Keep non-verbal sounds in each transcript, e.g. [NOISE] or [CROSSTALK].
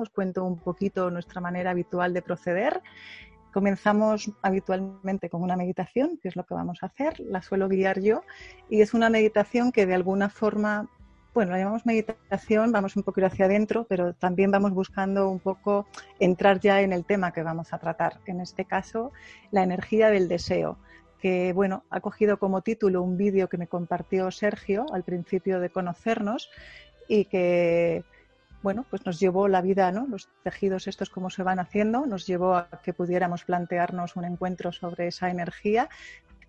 Os cuento un poquito nuestra manera habitual de proceder. Comenzamos habitualmente con una meditación, que es lo que vamos a hacer, la suelo guiar yo, y es una meditación que de alguna forma bueno, la llamamos meditación, vamos un poquito hacia adentro, pero también vamos buscando un poco entrar ya en el tema que vamos a tratar. En este caso, la energía del deseo, que bueno, ha cogido como título un vídeo que me compartió Sergio al principio de conocernos y que bueno, pues nos llevó la vida, ¿no? Los tejidos estos cómo se van haciendo, nos llevó a que pudiéramos plantearnos un encuentro sobre esa energía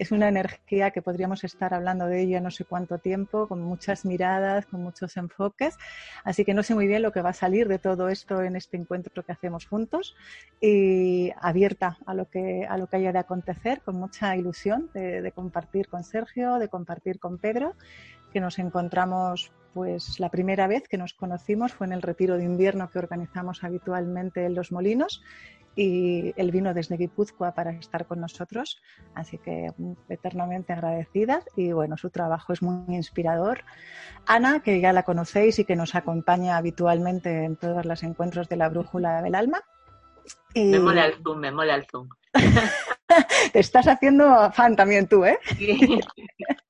es una energía que podríamos estar hablando de ella no sé cuánto tiempo, con muchas miradas, con muchos enfoques. Así que no sé muy bien lo que va a salir de todo esto en este encuentro que hacemos juntos y abierta a lo que, a lo que haya de acontecer, con mucha ilusión de, de compartir con Sergio, de compartir con Pedro, que nos encontramos pues la primera vez que nos conocimos fue en el retiro de invierno que organizamos habitualmente en Los Molinos y él vino desde Guipúzcoa para estar con nosotros, así que eternamente agradecidas y bueno, su trabajo es muy inspirador. Ana, que ya la conocéis y que nos acompaña habitualmente en todos los encuentros de la Brújula del Alma. Me mola el Zoom, me mola el Zoom. [LAUGHS] Te estás haciendo fan también tú, ¿eh? [LAUGHS]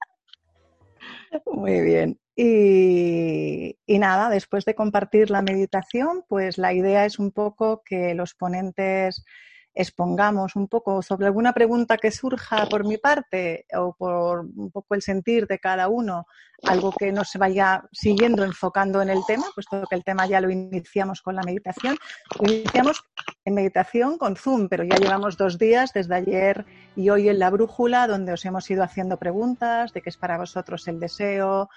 Muy bien. Y, nada, después de compartir la meditación, pues la idea es un poco que los ponentes expongamos un poco sobre alguna pregunta que surja por mi parte o por un poco el sentir de cada uno, algo que no se vaya siguiendo enfocando en el tema, puesto que el tema ya lo iniciamos con la meditación. Iniciamos en meditación con Zoom, pero ya llevamos dos días desde ayer y hoy en la brújula, donde os hemos ido haciendo preguntas de qué es para vosotros el deseo,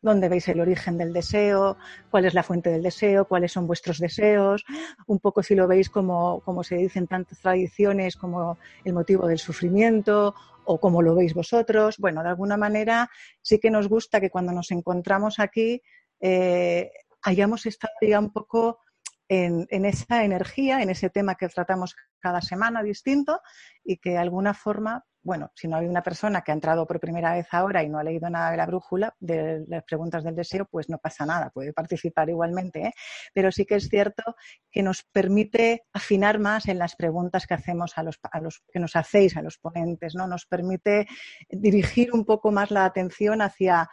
dónde veis el origen del deseo, cuál es la fuente del deseo, cuáles son vuestros deseos, un poco si lo veis como, como se dice en tantas tradiciones, como el motivo del sufrimiento o como lo veis vosotros. Bueno, de alguna manera sí que nos gusta que cuando nos encontramos aquí eh, hayamos estado ya un poco en, esa energía, en ese tema que tratamos cada semana distinto y que de alguna forma bueno, si no hay una persona que ha entrado por primera vez ahora y no ha leído nada de la brújula, de las preguntas del deseo, pues no pasa nada, puede participar igualmente. ¿eh? Pero sí que es cierto que nos permite afinar más en las preguntas que hacemos a los, a los que nos hacéis a los ponentes, ¿no? Nos permite dirigir un poco más la atención hacia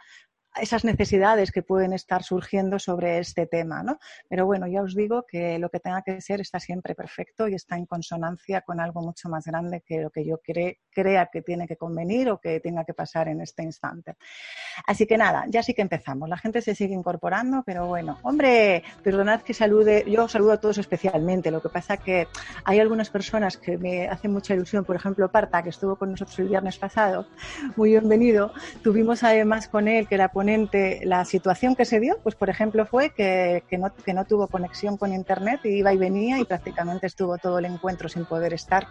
esas necesidades que pueden estar surgiendo sobre este tema, ¿no? Pero bueno, ya os digo que lo que tenga que ser está siempre perfecto y está en consonancia con algo mucho más grande que lo que yo crea que tiene que convenir o que tenga que pasar en este instante. Así que nada, ya sí que empezamos. La gente se sigue incorporando, pero bueno, hombre, perdonad que salude, yo saludo a todos especialmente. Lo que pasa que hay algunas personas que me hacen mucha ilusión, por ejemplo, Parta, que estuvo con nosotros el viernes pasado, muy bienvenido. Tuvimos además con él que la pone la situación que se dio, pues por ejemplo fue que, no, que no tuvo conexión con internet, iba y venía y prácticamente estuvo todo el encuentro sin poder estar.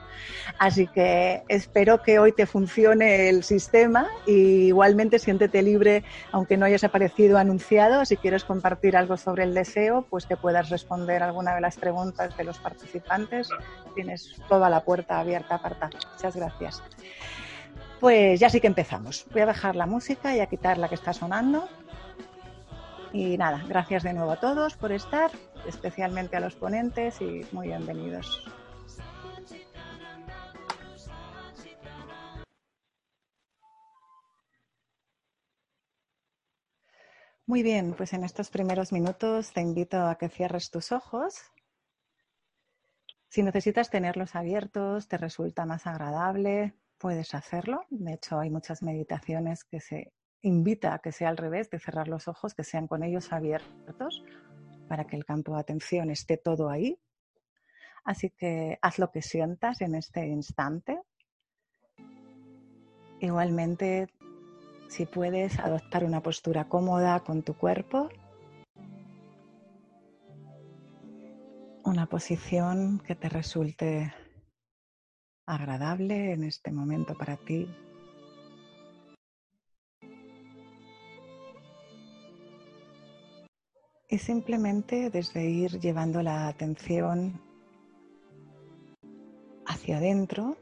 Así que espero que hoy te funcione el sistema y igualmente siéntete libre, aunque no hayas aparecido anunciado, si quieres compartir algo sobre el deseo, pues que puedas responder alguna de las preguntas de los participantes. Tienes toda la puerta abierta, aparta. Muchas gracias. Pues ya sí que empezamos. Voy a bajar la música y a quitar la que está sonando. Y nada, gracias de nuevo a todos por estar, especialmente a los ponentes y muy bienvenidos. Muy bien, pues en estos primeros minutos te invito a que cierres tus ojos. Si necesitas tenerlos abiertos, te resulta más agradable, puedes hacerlo. De hecho, hay muchas meditaciones que se invita a que sea al revés, de cerrar los ojos, que sean con ellos abiertos, para que el campo de atención esté todo ahí. Así que haz lo que sientas en este instante. Igualmente, si puedes, adoptar una postura cómoda con tu cuerpo. Una posición que te resulte agradable en este momento para ti. Y simplemente desde ir llevando la atención hacia adentro,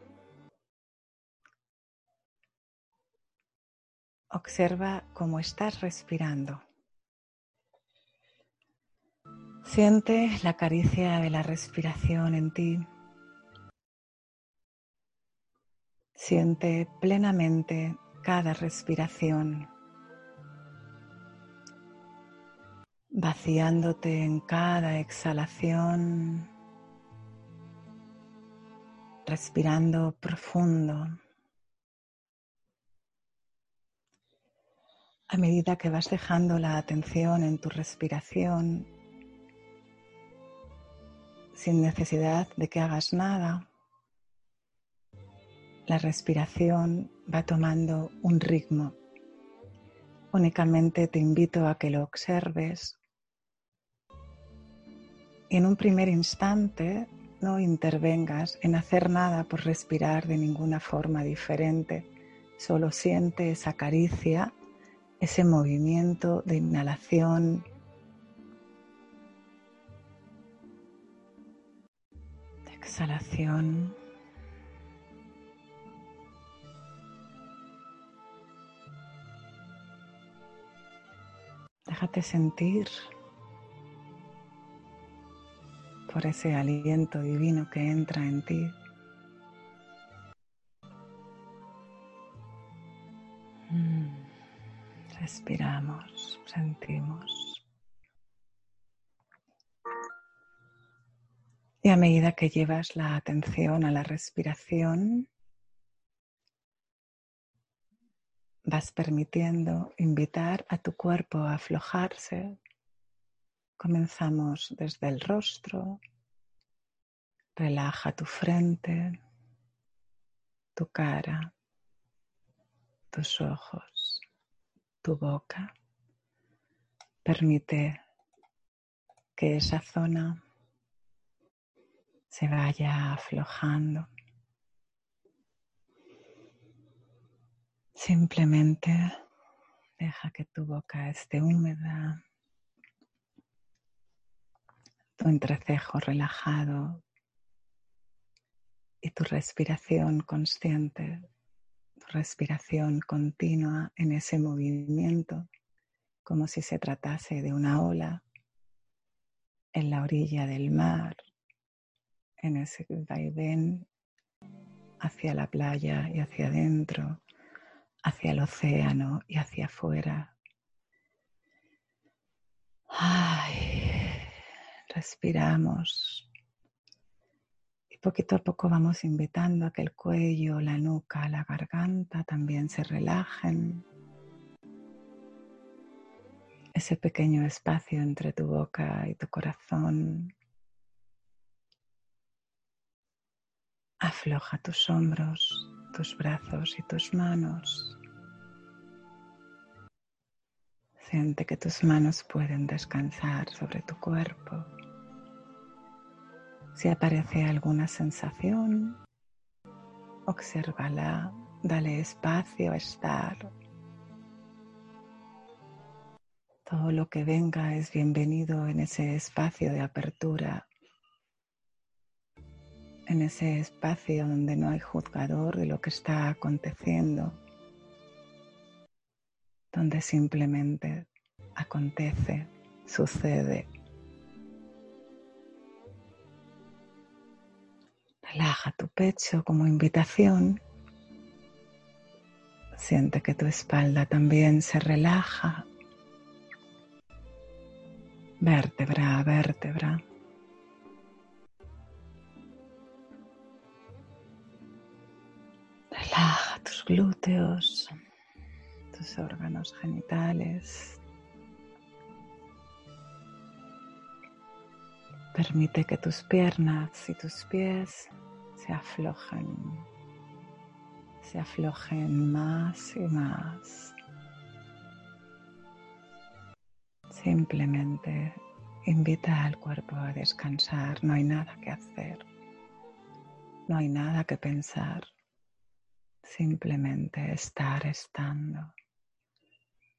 observa cómo estás respirando. Siente la caricia de la respiración en ti. Siente plenamente cada respiración, vaciándote en cada exhalación, respirando profundo. A medida que vas dejando la atención en tu respiración, sin necesidad de que hagas nada, la respiración va tomando un ritmo. Únicamente te invito a que lo observes y en un primer instante no intervengas en hacer nada por respirar de ninguna forma diferente. Solo siente esa caricia, ese movimiento de inhalación, de exhalación. Déjate sentir por ese aliento divino que entra en ti. Mm, respiramos, sentimos. Y a medida que llevas la atención a la respiración, vas permitiendo invitar a tu cuerpo a aflojarse. Comenzamos desde el rostro. Relaja tu frente, tu cara, tus ojos, tu boca. Permite que esa zona se vaya aflojando. Simplemente deja que tu boca esté húmeda, tu entrecejo relajado y tu respiración consciente, tu respiración continua en ese movimiento, como si se tratase de una ola en la orilla del mar, en ese vaivén hacia la playa y hacia adentro hacia el océano y hacia afuera. respiramos y poquito a poco vamos invitando a que el cuello, la nuca, la garganta también se relajen. Ese pequeño espacio entre tu boca y tu corazón. Afloja tus hombros, tus brazos y tus manos. Siente que tus manos pueden descansar sobre tu cuerpo. Si aparece alguna sensación, obsérvala, dale espacio a estar. Todo lo que venga es bienvenido en ese espacio de apertura, en ese espacio donde no hay juzgador de lo que está aconteciendo donde simplemente acontece, sucede. Relaja tu pecho como invitación. Siente que tu espalda también se relaja. Vértebra a vértebra. Relaja tus glúteos tus órganos genitales. Permite que tus piernas y tus pies se aflojen, se aflojen más y más. Simplemente invita al cuerpo a descansar, no hay nada que hacer, no hay nada que pensar, simplemente estar estando.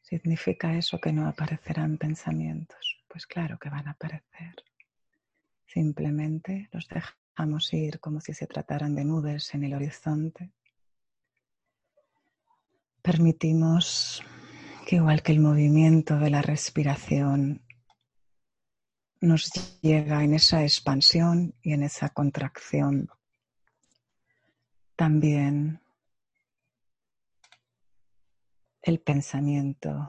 ¿Significa eso que no aparecerán pensamientos? Pues claro que van a aparecer. Simplemente los dejamos ir como si se trataran de nubes en el horizonte. Permitimos que igual que el movimiento de la respiración nos llega en esa expansión y en esa contracción. También el pensamiento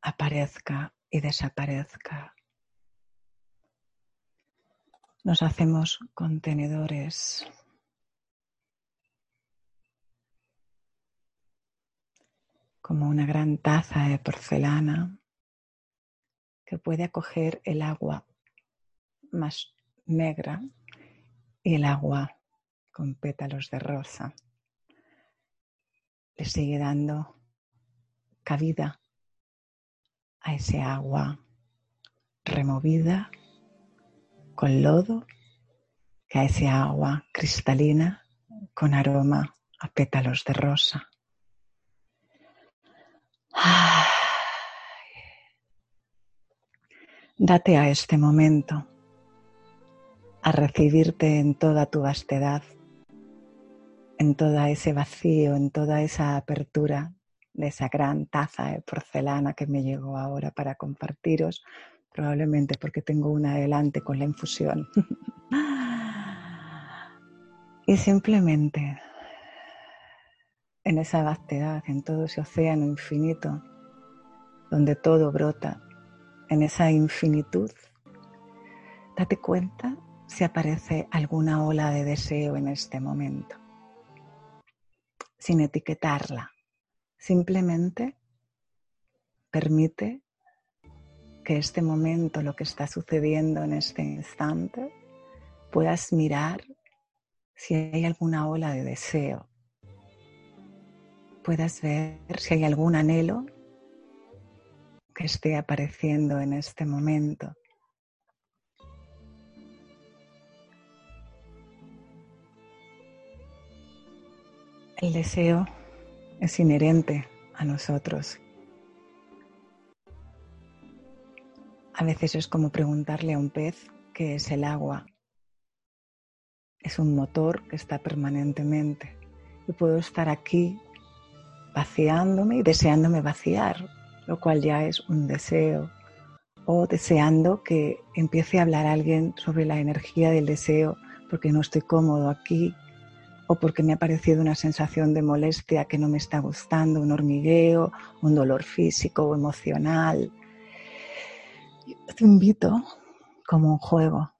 aparezca y desaparezca. Nos hacemos contenedores como una gran taza de porcelana que puede acoger el agua más negra y el agua con pétalos de rosa. Le sigue dando cabida a ese agua removida con lodo que a ese agua cristalina con aroma a pétalos de rosa. Date a este momento, a recibirte en toda tu vastedad, en todo ese vacío, en toda esa apertura de esa gran taza de porcelana que me llegó ahora para compartiros, probablemente porque tengo una adelante con la infusión. [LAUGHS] y simplemente en esa vastedad, en todo ese océano infinito, donde todo brota en esa infinitud, date cuenta si aparece alguna ola de deseo en este momento, sin etiquetarla. Simplemente permite que este momento, lo que está sucediendo en este instante, puedas mirar si hay alguna ola de deseo, puedas ver si hay algún anhelo que esté apareciendo en este momento. El deseo es inherente a nosotros. A veces es como preguntarle a un pez qué es el agua. Es un motor que está permanentemente. Y puedo estar aquí vaciándome y deseándome vaciar, lo cual ya es un deseo, o deseando que empiece a hablar alguien sobre la energía del deseo porque no estoy cómodo aquí, o porque me ha parecido una sensación de molestia que no me está gustando, un hormigueo, un dolor físico o emocional. te invito como un juego.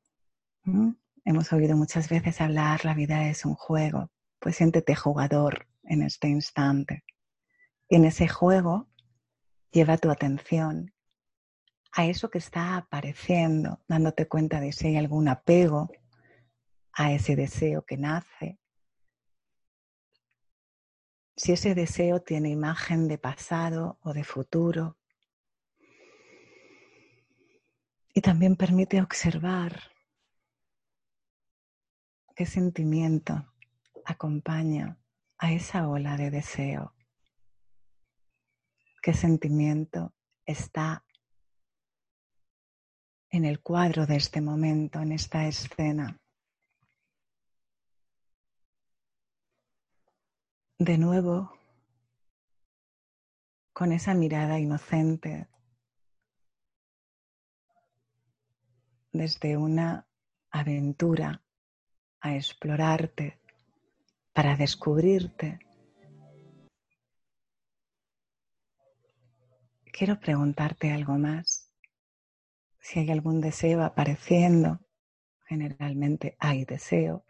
Hemos oído muchas veces hablar, la vida es un juego. Pues siéntete jugador en este instante. Y en ese juego Lleva tu atención a eso que está apareciendo, dándote cuenta de si hay algún apego a ese deseo que nace. Si ese deseo tiene imagen de pasado o de futuro. Y también permite observar qué sentimiento acompaña a esa ola de deseo qué sentimiento está en el cuadro de este momento, en esta escena. De nuevo, con esa mirada inocente, desde una aventura a explorarte, para descubrirte quiero preguntarte algo más. Si hay algún deseo apareciendo, generalmente hay deseo.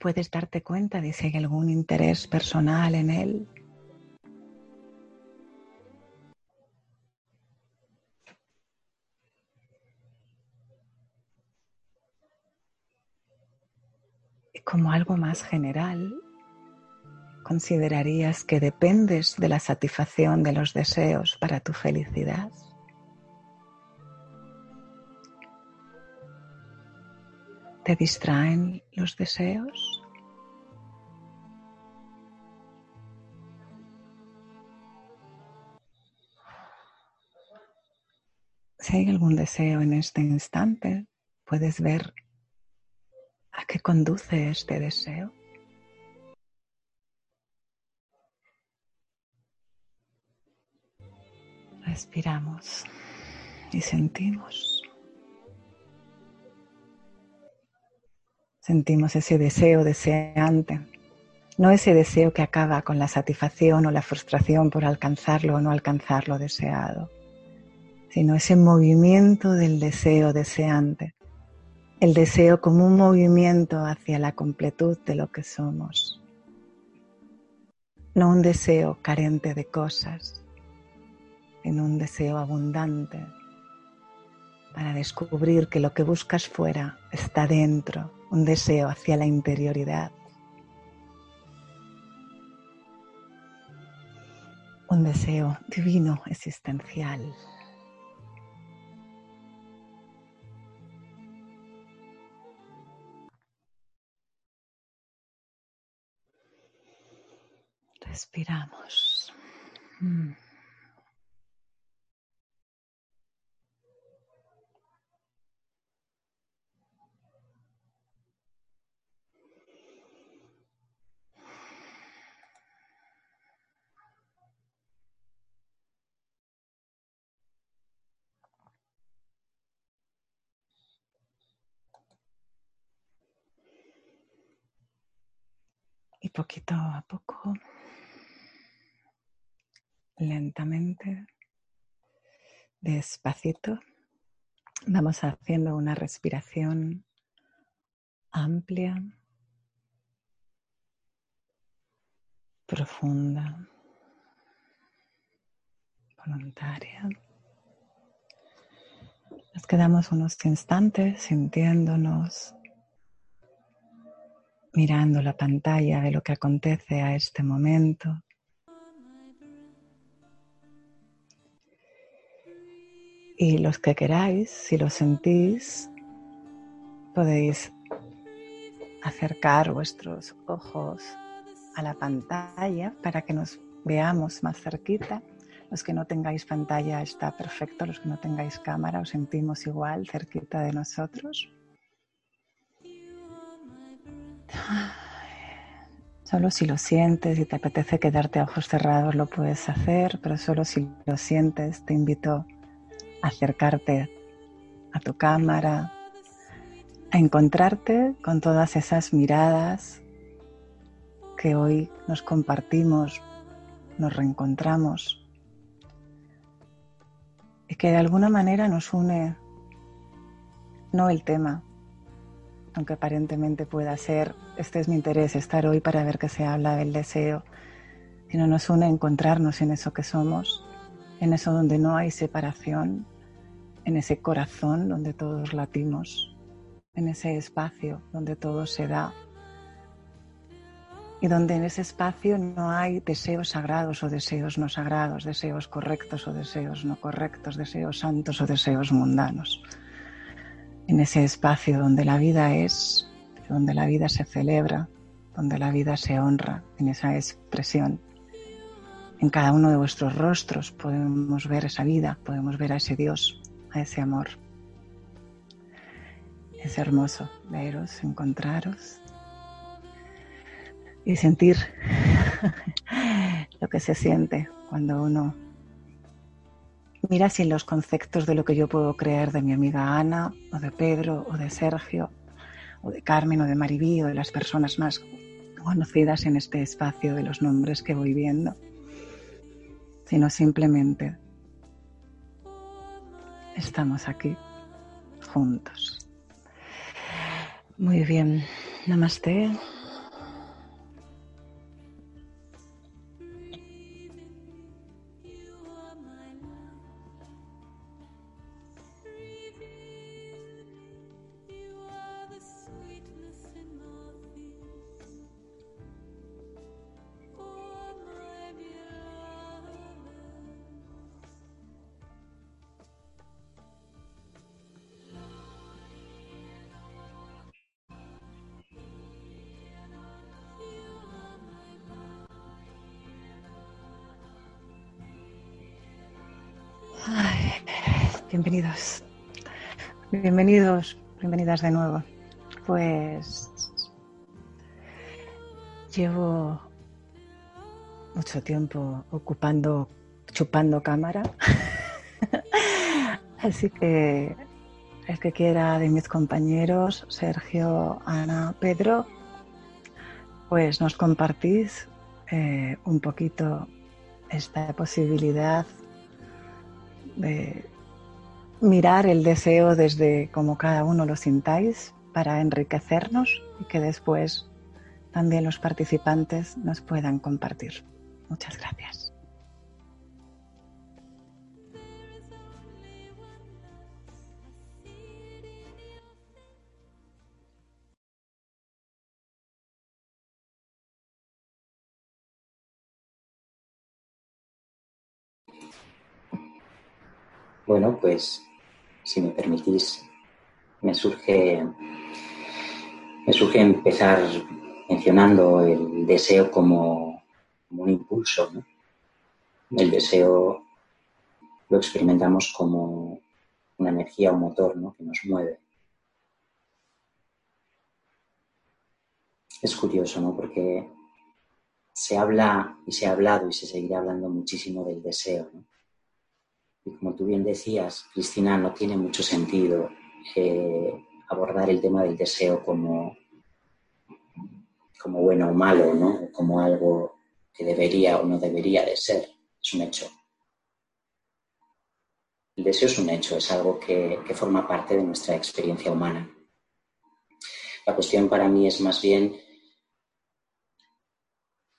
Puedes darte cuenta de si hay algún interés personal en él. Como algo más general, ¿Considerarías que dependes de la satisfacción de los deseos para tu felicidad? ¿Te distraen los deseos? Si hay algún deseo en este instante, puedes ver a qué conduce este deseo. Respiramos y sentimos. Sentimos ese deseo deseante, no ese deseo que acaba con la satisfacción o la frustración por alcanzarlo o no alcanzar lo deseado, sino ese movimiento del deseo deseante, el deseo como un movimiento hacia la completud de lo que somos, no un deseo carente de cosas, sino un deseo abundante para descubrir que lo que buscas fuera está dentro, un deseo hacia la interioridad. Un deseo divino existencial. Respiramos. Mm. Poquito a poco, lentamente, despacito, vamos haciendo una respiración amplia, profunda, voluntaria. Nos quedamos unos instantes sintiéndonos mirando la pantalla de lo que acontece a este momento. Y los que queráis, si lo sentís, podéis acercar vuestros ojos a la pantalla para que nos veamos más cerquita. Los que no tengáis pantalla está perfecto, los que no tengáis cámara os sentimos igual cerquita de nosotros. Solo si lo sientes y te apetece quedarte a ojos cerrados lo puedes hacer, pero solo si lo sientes te invito a acercarte a tu cámara, a encontrarte con todas esas miradas que hoy nos compartimos, nos reencontramos. Y que de alguna manera nos une no el tema, aunque aparentemente pueda ser, este es mi interés, estar hoy para ver que se habla del deseo, sino nos une encontrarnos en eso que somos, en eso donde no hay separación, en ese corazón donde todos latimos, en ese espacio donde todo se da y donde en ese espacio no hay deseos sagrados o deseos no sagrados, deseos correctos o deseos no correctos, deseos santos o deseos mundanos en ese espacio donde la vida es, donde la vida se celebra, donde la vida se honra, en esa expresión. En cada uno de vuestros rostros podemos ver esa vida, podemos ver a ese Dios, a ese amor. Es hermoso veros, encontraros y sentir [LAUGHS] lo que se siente cuando uno mira si los conceptos de lo que yo puedo creer de mi amiga Ana, o de Pedro, o de Sergio, o de Carmen, o de Maribí, o de las personas más conocidas en este espacio de los nombres que voy viendo, sino simplemente estamos aquí juntos. Muy bien, namaste. Bienvenidos. Bienvenidos, bienvenidas de nuevo. Pues llevo mucho tiempo ocupando, chupando cámara [LAUGHS] Así que el que quiera de mis compañeros, Sergio, Ana, Pedro, pues nos compartís eh, un poquito esta posibilidad de mirar el deseo desde como cada uno lo sintáis para enriquecernos y que después también los participantes nos puedan compartir. Muchas gracias. Bueno, pues si me permitís, me surge, me surge empezar mencionando el deseo como, un impulso. El deseo lo experimentamos como una energía o motor ¿no? que nos mueve. Es curioso, ¿no? Porque se habla y se ha hablado y se seguirá hablando muchísimo del deseo, ¿no? Y como tú bien decías, Cristina, no tiene mucho sentido eh, abordar el tema del deseo como, como bueno o malo, ¿no? Como algo que debería o no debería de ser. Es un hecho. El deseo es un hecho, es algo que, que forma parte de nuestra experiencia humana. La cuestión para mí es más bien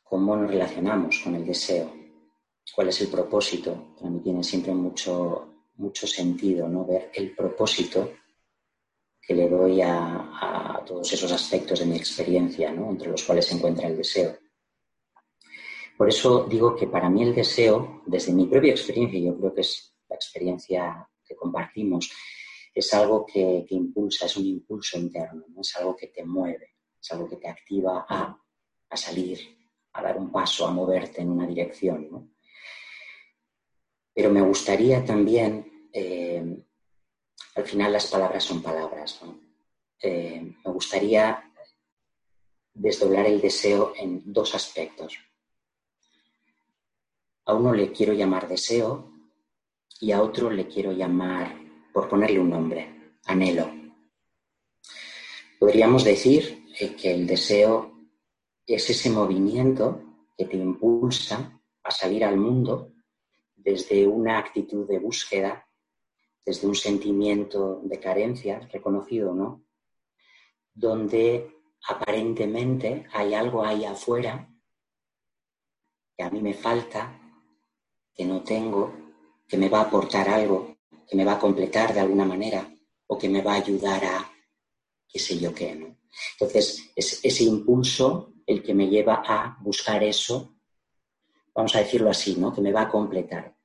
cómo nos relacionamos con el deseo cuál es el propósito. Para mí tiene siempre mucho, mucho sentido ¿no? ver el propósito que le doy a, todos esos aspectos de mi experiencia, ¿no? entre los cuales se encuentra el deseo. Por eso digo que para mí el deseo, desde mi propia experiencia, yo creo que es la experiencia que compartimos, es algo que, impulsa, es un impulso interno, ¿no? es algo que te mueve, es algo que te activa a, a salir, a dar un paso, a moverte en una dirección. ¿no? Pero me gustaría también, eh, al final las palabras son palabras, eh, me gustaría desdoblar el deseo en dos aspectos. A uno le quiero llamar deseo y a otro le quiero llamar, por ponerle un nombre, anhelo. Podríamos decir eh, que el deseo es ese movimiento que te impulsa a salir al mundo desde una actitud de búsqueda, desde un sentimiento de carencia reconocido, ¿no? Donde aparentemente hay algo ahí afuera que a mí me falta, que no tengo, que me va a aportar algo, que me va a completar de alguna manera o que me va a ayudar a qué sé yo qué, ¿no? Entonces, es ese impulso el que me lleva a buscar eso vamos a decirlo así, ¿no? que me va a completar.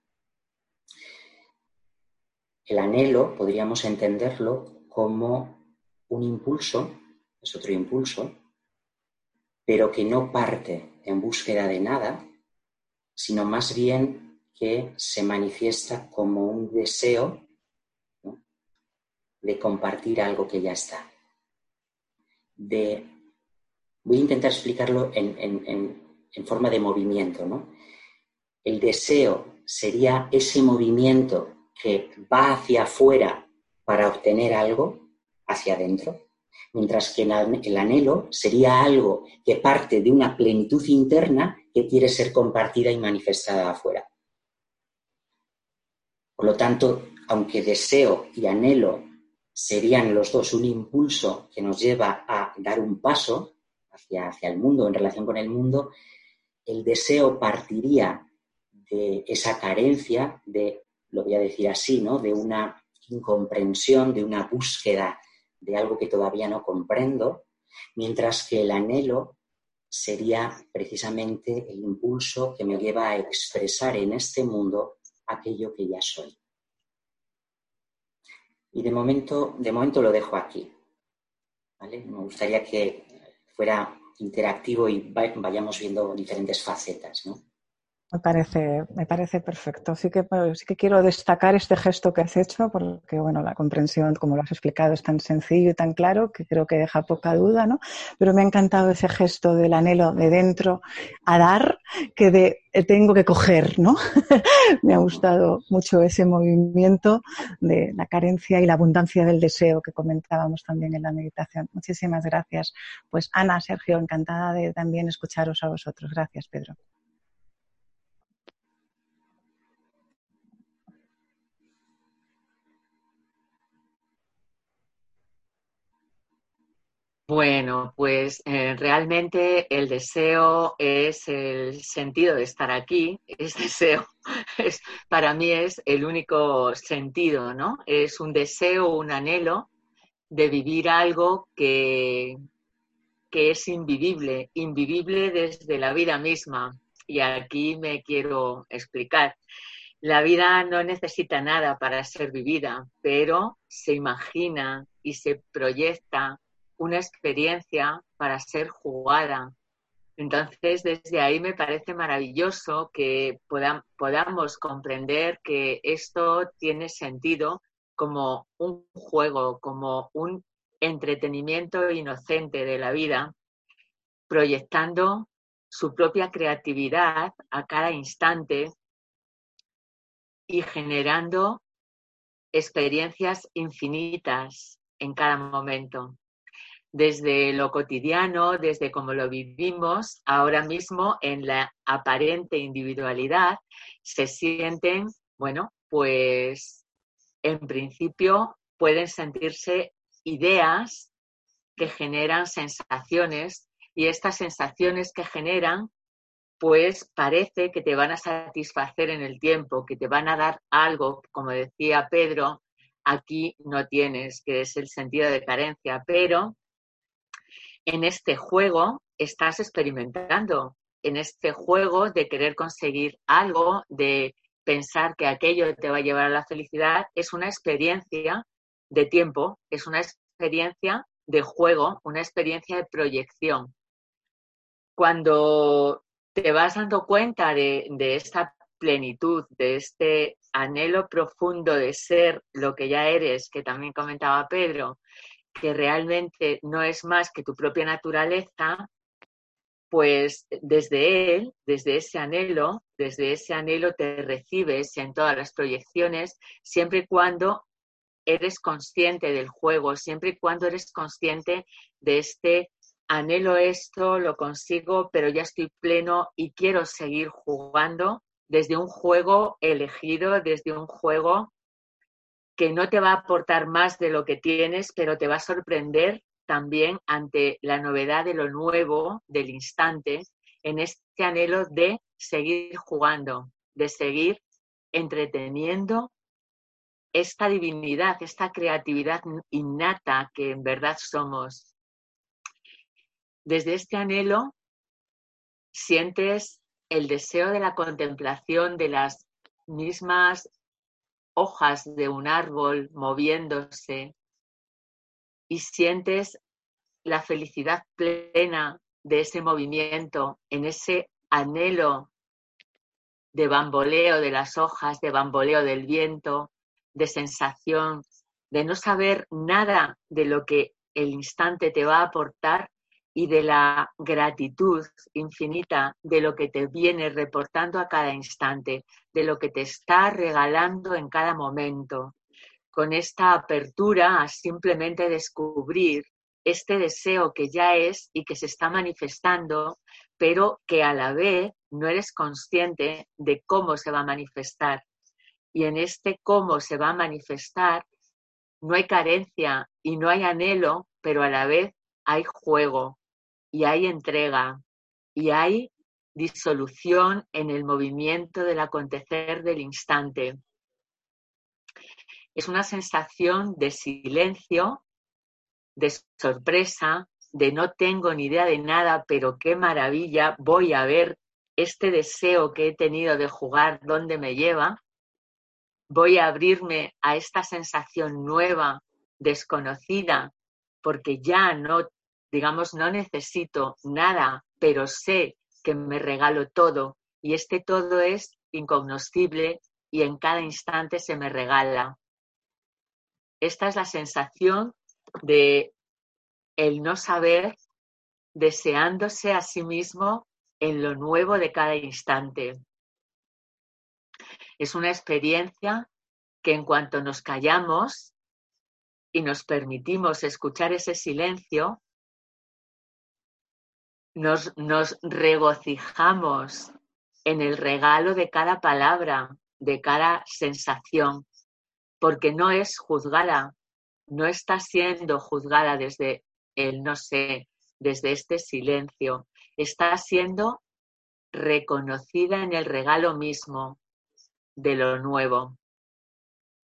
El anhelo podríamos entenderlo como un impulso, es otro impulso, pero que no parte en búsqueda de nada, sino más bien que se manifiesta como un deseo de compartir algo que ya está. De, voy a intentar explicarlo en, en forma de movimiento, ¿no? El deseo sería ese movimiento que va hacia afuera para obtener algo hacia adentro, mientras que el anhelo sería algo que parte de una plenitud interna que quiere ser compartida y manifestada afuera. Por lo tanto, aunque deseo y anhelo serían los dos un impulso que nos lleva a dar un paso hacia, hacia el mundo, en relación con el mundo, el deseo partiría de esa carencia de, lo voy a decir así, ¿no? de una incomprensión, de una búsqueda de algo que todavía no comprendo, mientras que el anhelo sería precisamente el impulso que me lleva a expresar en este mundo aquello que ya soy. Y de momento, de momento lo dejo aquí. Me gustaría que fuera interactivo y vayamos viendo diferentes facetas. ¿no? Me parece, me parece perfecto. Sí que, que quiero destacar este gesto que has hecho, porque bueno, la comprensión, como lo has explicado, es tan sencillo y tan claro que creo que deja poca duda, ¿no? Pero me ha encantado ese gesto del anhelo de dentro a dar que de eh, tengo que coger, ¿no? [LAUGHS] me ha gustado mucho ese movimiento de la carencia y la abundancia del deseo que comentábamos también en la meditación. Muchísimas gracias. Pues Ana, Sergio, encantada de también escucharos a vosotros. Gracias, Pedro. Bueno, pues eh, realmente el deseo es el sentido de estar aquí, [LAUGHS] es deseo, es, para mí es el único sentido, ¿no? Es un deseo, un anhelo de vivir algo que, que es invivible, invivible desde la vida misma. Y aquí me quiero explicar. La vida no necesita nada para ser vivida, pero se imagina y se proyecta una experiencia para ser jugada. Entonces, desde ahí me parece maravilloso que podamos comprender que esto tiene sentido como un juego, como un entretenimiento inocente de la vida, proyectando su propia creatividad a cada instante y generando experiencias infinitas en cada momento desde lo cotidiano, desde cómo lo vivimos, ahora mismo en la aparente individualidad, se sienten, bueno, pues en principio pueden sentirse ideas que generan sensaciones y estas sensaciones que generan, pues parece que te van a satisfacer en el tiempo, que te van a dar algo, como decía Pedro, aquí no tienes, que es el sentido de carencia, pero en este juego estás experimentando, en este juego de querer conseguir algo, de pensar que aquello te va a llevar a la felicidad, es una experiencia de tiempo, es una experiencia de juego, una experiencia de proyección. Cuando te vas dando cuenta de, de esta plenitud, de este anhelo profundo de ser lo que ya eres, que también comentaba Pedro, que realmente no es más que tu propia naturaleza, pues desde él, desde ese anhelo, desde ese anhelo te recibes en todas las proyecciones, siempre y cuando eres consciente del juego, siempre y cuando eres consciente de este anhelo esto, lo consigo, pero ya estoy pleno y quiero seguir jugando desde un juego elegido, desde un juego que no te va a aportar más de lo que tienes, pero te va a sorprender también ante la novedad de lo nuevo, del instante, en este anhelo de seguir jugando, de seguir entreteniendo esta divinidad, esta creatividad innata que en verdad somos. Desde este anhelo sientes el deseo de la contemplación de las mismas hojas de un árbol moviéndose y sientes la felicidad plena de ese movimiento, en ese anhelo de bamboleo de las hojas, de bamboleo del viento, de sensación, de no saber nada de lo que el instante te va a aportar y de la gratitud infinita de lo que te viene reportando a cada instante, de lo que te está regalando en cada momento, con esta apertura a simplemente descubrir este deseo que ya es y que se está manifestando, pero que a la vez no eres consciente de cómo se va a manifestar. Y en este cómo se va a manifestar no hay carencia y no hay anhelo, pero a la vez hay juego, y hay entrega y hay disolución en el movimiento del acontecer del instante. Es una sensación de silencio, de sorpresa, de no tengo ni idea de nada, pero qué maravilla, voy a ver este deseo que he tenido de jugar, dónde me lleva. Voy a abrirme a esta sensación nueva, desconocida, porque ya no digamos, no necesito nada, pero sé que me regalo todo y este todo es incognoscible y en cada instante se me regala. Esta es la sensación de el no saber deseándose a sí mismo en lo nuevo de cada instante. Es una experiencia que en cuanto nos callamos y nos permitimos escuchar ese silencio, nos, nos regocijamos en el regalo de cada palabra, de cada sensación, porque no es juzgada, no está siendo juzgada desde el no sé, desde este silencio, está siendo reconocida en el regalo mismo de lo nuevo,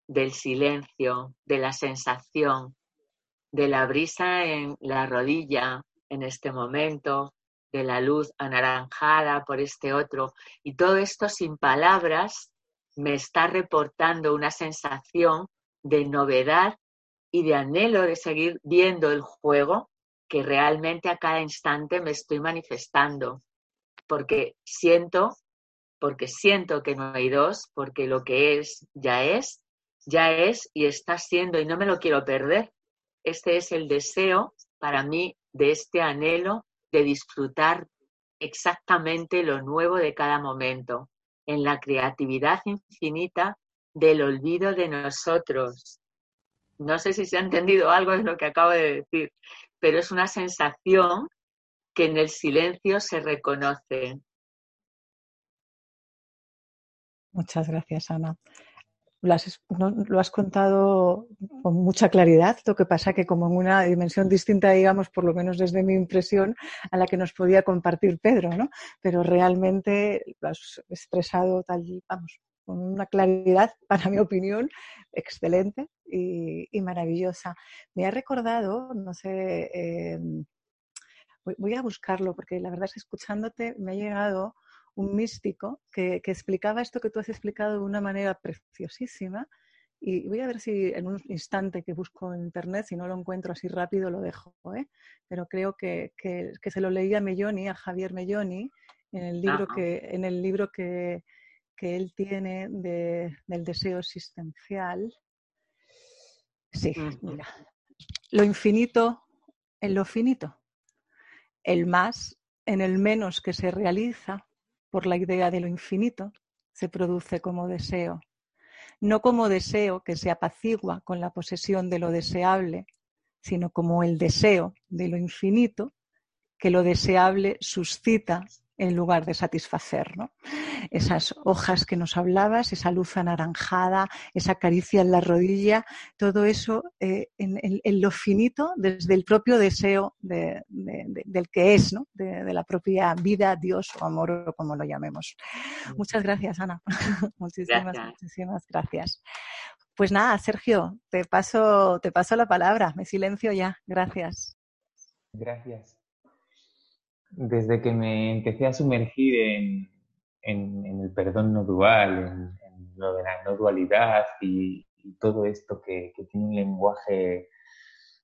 del silencio, de la sensación, de la brisa en la rodilla en este momento, de la luz anaranjada por este otro. Y todo esto sin palabras me está reportando una sensación de novedad y de anhelo de seguir viendo el juego que realmente a cada instante me estoy manifestando. Porque siento, porque siento que no hay dos, porque lo que es ya es, ya es y está siendo y no me lo quiero perder. Este es el deseo para mí de este anhelo de disfrutar exactamente lo nuevo de cada momento, en la creatividad infinita del olvido de nosotros. No sé si se ha entendido algo de lo que acabo de decir, pero es una sensación que en el silencio se reconoce. Muchas gracias, Ana lo has, contado con mucha claridad, lo que pasa que como en una dimensión distinta, digamos, por lo menos desde mi impresión, a la que nos podía compartir Pedro, ¿no? Pero realmente lo has expresado tal, vamos, con una claridad, [LAUGHS] para mi opinión, excelente y, maravillosa. Me ha recordado, no sé, eh, voy a buscarlo porque la verdad es que escuchándote me ha llegado un místico que, explicaba esto que tú has explicado de una manera preciosísima. Y voy a ver si en un instante que busco en internet, si no lo encuentro así rápido, lo dejo. ¿eh? Pero creo que, se lo leía a Melloni, a Javier Melloni, en el libro, que, en el libro que, él tiene del deseo existencial. Sí, mira. Lo infinito en lo finito. El más en el menos que se realiza por la idea de lo infinito, se produce como deseo. No como deseo que se apacigua con la posesión de lo deseable, sino como el deseo de lo infinito que lo deseable suscita en lugar de satisfacer. ¿no? Esas hojas que nos hablabas, esa luz anaranjada, esa caricia en la rodilla, todo eso eh, en, lo finito desde el propio deseo del que es, ¿no? de, la propia vida, Dios o amor o como lo llamemos. Muchas gracias, Ana. [LAUGHS] muchísimas, muchísimas gracias. Pues nada, Sergio, te paso, te paso la palabra. Me silencio ya. Gracias. Gracias desde que me empecé a sumergir en, el perdón no dual, en, lo de la no dualidad y, todo esto que, tiene un lenguaje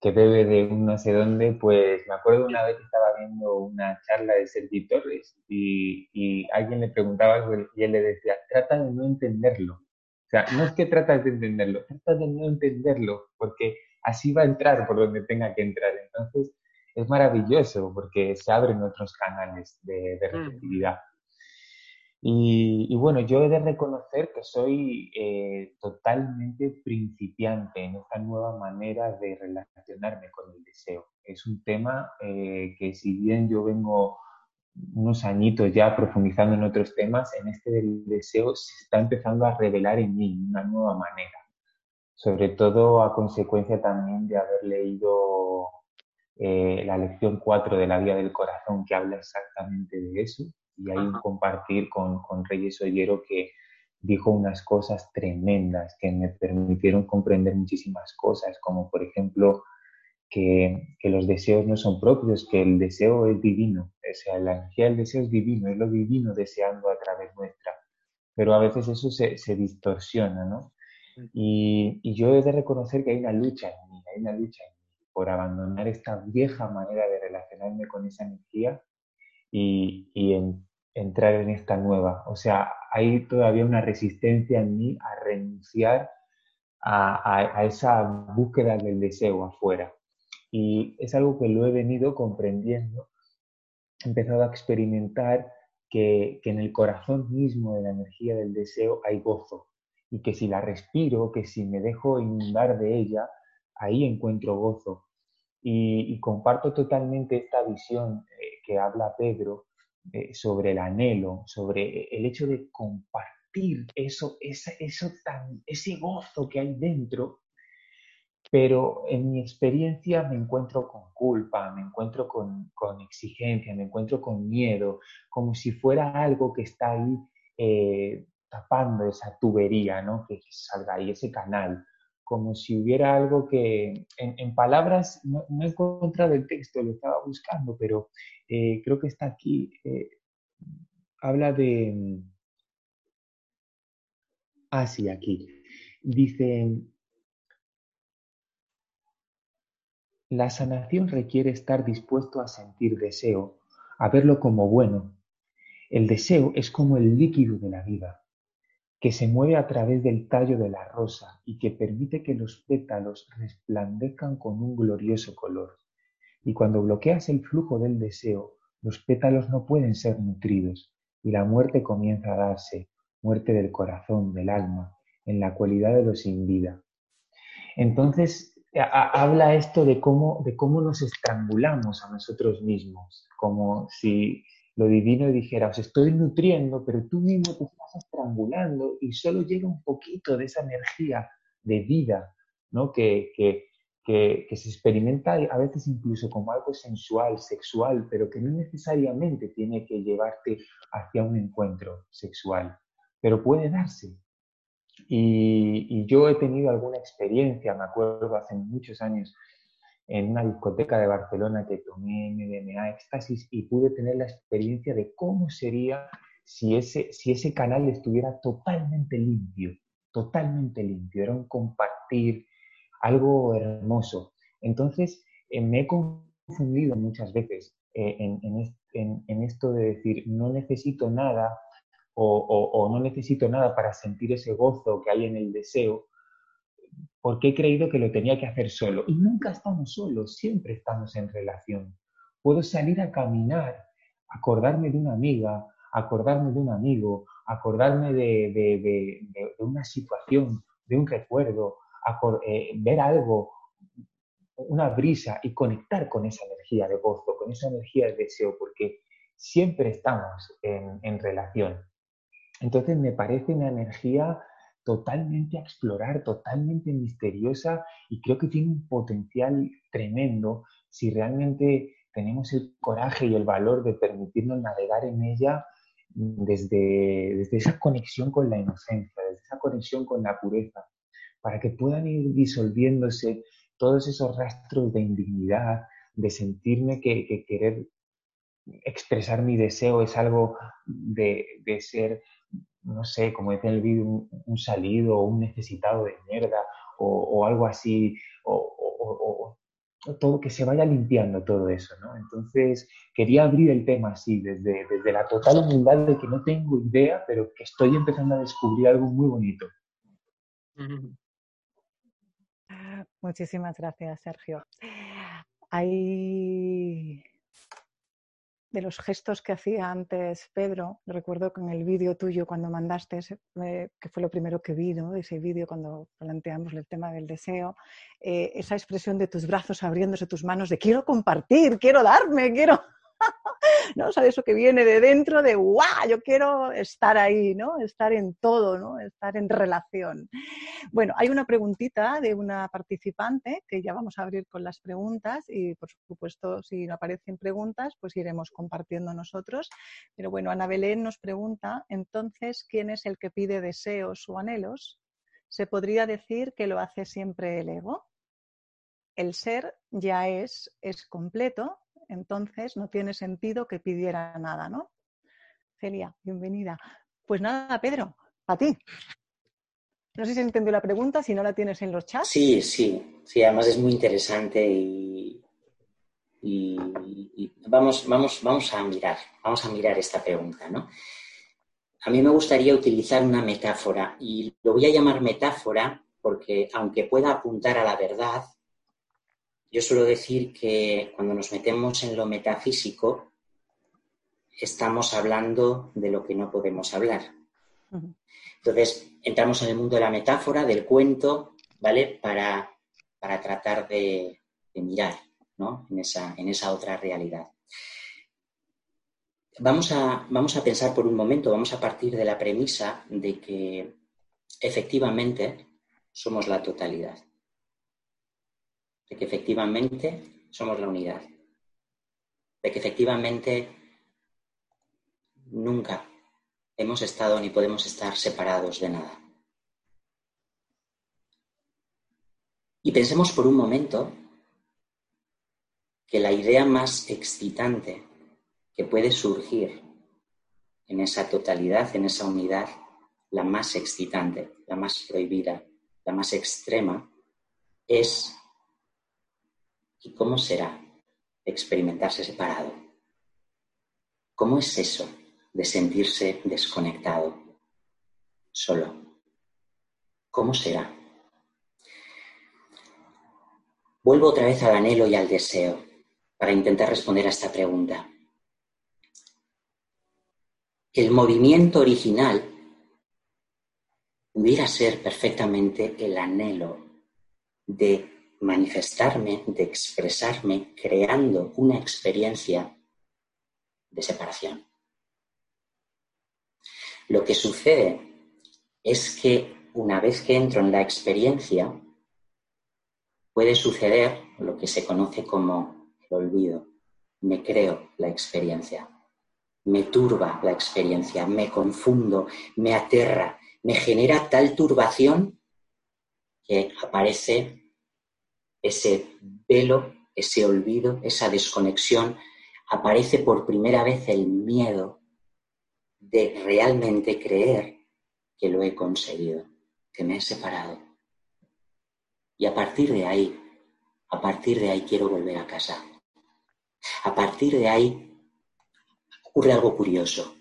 que bebe de un no sé dónde, pues me acuerdo una vez que estaba viendo una charla de Sergi Torres y, y alguien le preguntaba y él le decía, trata de no entenderlo. O sea, no es que tratas de entenderlo, trata de no entenderlo, porque así va a entrar por donde tenga que entrar. Entonces, es maravilloso porque se abren otros canales de, de receptividad. Y, bueno, yo he de reconocer que soy eh, totalmente principiante en esta nueva manera de relacionarme con el deseo. Es un tema eh, que si bien yo vengo unos añitos ya profundizando en otros temas, en este del deseo se está empezando a revelar en mí una nueva manera. Sobre todo a consecuencia también de haber leído eh, la lección 4 de la Vía del Corazón que habla exactamente de eso. Y hay un compartir con, con Reyes Ollero que dijo unas cosas tremendas que me permitieron comprender muchísimas cosas, como por ejemplo que, que, los deseos no son propios, que el deseo es divino, o sea, la energía del deseo es divino, es lo divino deseando a través nuestra, pero a veces eso se, se distorsiona, ¿no? Y, y, yo he de reconocer que hay una lucha en mí, hay una lucha en mí por abandonar esta vieja manera de relacionarme con esa energía y, y en entrar en esta nueva. O sea, hay todavía una resistencia en mí a renunciar a, esa búsqueda del deseo afuera. Y es algo que lo he venido comprendiendo, he empezado a experimentar que, en el corazón mismo de la energía del deseo hay gozo y que si la respiro, que si me dejo inundar de ella, ahí encuentro gozo. Y, comparto totalmente esta visión eh, que habla Pedro eh, sobre el anhelo, sobre el hecho de compartir eso, eso tan, ese gozo que hay dentro, pero en mi experiencia me encuentro con culpa, me encuentro con, exigencia, me encuentro con miedo, como si fuera algo que está ahí eh, tapando esa tubería, ¿no? que salga ahí, ese canal como si hubiera algo que, en, palabras, no, he encontrado el texto, lo estaba buscando, pero eh, creo que está aquí. Eh, habla de... Ah, sí, aquí. Dice, la sanación requiere estar dispuesto a sentir deseo, a verlo como bueno. El deseo es como el líquido de la vida que se mueve a través del tallo de la rosa y que permite que los pétalos resplandezcan con un glorioso color. Y cuando bloqueas el flujo del deseo, los pétalos no pueden ser nutridos y la muerte comienza a darse, muerte del corazón, del alma, en la cualidad de los sin vida. Entonces, habla esto de cómo, de cómo nos estrangulamos a nosotros mismos, como si lo divino dijera, os estoy nutriendo, pero tú mismo estrangulando y solo llega un poquito de esa energía de vida, ¿no? Que, que, que, se experimenta a veces incluso como algo sensual, sexual, pero que no necesariamente tiene que llevarte hacia un encuentro sexual, pero puede darse. Y, y yo he tenido alguna experiencia, me acuerdo hace muchos años, en una discoteca de Barcelona que tomé MDMA, éxtasis, y pude tener la experiencia de cómo sería si ese, si ese canal estuviera totalmente limpio, totalmente limpio. Era un compartir, algo hermoso. Entonces, eh, me he confundido muchas veces eh, en, esto de decir, no necesito nada o no necesito nada para sentir ese gozo que hay en el deseo, porque he creído que lo tenía que hacer solo. Y nunca estamos solos, siempre estamos en relación. Puedo salir a caminar, acordarme de una amiga, acordarme de un amigo, acordarme de, una situación, de un recuerdo, eh, ver algo, una brisa y conectar con esa energía de gozo, con esa energía de deseo, porque siempre estamos en, en relación. Entonces me parece una energía totalmente a explorar, totalmente misteriosa y creo que tiene un potencial tremendo si realmente tenemos el coraje y el valor de permitirnos navegar en ella desde, desde esa conexión con la inocencia, desde esa conexión con la pureza, para que puedan ir disolviéndose todos esos rastros de indignidad, de sentirme que, querer expresar mi deseo es algo de, de ser no sé, como decía el vídeo, un, salido o un necesitado de mierda o, algo así, o, todo, que se vaya limpiando todo eso, ¿no? Entonces, quería abrir el tema así, desde, desde la total humildad de que no tengo idea, pero que estoy empezando a descubrir algo muy bonito. [LAUGHS] Muchísimas gracias, Sergio. Hay de los gestos que hacía antes Pedro, recuerdo con el vídeo tuyo cuando mandaste, eh, que fue lo primero que vi, ¿no? ese vídeo cuando planteamos el tema del deseo, eh, esa expresión de tus brazos abriéndose, tus manos de quiero compartir, quiero darme, quiero... ¿no? Sea, eso que viene de dentro de, ¡guau! Yo quiero estar ahí, ¿no? Estar en todo, ¿no? Estar en relación. Bueno, hay una preguntita de una participante que ya vamos a abrir con las preguntas y, por supuesto, si no aparecen preguntas, pues iremos compartiendo nosotros. Pero bueno, Ana Belén nos pregunta, entonces, ¿quién es el que pide deseos o anhelos? ¿Se podría decir que lo hace siempre el ego? El ser ya es, es completo entonces no tiene sentido que pidiera nada, ¿no? Celia, bienvenida. Pues nada, Pedro, a ti. No sé si entendió la pregunta, si no la tienes en los chats. Sí, sí, sí, además es muy interesante y, y vamos, vamos, vamos a mirar, vamos a mirar esta pregunta, ¿no? A mí me gustaría utilizar una metáfora y lo voy a llamar metáfora porque aunque pueda apuntar a la verdad, yo suelo decir que cuando nos metemos en lo metafísico, estamos hablando de lo que no podemos hablar. Entonces, entramos en el mundo de la metáfora, del cuento, ¿vale? Para, tratar de, mirar ¿no? en, esa, en esa otra realidad. Vamos a, vamos a pensar por un momento, vamos a partir de la premisa de que efectivamente somos la totalidad de que efectivamente somos la unidad, de que efectivamente nunca hemos estado ni podemos estar separados de nada. Y pensemos por un momento que la idea más excitante que puede surgir en esa totalidad, en esa unidad, la más excitante, la más prohibida, la más extrema, es ¿Y cómo será experimentarse separado? ¿Cómo es eso de sentirse desconectado, solo? ¿Cómo será? Vuelvo otra vez al anhelo y al deseo para intentar responder a esta pregunta. El movimiento original pudiera ser perfectamente el anhelo de manifestarme, de expresarme, creando una experiencia de separación. Lo que sucede es que una vez que entro en la experiencia, puede suceder lo que se conoce como el olvido. Me creo la experiencia, me turba la experiencia, me confundo, me aterra, me genera tal turbación que aparece ese velo, ese olvido, esa desconexión, aparece por primera vez el miedo de realmente creer que lo he conseguido, que me he separado. Y a partir de ahí, a partir de ahí quiero volver a casa. A partir de ahí ocurre algo curioso.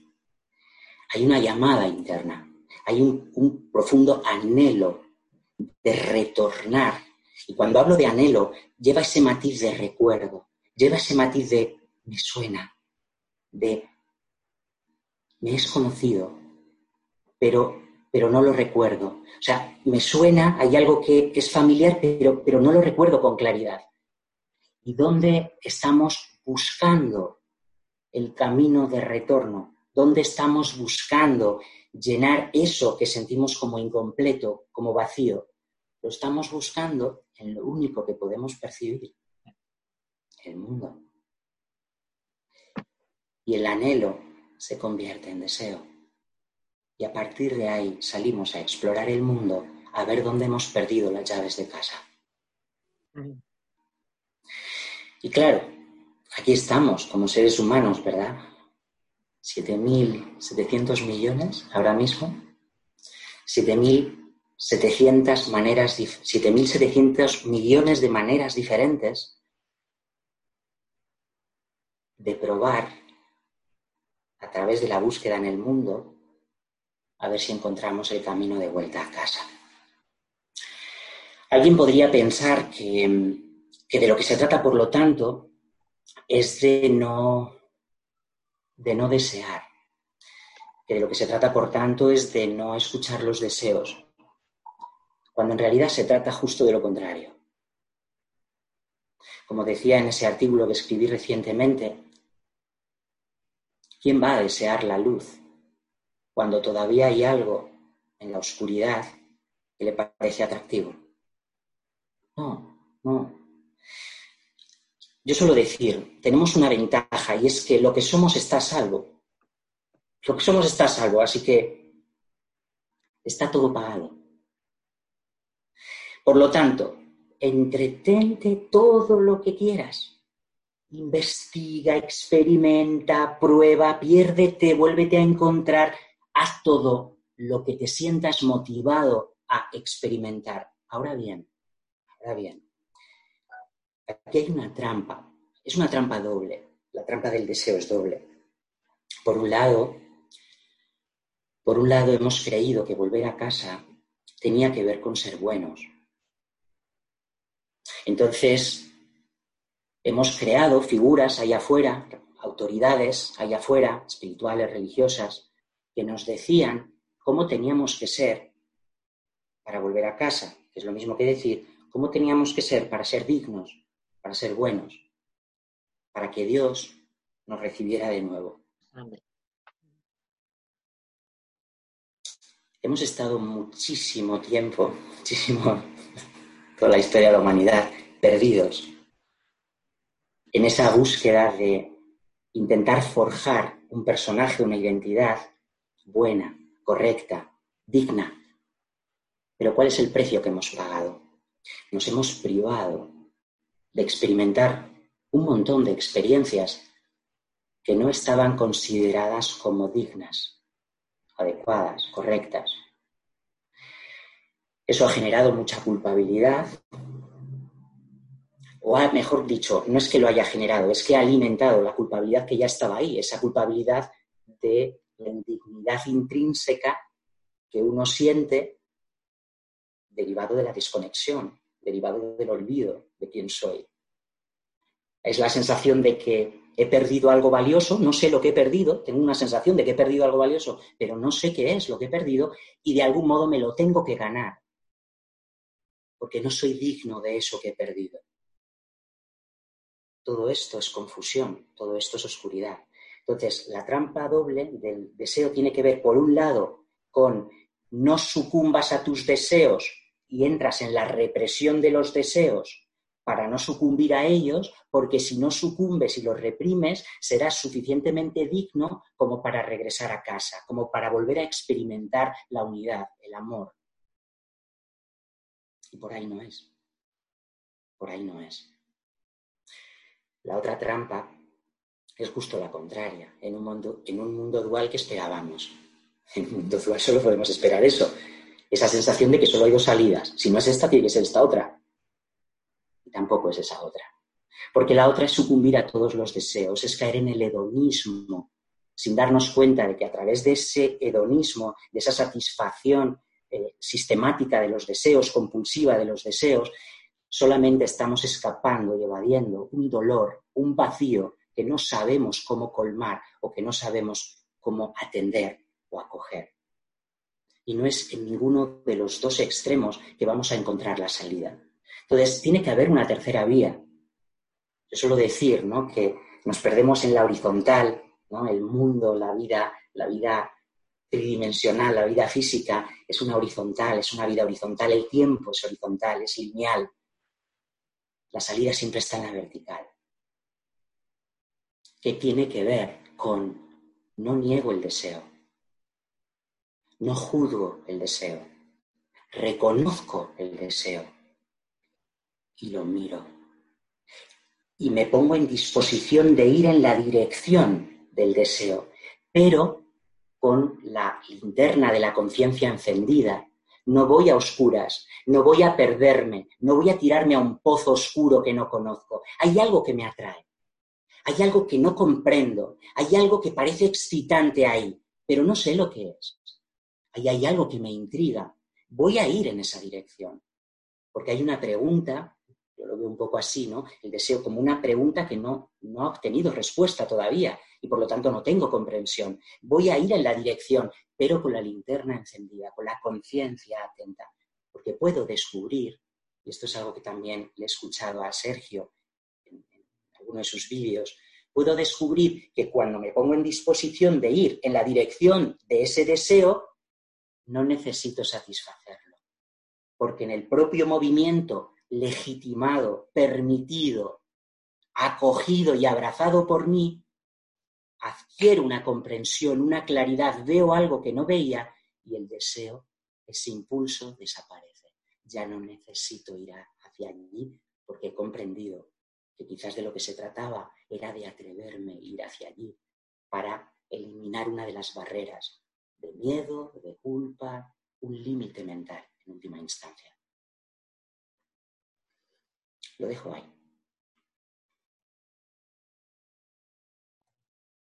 Hay una llamada interna, hay un, un profundo anhelo de retornar y cuando hablo de anhelo, lleva ese matiz de recuerdo, lleva ese matiz de me suena, de me es conocido, pero, pero no lo recuerdo. O sea, me suena, hay algo que, es familiar, pero, pero no lo recuerdo con claridad. ¿Y dónde estamos buscando el camino de retorno? ¿Dónde estamos buscando llenar eso que sentimos como incompleto, como vacío? Lo estamos buscando en lo único que podemos percibir, el mundo. Y el anhelo se convierte en deseo. Y a partir de ahí salimos a explorar el mundo, a ver dónde hemos perdido las llaves de casa. Y claro, aquí estamos como seres humanos, ¿verdad? 7.700 millones ahora mismo. 7.000 700 maneras, 7.700 millones de maneras diferentes de probar a través de la búsqueda en el mundo a ver si encontramos el camino de vuelta a casa. Alguien podría pensar que, que de lo que se trata, por lo tanto, es de no, de no desear, que de lo que se trata, por tanto, es de no escuchar los deseos, cuando en realidad se trata justo de lo contrario. Como decía en ese artículo que escribí recientemente, ¿quién va a desear la luz cuando todavía hay algo en la oscuridad que le parece atractivo? No, no. Yo suelo decir, tenemos una ventaja y es que lo que somos está salvo. Lo que somos está salvo, así que está todo pagado. Por lo tanto, entretente todo lo que quieras. Investiga, experimenta, prueba, piérdete, vuélvete a encontrar, haz todo lo que te sientas motivado a experimentar. Ahora bien, ahora bien, aquí hay una trampa, es una trampa doble. la trampa del deseo es doble. Por un lado, por un lado hemos creído que volver a casa tenía que ver con ser buenos. Entonces, hemos creado figuras allá afuera, autoridades allá afuera, espirituales, religiosas, que nos decían cómo teníamos que ser para volver a casa, que es lo mismo que decir cómo teníamos que ser para ser dignos, para ser buenos, para que Dios nos recibiera de nuevo. Hemos estado muchísimo tiempo, [LAUGHS] muchísimo, toda la historia de la humanidad, perdidos en esa búsqueda de intentar forjar un personaje, una identidad buena, correcta, digna. Pero ¿cuál es el precio que hemos pagado? Nos hemos privado de experimentar un montón de experiencias que no estaban consideradas como dignas, adecuadas, correctas. Eso ha generado mucha culpabilidad, o mejor dicho, no es que lo haya generado, es que ha alimentado la culpabilidad que ya estaba ahí, esa culpabilidad de la indignidad intrínseca que uno siente derivado de la desconexión, derivado del olvido de quién soy. Es la sensación de que he perdido algo valioso, no sé lo que he perdido, tengo una sensación de que he perdido algo valioso, pero no sé qué es lo que he perdido y de algún modo me lo tengo que ganar, porque no soy digno de eso que he perdido. Todo esto es confusión, todo esto es oscuridad. Entonces, la trampa doble del deseo tiene que ver, por un lado, con no sucumbas a tus deseos y entras en la represión de los deseos para no sucumbir a ellos, porque si no sucumbes y los reprimes, serás suficientemente digno como para regresar a casa, como para volver a experimentar la unidad, el amor. Y por ahí no es. Por ahí no es. La otra trampa es justo la contraria. En un mundo, en un mundo dual que esperábamos. [LAUGHS] En un mundo dual solo podemos esperar eso. Esa sensación de que solo hay dos salidas. Si no es esta, tiene que ser esta otra. Y tampoco es esa otra. Porque la otra es sucumbir a todos los deseos, es caer en el hedonismo, sin darnos cuenta de que a través de ese hedonismo, de esa satisfacción eh, sistemática de los deseos, compulsiva de los deseos, solamente estamos escapando y evadiendo un dolor, un vacío que no sabemos cómo colmar o que no sabemos cómo atender o acoger. Y no es en ninguno de los dos extremos que vamos a encontrar la salida. Entonces, tiene que haber una tercera vía. Yo suelo decir ¿no? que nos perdemos en la horizontal, ¿no? el mundo, la vida, la vida tridimensional, la vida física es una horizontal, es una vida horizontal, el tiempo es horizontal, es lineal, la salida siempre está en la vertical. ¿Qué tiene que ver con no niego el deseo, no juzgo el deseo, reconozco el deseo. Y lo miro. Y me pongo en disposición de ir en la dirección del deseo, pero con la linterna de la conciencia encendida no voy a oscuras, no voy a perderme, no voy a tirarme a un pozo oscuro que no conozco. Hay algo que me atrae, hay algo que no comprendo, hay algo que parece excitante ahí, pero no sé lo que es. Ahí hay algo que me intriga. Voy a ir en esa dirección, porque hay una pregunta, yo lo veo un poco así, ¿no? El deseo como una pregunta que no, no ha obtenido respuesta todavía y por lo tanto no tengo comprensión. Voy a ir en la dirección, pero con la linterna encendida, con la conciencia atenta, porque puedo descubrir, y esto es algo que también le he escuchado a Sergio en, alguno de sus vídeos, puedo descubrir que cuando me pongo en disposición de ir en la dirección de ese deseo, no necesito satisfacerlo, porque en el propio movimiento legitimado, permitido, acogido y abrazado por mí, adquiero una comprensión, una claridad, veo algo que no veía y el deseo, ese impulso desaparece. Ya no necesito ir hacia allí porque he comprendido que quizás de lo que se trataba era de atreverme a ir hacia allí para eliminar una de las barreras de miedo, de culpa, un límite mental en última instancia. Lo dejo ahí.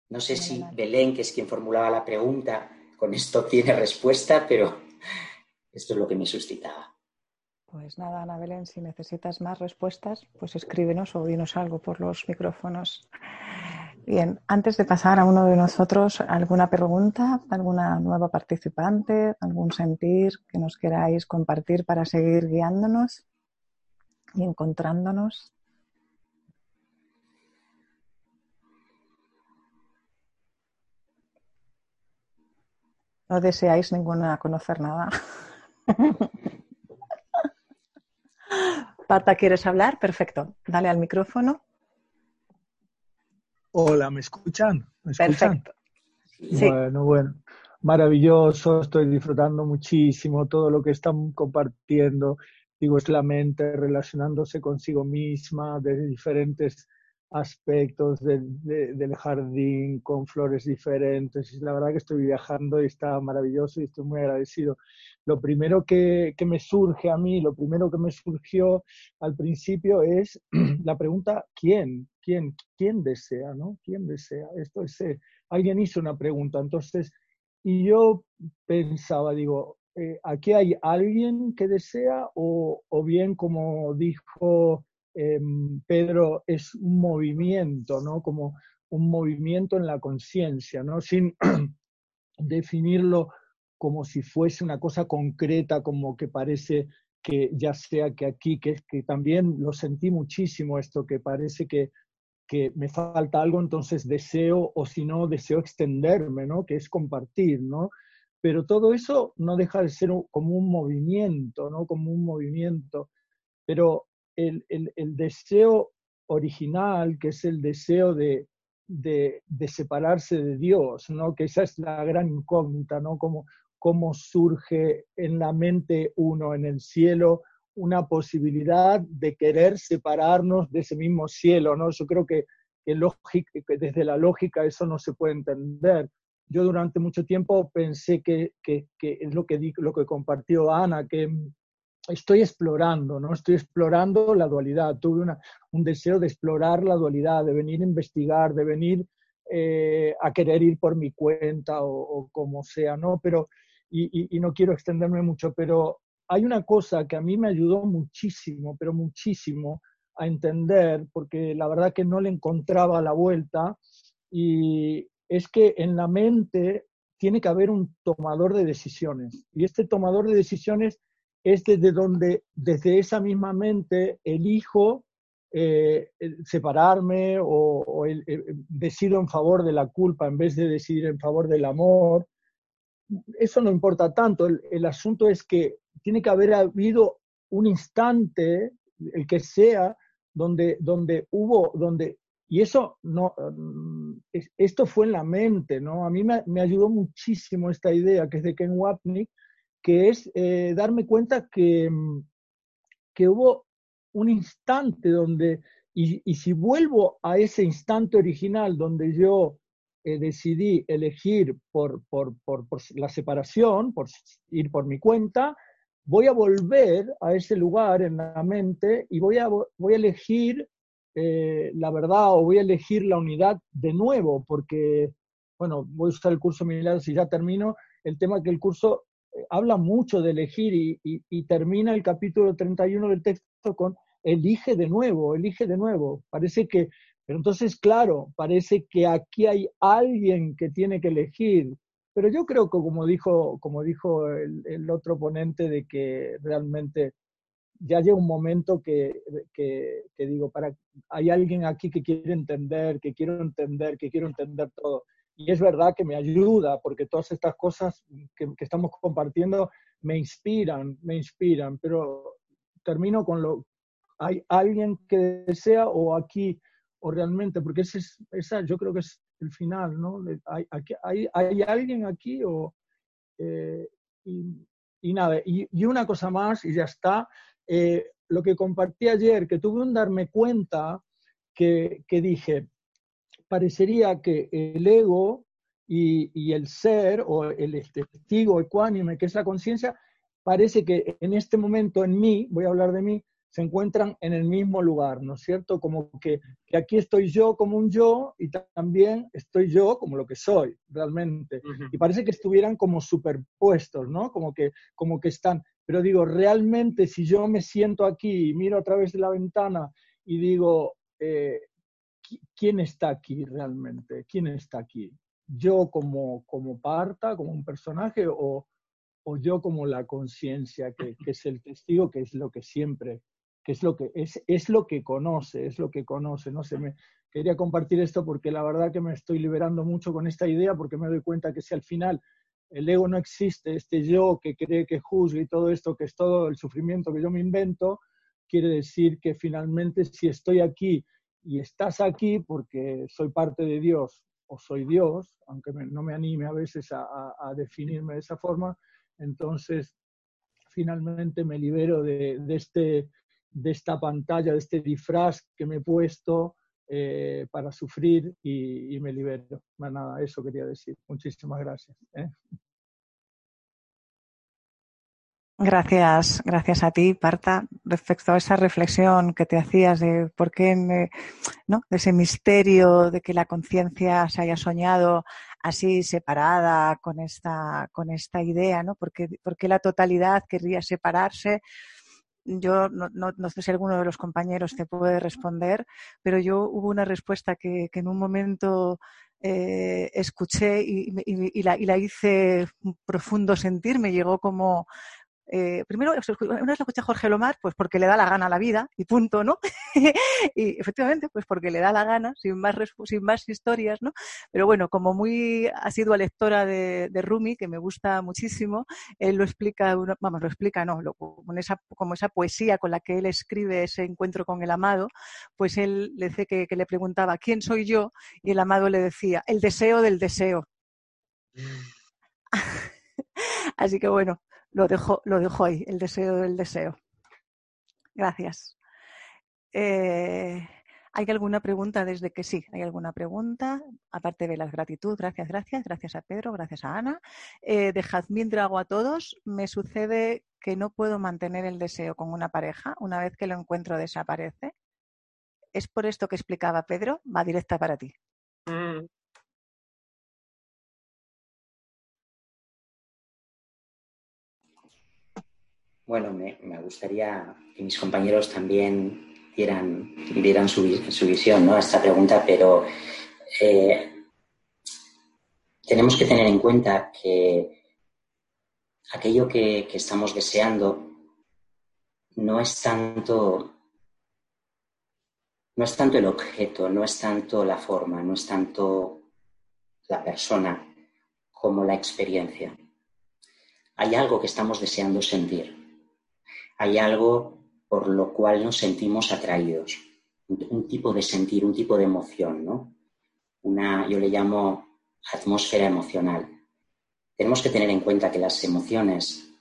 No sé si Belén, que es quien formulaba la pregunta, con esto [LAUGHS] tiene respuesta, pero esto es lo que me suscitaba. Pues nada, Ana Belén, si necesitas más respuestas, pues escríbenos o dinos algo por los micrófonos. Bien, antes de pasar a uno de nosotros, ¿alguna pregunta? ¿Alguna nueva participante? ¿Algún sentir que nos queráis compartir para seguir guiándonos y encontrándonos? No deseáis ninguna conocer nada. [LAUGHS] Pata, ¿quieres hablar? Perfecto. Dale al micrófono. Hola, ¿me escuchan? Perfecto. Bueno, bueno. Maravilloso, estoy disfrutando muchísimo todo lo que están compartiendo. Digo, es la mente relacionándose consigo misma desde diferentes aspectos del jardín con flores diferentes. Y la verdad que estoy viajando y está maravilloso y estoy muy agradecido. Lo primero que, que me surge a mí, lo primero que me surgió al principio es [CLEARS THROAT] la pregunta, ¿quién? ¿Quién, quién desea? ¿no? ¿Quién desea? Esto es, eh, alguien hizo una pregunta, entonces, y yo pensaba, digo, eh, ¿aquí hay alguien que desea o, bien como dijo Em, Pedro, es un movimiento, ¿no? Como un movimiento en la conciencia, ¿no? Sin [CLEARS THROAT] definirlo como si fuese una cosa concreta, como que parece que ya sea que aquí, que, que también lo sentí muchísimo esto, que parece que, que me falta algo, entonces deseo, o si no, deseo extenderme, ¿no? Que es compartir, ¿no? Pero todo eso no deja de ser como un movimiento, ¿no? Como un movimiento. Pero el, deseo original, que es el deseo de, separarse de Dios, ¿no? que esa es la gran incógnita, ¿no? Cómo, cómo surge en la mente uno, en el cielo, una posibilidad de querer separarnos de ese mismo cielo. ¿no? Yo creo que, desde la lógica eso no se puede entender. Yo durante mucho tiempo pensé que, es lo que, lo que compartió Ana, que estoy explorando, ¿no? Estoy explorando la dualidad. Tuve un deseo de explorar la dualidad, de venir a investigar, de venir eh, a querer ir por mi cuenta o, como sea, ¿no? Pero, y, no quiero extenderme mucho, pero hay una cosa que a mí me ayudó muchísimo, pero muchísimo a entender, porque la verdad que no le encontraba la vuelta, y es que en la mente tiene que haber un tomador de decisiones. Y este tomador de decisiones es desde donde, desde esa misma mente, elijo eh, separarme o, decido en favor de la culpa en vez de decidir en favor del amor. Eso no importa tanto. El, asunto es que tiene que haber habido un instante, el que sea, donde, donde hubo, donde, y eso no, esto fue en la mente, ¿no? A mí me, me ayudó muchísimo esta idea que es de Ken Wapnick, que es eh, darme cuenta que, mm, que, hubo un instante donde, y, si vuelvo a ese instante original donde yo eh, decidí elegir por, por, por, la separación, por ir por mi cuenta, voy a volver a ese lugar en la mente y voy a, voy a elegir eh, la verdad o voy a elegir la unidad de nuevo, porque, bueno, voy a usar el curso Milagros y ya termino, el tema que el curso habla mucho de elegir y, termina el capítulo 31 del texto con elige de nuevo, elige de nuevo. Parece que, pero entonces, claro, parece que aquí hay alguien que tiene que elegir. Pero yo creo que como dijo, como dijo el, otro ponente, de que realmente ya llega un momento que, que, digo, para, hay alguien aquí que quiere entender, que quiero entender, que quiero entender todo. Y es verdad que me ayuda porque todas estas cosas que, estamos compartiendo me inspiran, me inspiran, pero termino con lo, hay alguien que desea o aquí, o realmente, porque ese es, esa yo creo que es el final, ¿no? Hay, hay, hay alguien aquí o... Eh, y, nada, y, una cosa más y ya está. Eh, lo que compartí ayer, que tuve un darme cuenta que, que dije, parecería que el ego y, el ser o el testigo ecuánime, que es la conciencia, parece que en este momento en mí, voy a hablar de mí, se encuentran en el mismo lugar, ¿no es cierto? Como que, aquí estoy yo como un yo y también estoy yo como lo que soy realmente. Y parece que estuvieran como superpuestos, ¿no? Como que, como que están. Pero digo, realmente si yo me siento aquí y miro a través de la ventana y digo, eh, ¿quién está aquí realmente? ¿Quién está aquí? ¿Yo como, como parta, como un personaje o, o yo como la conciencia que, que, es el testigo, que es lo que siempre que es lo que, es, es lo que conoce, es lo que conoce. No sé, me, quería compartir esto porque la verdad que me estoy liberando mucho con esta idea porque me doy cuenta que si al final el ego no existe, este yo que cree que juzga y todo esto, que es todo el sufrimiento que yo me invento, quiere decir que finalmente si estoy aquí y estás aquí porque soy parte de Dios o soy Dios, aunque no me anime a veces a, a, definirme de esa forma, entonces finalmente me libero de, de este de esta pantalla, de este disfraz que me he puesto eh, para sufrir y, me libero. nada, eso quería decir. Muchísimas gracias. ¿eh? Gracias, gracias a ti, Parta, respecto a esa reflexión que te hacías de por qué, ¿no? De ese misterio de que la conciencia se haya soñado así separada con esta, con esta idea, ¿no? Porque, porque la totalidad querría separarse yo no, no, sé si alguno de los compañeros te puede responder, pero yo hubo una respuesta que, en un momento eh, escuché y, y, la, y, la, hice profundo sentir, me llegó como, eh, primero, una vez lo escuché a Jorge Lomar, pues porque le da la gana a la vida y punto, ¿no? [LAUGHS] y efectivamente, pues porque le da la gana, sin más, sin más historias, ¿no? Pero bueno, como muy asidua lectora de, de Rumi, que me gusta muchísimo, él lo explica, vamos, lo explica, no, lo, como, esa, como esa poesía con la que él escribe ese encuentro con el amado, pues él le dice que, que le preguntaba, ¿quién soy yo? Y el amado le decía, el deseo del deseo. Mm. [LAUGHS] Así que bueno, lo dejo, lo dejo ahí, el deseo del deseo. Gracias. Eh, ¿Hay alguna pregunta desde que sí? ¿Hay alguna pregunta? Aparte de las gratitud, gracias, gracias, gracias a Pedro, gracias a Ana. Eh, de Jazmín Drago a todos, me sucede que no puedo mantener el deseo con una pareja, una vez que lo encuentro desaparece. ¿Es por esto que explicaba Pedro? Va directa para ti. Mm. Bueno, me, gustaría que mis compañeros también dieran, dieran su, visión a esta pregunta, pero eh, tenemos que tener en cuenta que aquello que, estamos deseando no es tanto no es tanto el objeto, no es tanto la forma, no es tanto la persona como la experiencia. Hay algo que estamos deseando sentir hay algo por lo cual nos sentimos atraídos, un, tipo de sentir, un tipo de emoción, ¿no? Una, yo le llamo atmósfera emocional. Tenemos que tener en cuenta que las emociones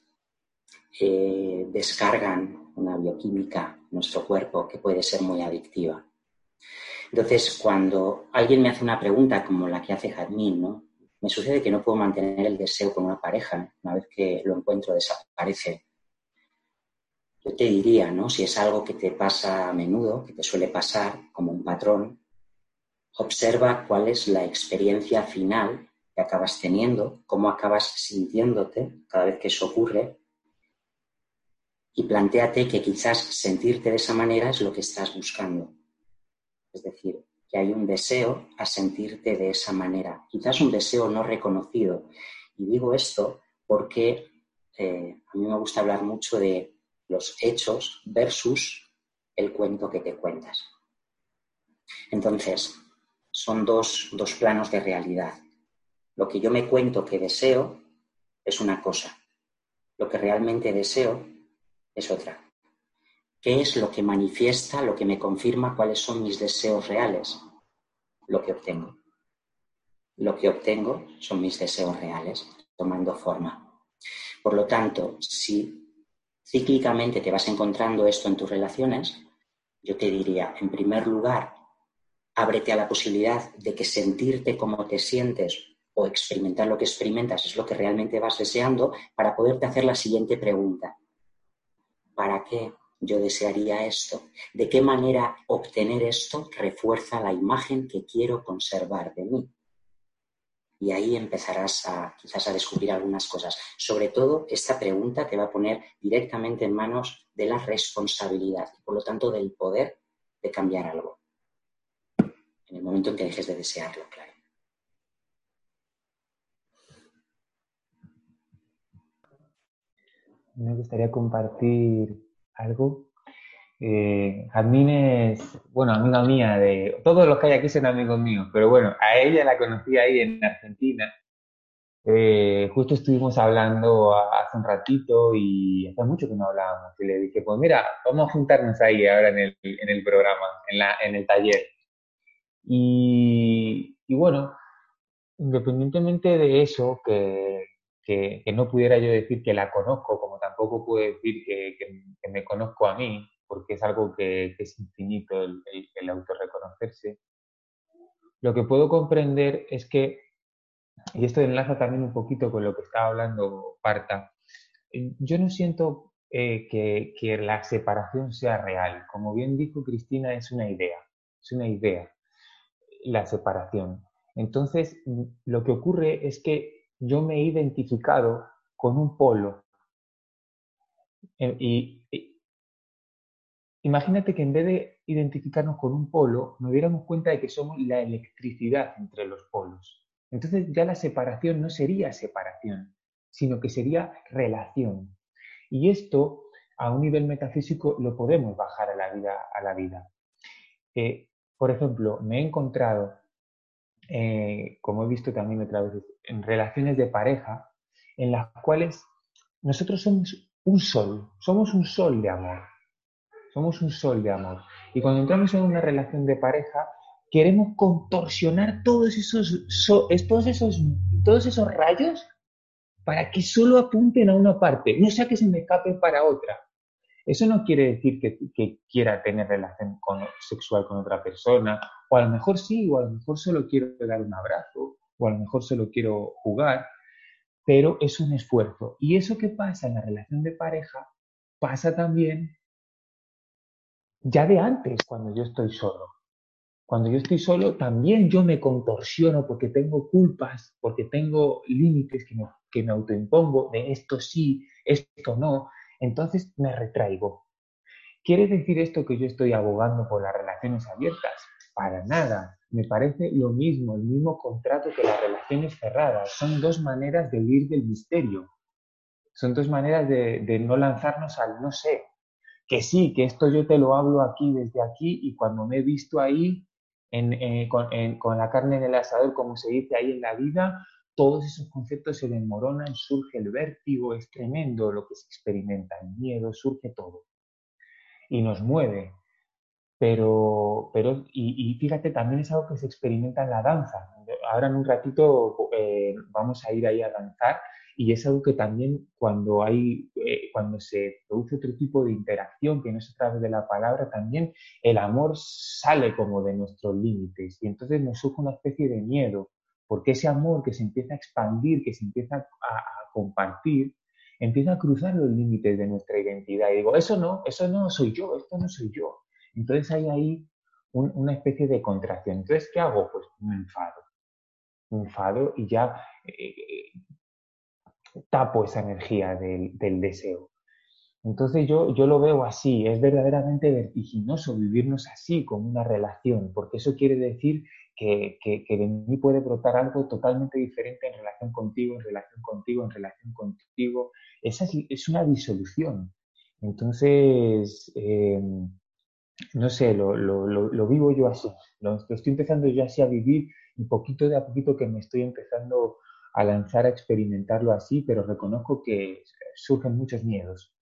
eh, descargan una bioquímica en nuestro cuerpo que puede ser muy adictiva. Entonces, cuando alguien me hace una pregunta como la que hace Jadmin, ¿no? Me sucede que no puedo mantener el deseo con una pareja. Una vez que lo encuentro, desaparece yo te diría, ¿no? Si es algo que te pasa a menudo, que te suele pasar como un patrón, observa cuál es la experiencia final que acabas teniendo, cómo acabas sintiéndote cada vez que eso ocurre y planteate que quizás sentirte de esa manera es lo que estás buscando. Es decir, que hay un deseo a sentirte de esa manera, quizás un deseo no reconocido. Y digo esto porque eh, a mí me gusta hablar mucho de los hechos versus el cuento que te cuentas. Entonces, son dos, dos planos de realidad. Lo que yo me cuento que deseo es una cosa. Lo que realmente deseo es otra. ¿Qué es lo que manifiesta, lo que me confirma cuáles son mis deseos reales? Lo que obtengo. Lo que obtengo son mis deseos reales, tomando forma. Por lo tanto, si cíclicamente te vas encontrando esto en tus relaciones, yo te diría, en primer lugar, ábrete a la posibilidad de que sentirte como te sientes o experimentar lo que experimentas es lo que realmente vas deseando para poderte hacer la siguiente pregunta. ¿Para qué yo desearía esto, de qué manera obtener esto refuerza la imagen que quiero conservar de mí. Y ahí empezarás a quizás a descubrir algunas cosas. Sobre todo, esta pregunta te va a poner directamente en manos de la responsabilidad y por lo tanto del poder de cambiar algo. En el momento en que dejes de desearlo, claro. Me gustaría compartir algo. Eh, es, bueno, amiga mía, de todos los que hay aquí son amigos míos, pero bueno, a ella la conocí ahí en Argentina. Eh, justo estuvimos hablando hace un ratito y hace mucho que no hablábamos. Y le dije, pues mira, vamos a juntarnos ahí ahora en el, en el programa, en, la, en el taller. Y, y bueno, independientemente de eso, que, que, no pudiera yo decir que la conozco, como tampoco puedo decir que, me conozco a mí, porque es algo que, es infinito el, el, autorreconocerse. Lo que puedo comprender es que, y esto enlaza también un poquito con lo que estaba hablando Parta, eh, yo no siento eh, que, que la separación sea real. Como bien dijo Cristina, es una idea, es una idea la separación. Entonces, lo que ocurre es que yo me he identificado con un polo. Eh, y, imagínate que en vez de identificarnos con un polo, nos diéramos cuenta de que somos la electricidad entre los polos. Entonces ya la separación no sería separación, sino que sería relación. Y esto, a un nivel metafísico, lo podemos bajar a la vida. Eh, por ejemplo, me he encontrado eh, como he visto también otra vez, en relaciones de pareja, en las cuales nosotros somos un sol, somos un sol de amor, somos un sol de amor. Y cuando entramos en una relación de pareja, queremos contorsionar todos esos, todos esos, todos esos rayos para que solo apunten a una parte, no sea que se me escapen para otra. Eso no quiere decir que, quiera tener relación sexual con otra persona, o a lo mejor sí, o a lo mejor solo quiero dar un abrazo, o a lo mejor solo quiero jugar, pero es un esfuerzo. Y eso que pasa en la relación de pareja pasa también ya de antes, cuando yo estoy solo. Cuando yo estoy solo, también yo me contorsiono porque tengo culpas, porque tengo límites que me, que me autoimpongo de esto sí, esto no, entonces me retraigo. ¿Quiere decir esto que yo estoy abogando por las relaciones abiertas? Para nada. Me parece lo mismo, el mismo contrato que las relaciones cerradas. Son dos maneras de huir del misterio. Son dos maneras de, no lanzarnos al no sé. Que sí, que esto yo te lo hablo aquí, desde aquí, y cuando me he visto ahí, eh, con, la carne en el asador, como se dice ahí en la vida, todos esos conceptos se desmoronan, surge el vértigo, es tremendo lo que se experimenta, el miedo, surge todo. Y nos mueve. Pero, pero y, fíjate, también es algo que se experimenta en la danza. Ahora en un ratito eh, vamos a ir ahí a danzar y es algo que también cuando hay, eh, cuando se produce otro tipo de interacción que no es a través de la palabra, también el amor sale como de nuestros límites y entonces nos surge una especie de miedo porque ese amor que se empieza a expandir, que se empieza a, compartir, empieza a cruzar los límites de nuestra identidad. Y digo, eso no, eso no soy yo, esto no soy yo. Entonces hay ahí una especie de contracción. Entonces, ¿qué hago? Pues me enfado. Me enfado y ya eh, eh, tapo esa energía del, deseo. Entonces yo, yo lo veo así, es verdaderamente vertiginoso vivirnos así, como una relación, porque eso quiere decir que, de mí puede brotar algo totalmente diferente en relación contigo, en relación contigo, en relación contigo. Esa es, una disolución. Entonces, em, no sé, lo, vivo yo así. Lo, estoy empezando yo así a vivir y poquito de a poquito que me estoy empezando a lanzar a experimentarlo así, pero reconozco que surgen muchos miedos.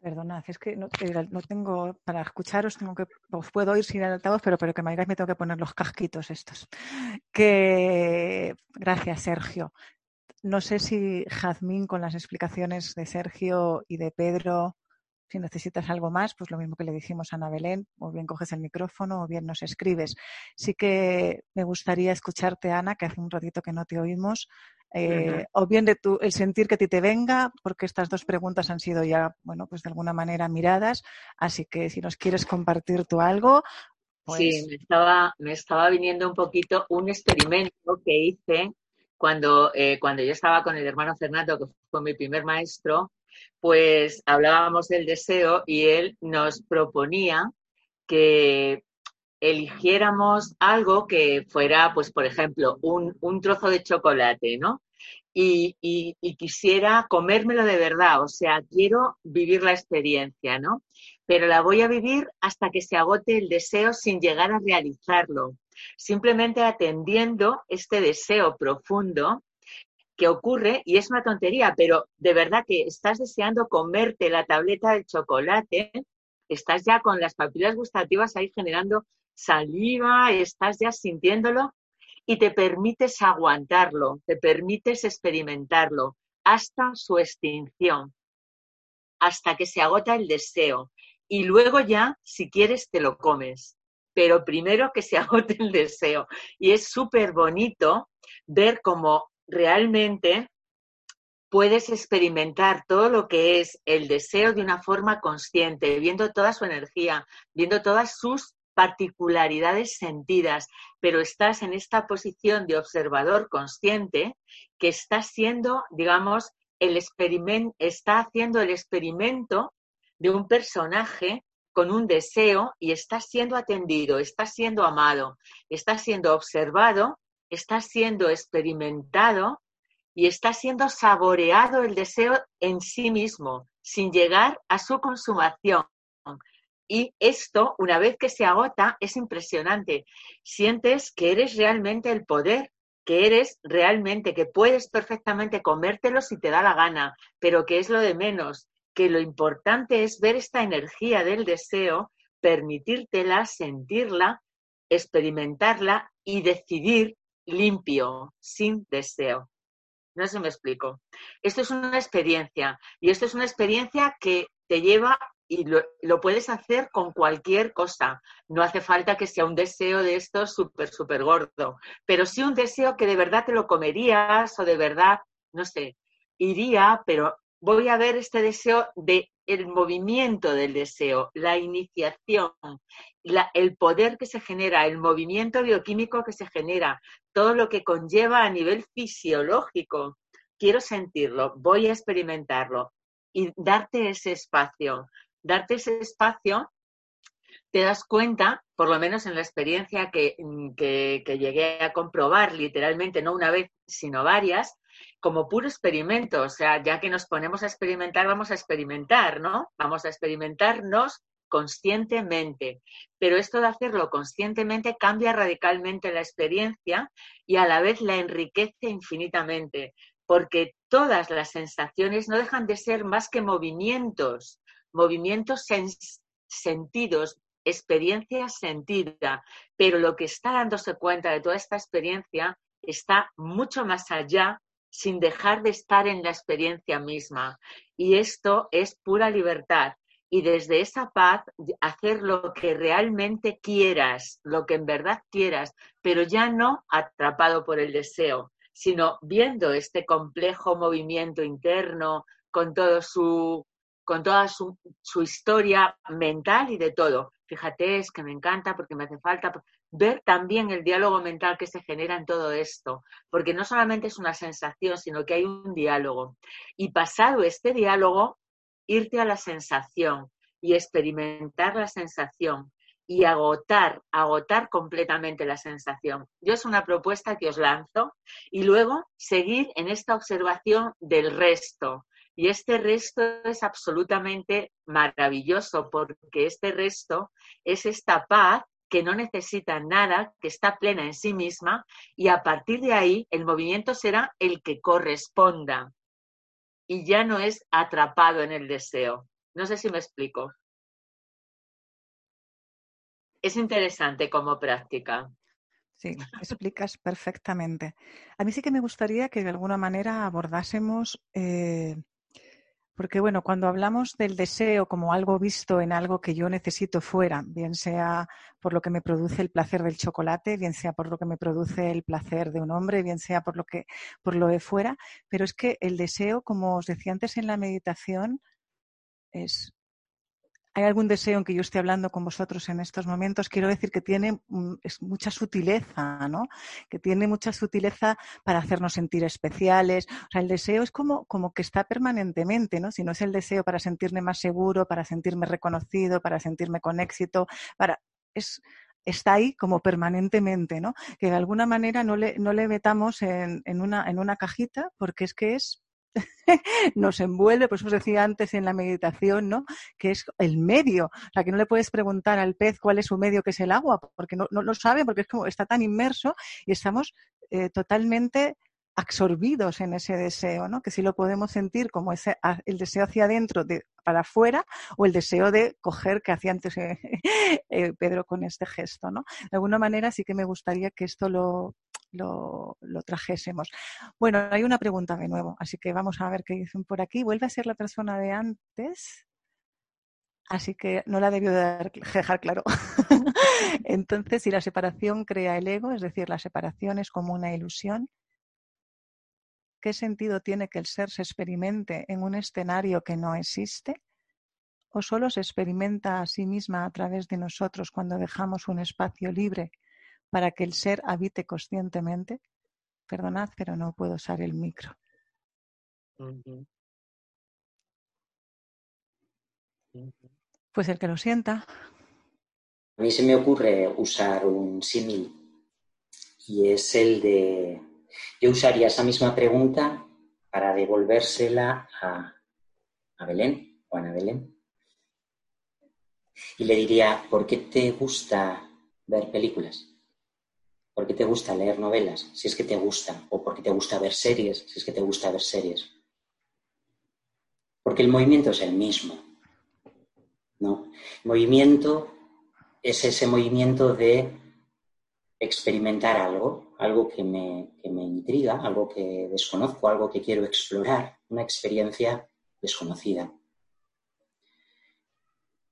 Perdonad, es que no, tengo, para escucharos tengo que, os puedo ir sin altavoz, pero, pero que me digáis me tengo que poner los casquitos estos. Que, gracias Sergio. No sé si Jazmín con las explicaciones de Sergio y de Pedro Si necesitas algo más, pues lo mismo que le dijimos a Ana Belén, o bien coges el micrófono o bien nos escribes. Sí que me gustaría escucharte, Ana, que hace un ratito que no te oímos, eh, o bien de tu, el sentir que a ti te venga, porque estas dos preguntas han sido ya, bueno, pues de alguna manera miradas. Así que si nos quieres compartir tú algo. Pues... Sí, me estaba, me estaba viniendo un poquito un experimento que hice cuando, eh, cuando yo estaba con el hermano Fernando, que fue mi primer maestro, pues hablábamos del deseo y él nos proponía que eligiéramos algo que fuera, pues, por ejemplo, un, un trozo de chocolate, ¿no? Y, y, y, quisiera comérmelo de verdad, o sea, quiero vivir la experiencia, ¿no? Pero la voy a vivir hasta que se agote el deseo sin llegar a realizarlo, simplemente atendiendo este deseo profundo que ocurre, y es una tontería, pero de verdad que estás deseando comerte la tableta de chocolate, estás ya con las papilas gustativas ahí generando saliva, estás ya sintiéndolo y te permites aguantarlo, te permites experimentarlo hasta su extinción, hasta que se agota el deseo. Y luego ya, si quieres, te lo comes. Pero primero que se [LAUGHS] agote el deseo. Y es súper bonito ver cómo realmente puedes experimentar todo lo que es el deseo de una forma consciente, viendo toda su energía, viendo todas sus particularidades sentidas, pero estás en esta posición de observador consciente que está siendo, digamos, el experimento, está haciendo el experimento de un personaje con un deseo y está siendo atendido, está siendo amado, está siendo observado, está siendo experimentado y está siendo saboreado el deseo en sí mismo, sin llegar a su consumación. Y esto, una vez que se agota, es impresionante. Sientes que eres realmente el poder, que eres realmente, que puedes perfectamente comértelo si te da la gana, pero que es lo de menos, que lo importante es ver esta energía del deseo, permitírtela, sentirla, experimentarla y decidir limpio, sin deseo. No sé si me explico. Esto es una experiencia y esto es una experiencia que te lleva y lo, puedes hacer con cualquier cosa. No hace falta que sea un deseo de esto súper, súper gordo, pero sí un deseo que de verdad te lo comerías o de verdad, no sé, iría, pero voy a ver este deseo de el movimiento del deseo, la iniciación, el poder que se genera, el movimiento bioquímico que se genera, todo lo que conlleva a nivel fisiológico. Quiero sentirlo, voy a experimentarlo y darte ese espacio darte ese espacio, te das cuenta, por lo menos en la experiencia que, que, llegué a comprobar literalmente, no una vez, sino varias, como puro experimento. O sea, ya que nos ponemos a experimentar, vamos a experimentar, ¿no? Vamos a experimentarnos conscientemente. Pero esto de hacerlo conscientemente cambia radicalmente la experiencia y a la vez la enriquece infinitamente, porque todas las sensaciones no dejan de ser más que movimientos movimientos sentidos, experiencia sentida, pero lo que está dándose cuenta de toda esta experiencia está mucho más allá sin dejar de estar en la experiencia misma. Y esto es pura libertad. Y desde esa paz, hacer lo que realmente quieras, lo que en verdad quieras, pero ya no atrapado por el deseo, sino viendo este complejo movimiento interno con todo su con toda su, historia mental y de todo. Fíjate, es que me encanta porque me hace falta ver también el diálogo mental que se genera en todo esto, porque no solamente es una sensación, sino que hay un diálogo. Y pasado este diálogo, irte a la sensación y experimentar la sensación y agotar, agotar completamente la sensación. Yo es una propuesta que os lanzo y luego seguir en esta observación del resto, y este resto es absolutamente maravilloso porque este resto es esta paz que no necesita nada, que está plena en sí misma y a partir de ahí el movimiento será el que corresponda y ya no es atrapado en el deseo. No sé si me explico. Es interesante como práctica. Sí, explicas perfectamente. A mí sí que me gustaría que de alguna manera abordásemos eh, Porque bueno, cuando hablamos del deseo como algo visto en algo que yo necesito fuera, bien sea por lo que me produce el placer del chocolate, bien sea por lo que me produce el placer de un hombre, bien sea por lo que por lo de fuera, pero es que el deseo, como os decía antes en la meditación, es ¿Hay algún deseo en que yo esté hablando con vosotros en estos momentos? Quiero decir que tiene mucha sutileza, ¿no? Que tiene mucha sutileza para hacernos sentir especiales. O sea, el deseo es como, como que está permanentemente, ¿no? Si no es el deseo para sentirme más seguro, para sentirme reconocido, para sentirme con éxito, para... Es, está ahí como permanentemente, ¿no? Que de alguna manera no le, no le metamos en, en, una, en una cajita porque es que es [LAUGHS] nos envuelve, por eso os decía antes en la meditación, ¿no? Que es el medio. O sea, que no le puedes preguntar al pez cuál es su medio, que es el agua, porque no, no lo sabe, porque es como está tan inmerso y estamos eh, totalmente absorbidos en ese deseo, ¿no? Que si lo podemos sentir como ese, el deseo hacia adentro, de, para afuera, o el deseo de coger que hacía antes eh, [LAUGHS] eh, Pedro con este gesto, ¿no? De alguna manera sí que me gustaría que esto lo, lo, trajésemos. Bueno, hay una pregunta de nuevo, así que vamos a ver qué dicen por aquí. Vuelve a ser la persona de antes. Así que no la debió dejar claro. [LAUGHS] Entonces, si la separación crea el ego, es decir, la separación es como una ilusión, ¿qué sentido tiene que el ser se experimente en un escenario que no existe? ¿O solo se experimenta a sí misma a través de nosotros cuando dejamos un espacio libre para que el ser habite conscientemente? Perdonad, pero no puedo usar el micro. Pues el que lo sienta. A mí se me ocurre usar un símil y es el de, yo usaría esa misma pregunta para devolvérsela a, a Belén o a Ana Belén. Y le diría, ¿por qué te gusta ver películas? ¿Por qué te gusta leer novelas? Si es que te gusta. O porque te gusta ver series, si es que te gusta ver series. Porque el movimiento es el mismo. ¿no? Movimiento es ese movimiento de experimentar algo, algo que me, que me intriga, algo que desconozco, algo que quiero explorar, una experiencia desconocida.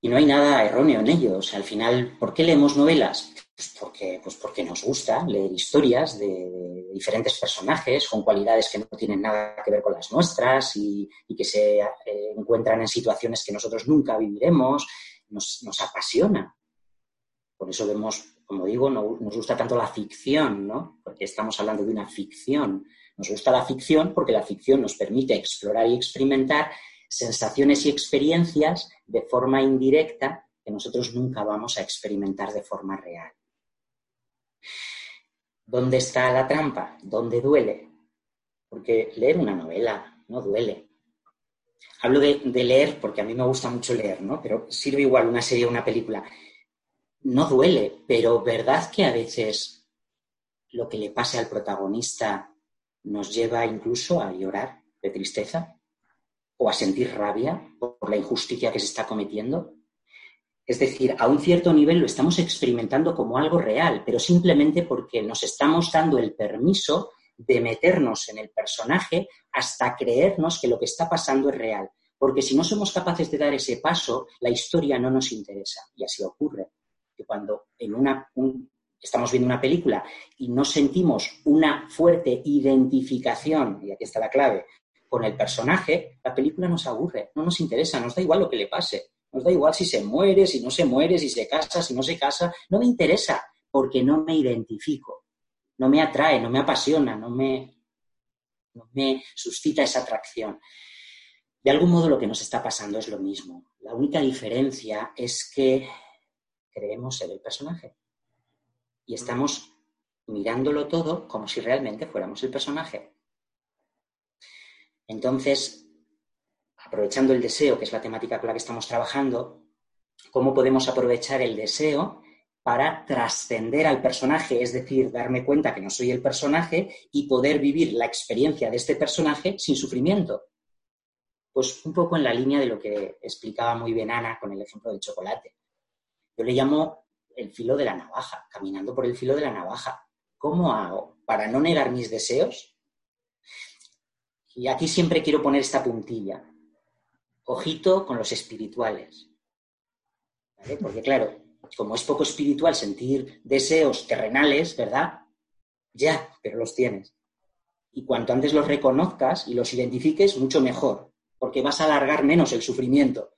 Y no hay nada erróneo en ello. O sea, al final, ¿por qué leemos novelas? Pues porque, pues porque nos gusta leer historias de, diferentes personajes con cualidades que no tienen nada que ver con las nuestras y, que se eh, encuentran en situaciones que nosotros nunca viviremos. Nos, nos apasiona. Por eso vemos, como digo, no, nos gusta tanto la ficción, ¿no? Porque estamos hablando de una ficción. Nos gusta la ficción porque la ficción nos permite explorar y experimentar sensaciones y experiencias de forma indirecta que nosotros nunca vamos a experimentar de forma real. ¿Dónde está la trampa? ¿Dónde duele? Porque leer una novela no duele. Hablo de, leer porque a mí me gusta mucho leer, ¿no? Pero sirve igual una serie o una película. No duele, pero ¿verdad que a veces lo que le pase al protagonista nos lleva incluso a llorar de tristeza? o a sentir rabia por la injusticia que se está cometiendo. Es decir, a un cierto nivel lo estamos experimentando como algo real, pero simplemente porque nos estamos dando el permiso de meternos en el personaje hasta creernos que lo que está pasando es real. Porque si no somos capaces de dar ese paso, la historia no nos interesa. Y así ocurre. Que cuando estamos viendo una película y no sentimos una fuerte identificación, y aquí está la clave, con el personaje, la película nos aburre, no nos interesa, nos da igual lo que le pase, nos da igual si se muere, si no se muere, si se casa, si no se casa, no me interesa porque no me identifico, no me atrae, no me apasiona, no me, no me suscita esa atracción. De algún modo lo que nos está pasando es lo mismo. La única diferencia es que creemos ser el personaje y estamos mirándolo todo como si realmente fuéramos el personaje. Entonces, aprovechando el deseo, que es la temática con la que estamos trabajando, ¿cómo podemos aprovechar el deseo para trascender al personaje, es decir, darme cuenta que no soy el personaje y poder vivir la experiencia de este personaje sin sufrimiento? Pues un poco en la línea de lo que explicaba muy bien Ana con el ejemplo del chocolate. Yo le llamo el filo de la navaja, caminando por el filo de la navaja. ¿Cómo hago para no negar mis deseos y aquí siempre quiero poner esta puntilla. Ojito con los espirituales. Porque claro, como es poco espiritual sentir deseos terrenales, ¿verdad? Ya, pero los tienes. Y cuanto antes los reconozcas y los identifiques, mucho mejor, porque vas a alargar menos el sufrimiento.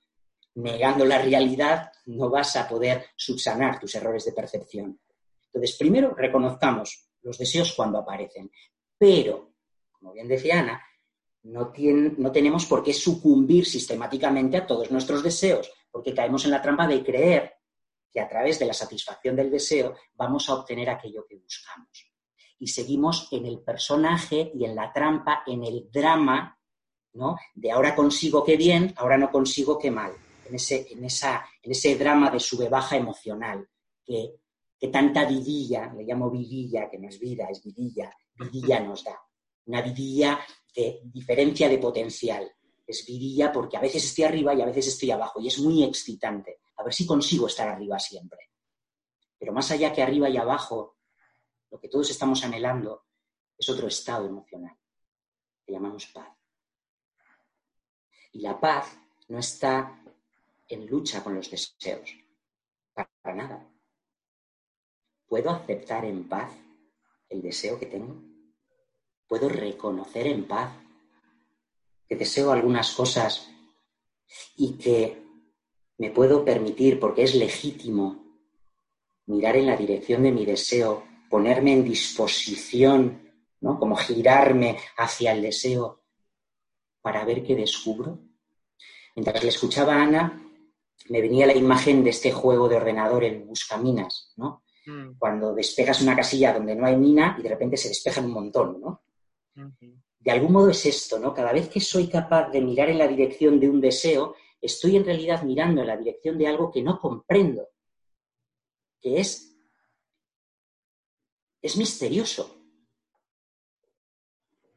Negando la realidad, no vas a poder subsanar tus errores de percepción. Entonces, primero reconozcamos los deseos cuando aparecen, pero, como bien decía Ana, no, tenemos por qué sucumbir sistemáticamente a todos nuestros deseos, porque caemos en la trampa de creer que a través de la satisfacción del deseo vamos a obtener aquello que buscamos. Y seguimos en el personaje y en la trampa, en el drama, ¿no? De ahora consigo que bien, ahora no consigo que mal. En ese, en esa, en ese drama de sube baja emocional, que, que tanta vidilla, le llamo vidilla, que no es vida, es vidilla, vidilla nos da. Una vidilla de diferencia de potencial. Es vidilla porque a veces estoy arriba y a veces estoy abajo y es muy excitante a ver si consigo estar arriba siempre. Pero más allá que arriba y abajo, lo que todos estamos anhelando es otro estado emocional, que llamamos paz. Y la paz no está en lucha con los deseos, para nada. ¿Puedo aceptar en paz el deseo que tengo? ¿Puedo reconocer en paz que deseo algunas cosas y que me puedo permitir, porque es legítimo, mirar en la dirección de mi deseo, ponerme en disposición, ¿no? Como girarme hacia el deseo para ver qué descubro. Mientras le escuchaba a Ana, me venía la imagen de este juego de ordenador, el buscaminas, ¿no? Mm. Cuando despegas una casilla donde no hay mina y de repente se despejan un montón, ¿no? De algún modo es esto, ¿no? Cada vez que soy capaz de mirar en la dirección de un deseo, estoy en realidad mirando en la dirección de algo que no comprendo, que es, es misterioso,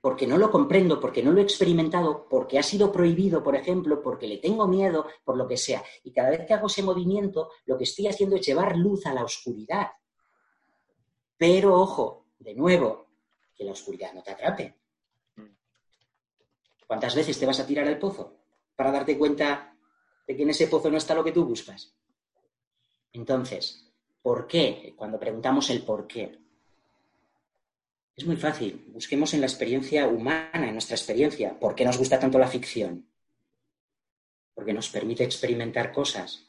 porque no lo comprendo, porque no lo he experimentado, porque ha sido prohibido, por ejemplo, porque le tengo miedo, por lo que sea. Y cada vez que hago ese movimiento, lo que estoy haciendo es llevar luz a la oscuridad. Pero ojo, de nuevo, que la oscuridad no te atrape. ¿Cuántas veces te vas a tirar al pozo para darte cuenta de que en ese pozo no está lo que tú buscas. Entonces, ¿por qué? Cuando preguntamos el por qué, es muy fácil. Busquemos en la experiencia humana, en nuestra experiencia, por qué nos gusta tanto la ficción. Porque nos permite experimentar cosas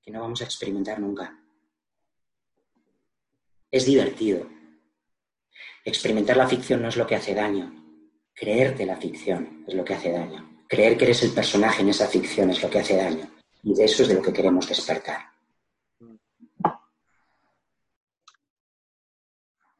que no vamos a experimentar nunca. Es divertido. Experimentar la ficción no es lo que hace daño. Creerte la ficción es lo que hace daño. Creer que eres el personaje en esa ficción es lo que hace daño. Y de eso es de lo que queremos despertar.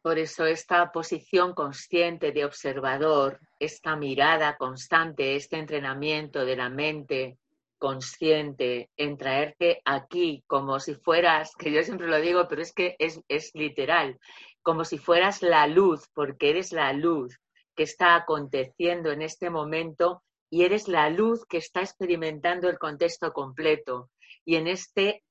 Por eso esta posición consciente de observador, esta mirada constante, este entrenamiento de la mente consciente en traerte aquí como si fueras, que yo siempre lo digo, pero es que es, es literal, como si fueras la luz, porque eres la luz que está aconteciendo en este momento y eres la luz que está experimentando el contexto completo. Y en este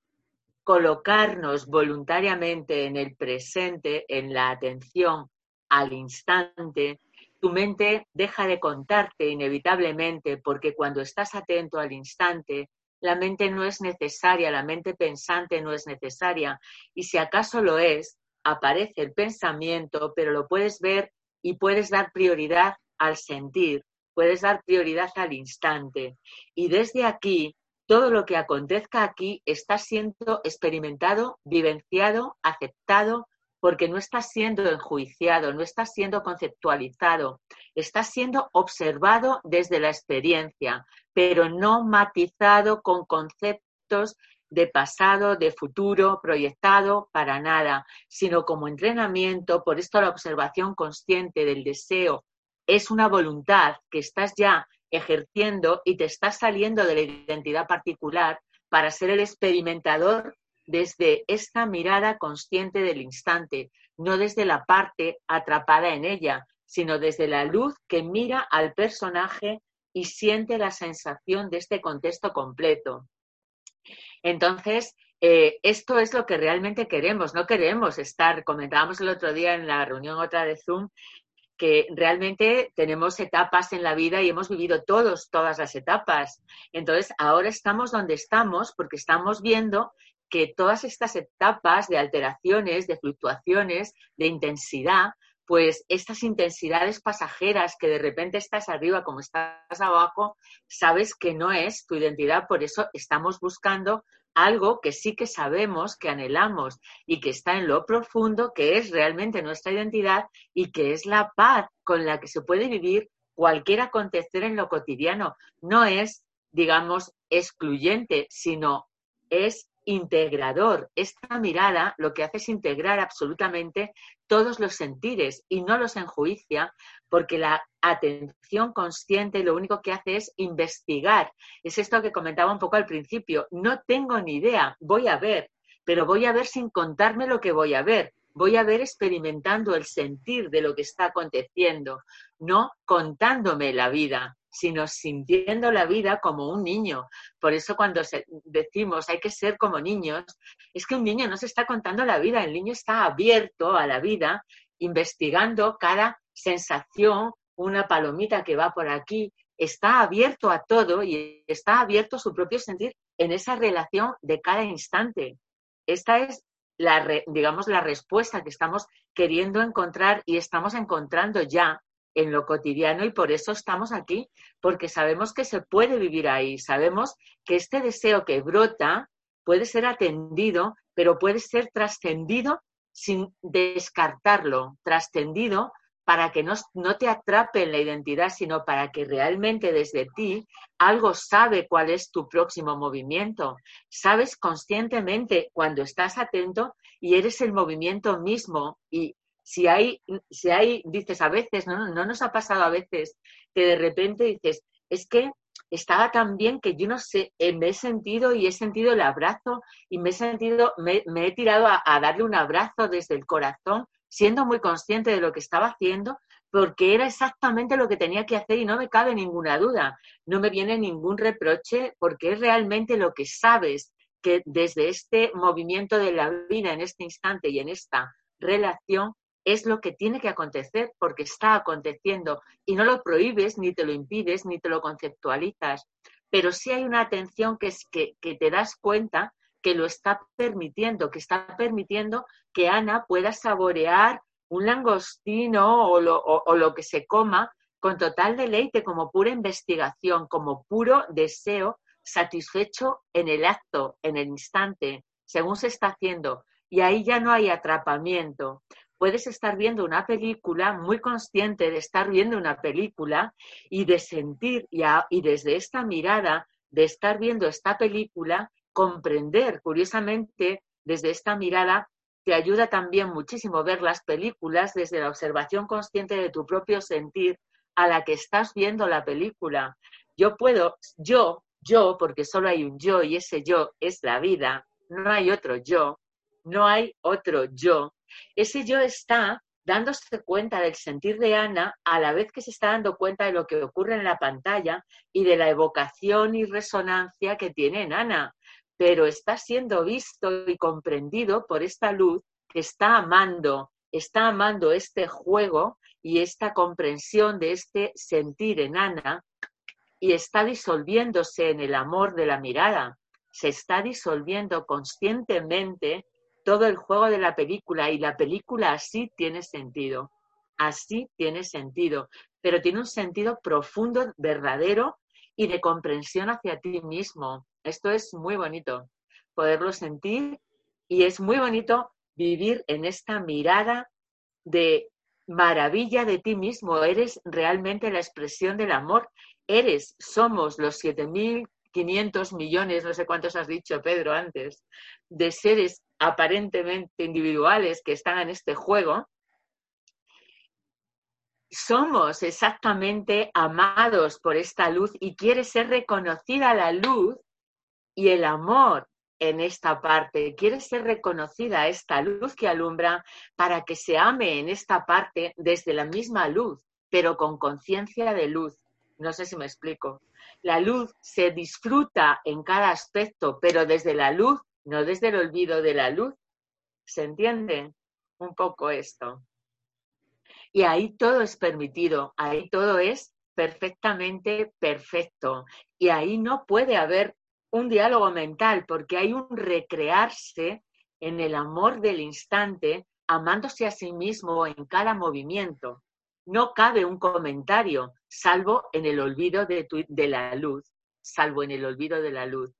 colocarnos voluntariamente en el presente, en la atención al instante, tu mente deja de contarte inevitablemente porque cuando estás atento al instante, la mente no es necesaria, la mente pensante no es necesaria. Y si acaso lo es, aparece el pensamiento, pero lo puedes ver y puedes dar prioridad al sentir puedes dar prioridad al instante. Y desde aquí, todo lo que acontezca aquí está siendo experimentado, vivenciado, aceptado, porque no está siendo enjuiciado, no está siendo conceptualizado, está siendo observado desde la experiencia, pero no matizado con conceptos de pasado, de futuro, proyectado para nada, sino como entrenamiento, por esto la observación consciente del deseo es una voluntad que estás ya ejerciendo y te estás saliendo de la identidad particular para ser el experimentador desde esta mirada consciente del instante, no desde la parte atrapada en ella, sino desde la luz que mira al personaje y siente la sensación de este contexto completo. Entonces, eh, esto es lo que realmente queremos, no queremos estar, comentábamos el otro día en la reunión otra de Zoom, que realmente tenemos etapas en la vida y hemos vivido todos, todas las etapas. Entonces, ahora estamos donde estamos porque estamos viendo que todas estas etapas de alteraciones, de fluctuaciones, de intensidad, pues estas intensidades pasajeras que de repente estás arriba como estás abajo, sabes que no es tu identidad, por eso estamos buscando algo que sí que sabemos, que anhelamos y que está en lo profundo, que es realmente nuestra identidad y que es la paz con la que se puede vivir cualquier acontecer en lo cotidiano. No es, digamos, excluyente, sino es integrador. Esta mirada lo que hace es integrar absolutamente todos los sentires y no los enjuicia porque la atención consciente lo único que hace es investigar. Es esto que comentaba un poco al principio. No tengo ni idea, voy a ver, pero voy a ver sin contarme lo que voy a ver. Voy a ver experimentando el sentir de lo que está aconteciendo, no contándome la vida sino sintiendo la vida como un niño. Por eso cuando decimos hay que ser como niños, es que un niño no se está contando la vida, el niño está abierto a la vida, investigando cada sensación, una palomita que va por aquí, está abierto a todo y está abierto a su propio sentir en esa relación de cada instante. Esta es la, digamos, la respuesta que estamos queriendo encontrar y estamos encontrando ya en lo cotidiano y por eso estamos aquí, porque sabemos que se puede vivir ahí, sabemos que este deseo que brota puede ser atendido, pero puede ser trascendido sin descartarlo, trascendido para que no, no, te atrape en la identidad, sino para que realmente desde ti algo sabe cuál es tu próximo movimiento. Sabes conscientemente cuando estás atento y eres el movimiento mismo y si hay, si hay, dices a veces, ¿no? no nos ha pasado a veces que de repente dices, es que estaba tan bien que yo no sé, eh, me he sentido y he sentido el abrazo y me he sentido, me, he tirado a, a, darle un abrazo desde el corazón, siendo muy consciente de lo que estaba haciendo, porque era exactamente lo que tenía que hacer y no me cabe ninguna duda, no me viene ningún reproche porque es realmente lo que sabes que desde este movimiento de la vida en este instante y en esta relación es lo que tiene que acontecer porque está aconteciendo y no lo prohíbes, ni te lo impides, ni te lo conceptualizas, pero sí hay una atención que es que, te das cuenta que lo está permitiendo, que está permitiendo que Ana pueda saborear un langostino o lo, o lo que se coma con total deleite, como pura investigación, como puro deseo satisfecho en el acto, en el instante, según se está haciendo. Y ahí ya no hay atrapamiento, puedes estar viendo una película muy consciente de estar viendo una película y de sentir y, desde esta mirada de estar viendo esta película, comprender, curiosamente, desde esta mirada, te ayuda también muchísimo ver las películas desde la observación consciente de tu propio sentir a la que estás viendo la película. Yo puedo, yo, yo, porque solo hay un yo y ese yo es la vida, no hay otro yo, no hay otro yo, ese yo está dándose cuenta del sentir de Ana a la vez que se está dando cuenta de lo que ocurre en la pantalla y de la evocación y resonancia que tiene en Ana, pero está siendo visto y comprendido por esta luz que está amando, está amando este juego y esta comprensión de este sentir en Ana y está disolviéndose en el amor de la mirada, se está disolviendo conscientemente todo el juego de la película y la película así tiene sentido, así tiene sentido, pero tiene un sentido profundo, verdadero y de comprensión hacia ti mismo. Esto es muy bonito, poderlo sentir y es muy bonito vivir en esta mirada de maravilla de ti mismo. Eres realmente la expresión del amor. Eres, somos los 7.500 millones, no sé cuántos has dicho, Pedro, antes, de seres aparentemente individuales que están en este juego, somos exactamente amados por esta luz y quiere ser reconocida la luz y el amor en esta parte. Quiere ser reconocida esta luz que alumbra para que se ame en esta parte desde la misma luz, pero con conciencia de luz. No sé si me explico. La luz se disfruta en cada aspecto, pero desde la luz no desde el olvido de la luz. ¿Se entiende un poco esto? Y ahí todo es permitido, ahí todo es perfectamente perfecto. Y ahí no puede haber un diálogo mental porque hay un recrearse en el amor del instante, amándose a sí mismo en cada movimiento. No cabe un comentario, salvo en el olvido de, de la luz, salvo en el olvido de la luz.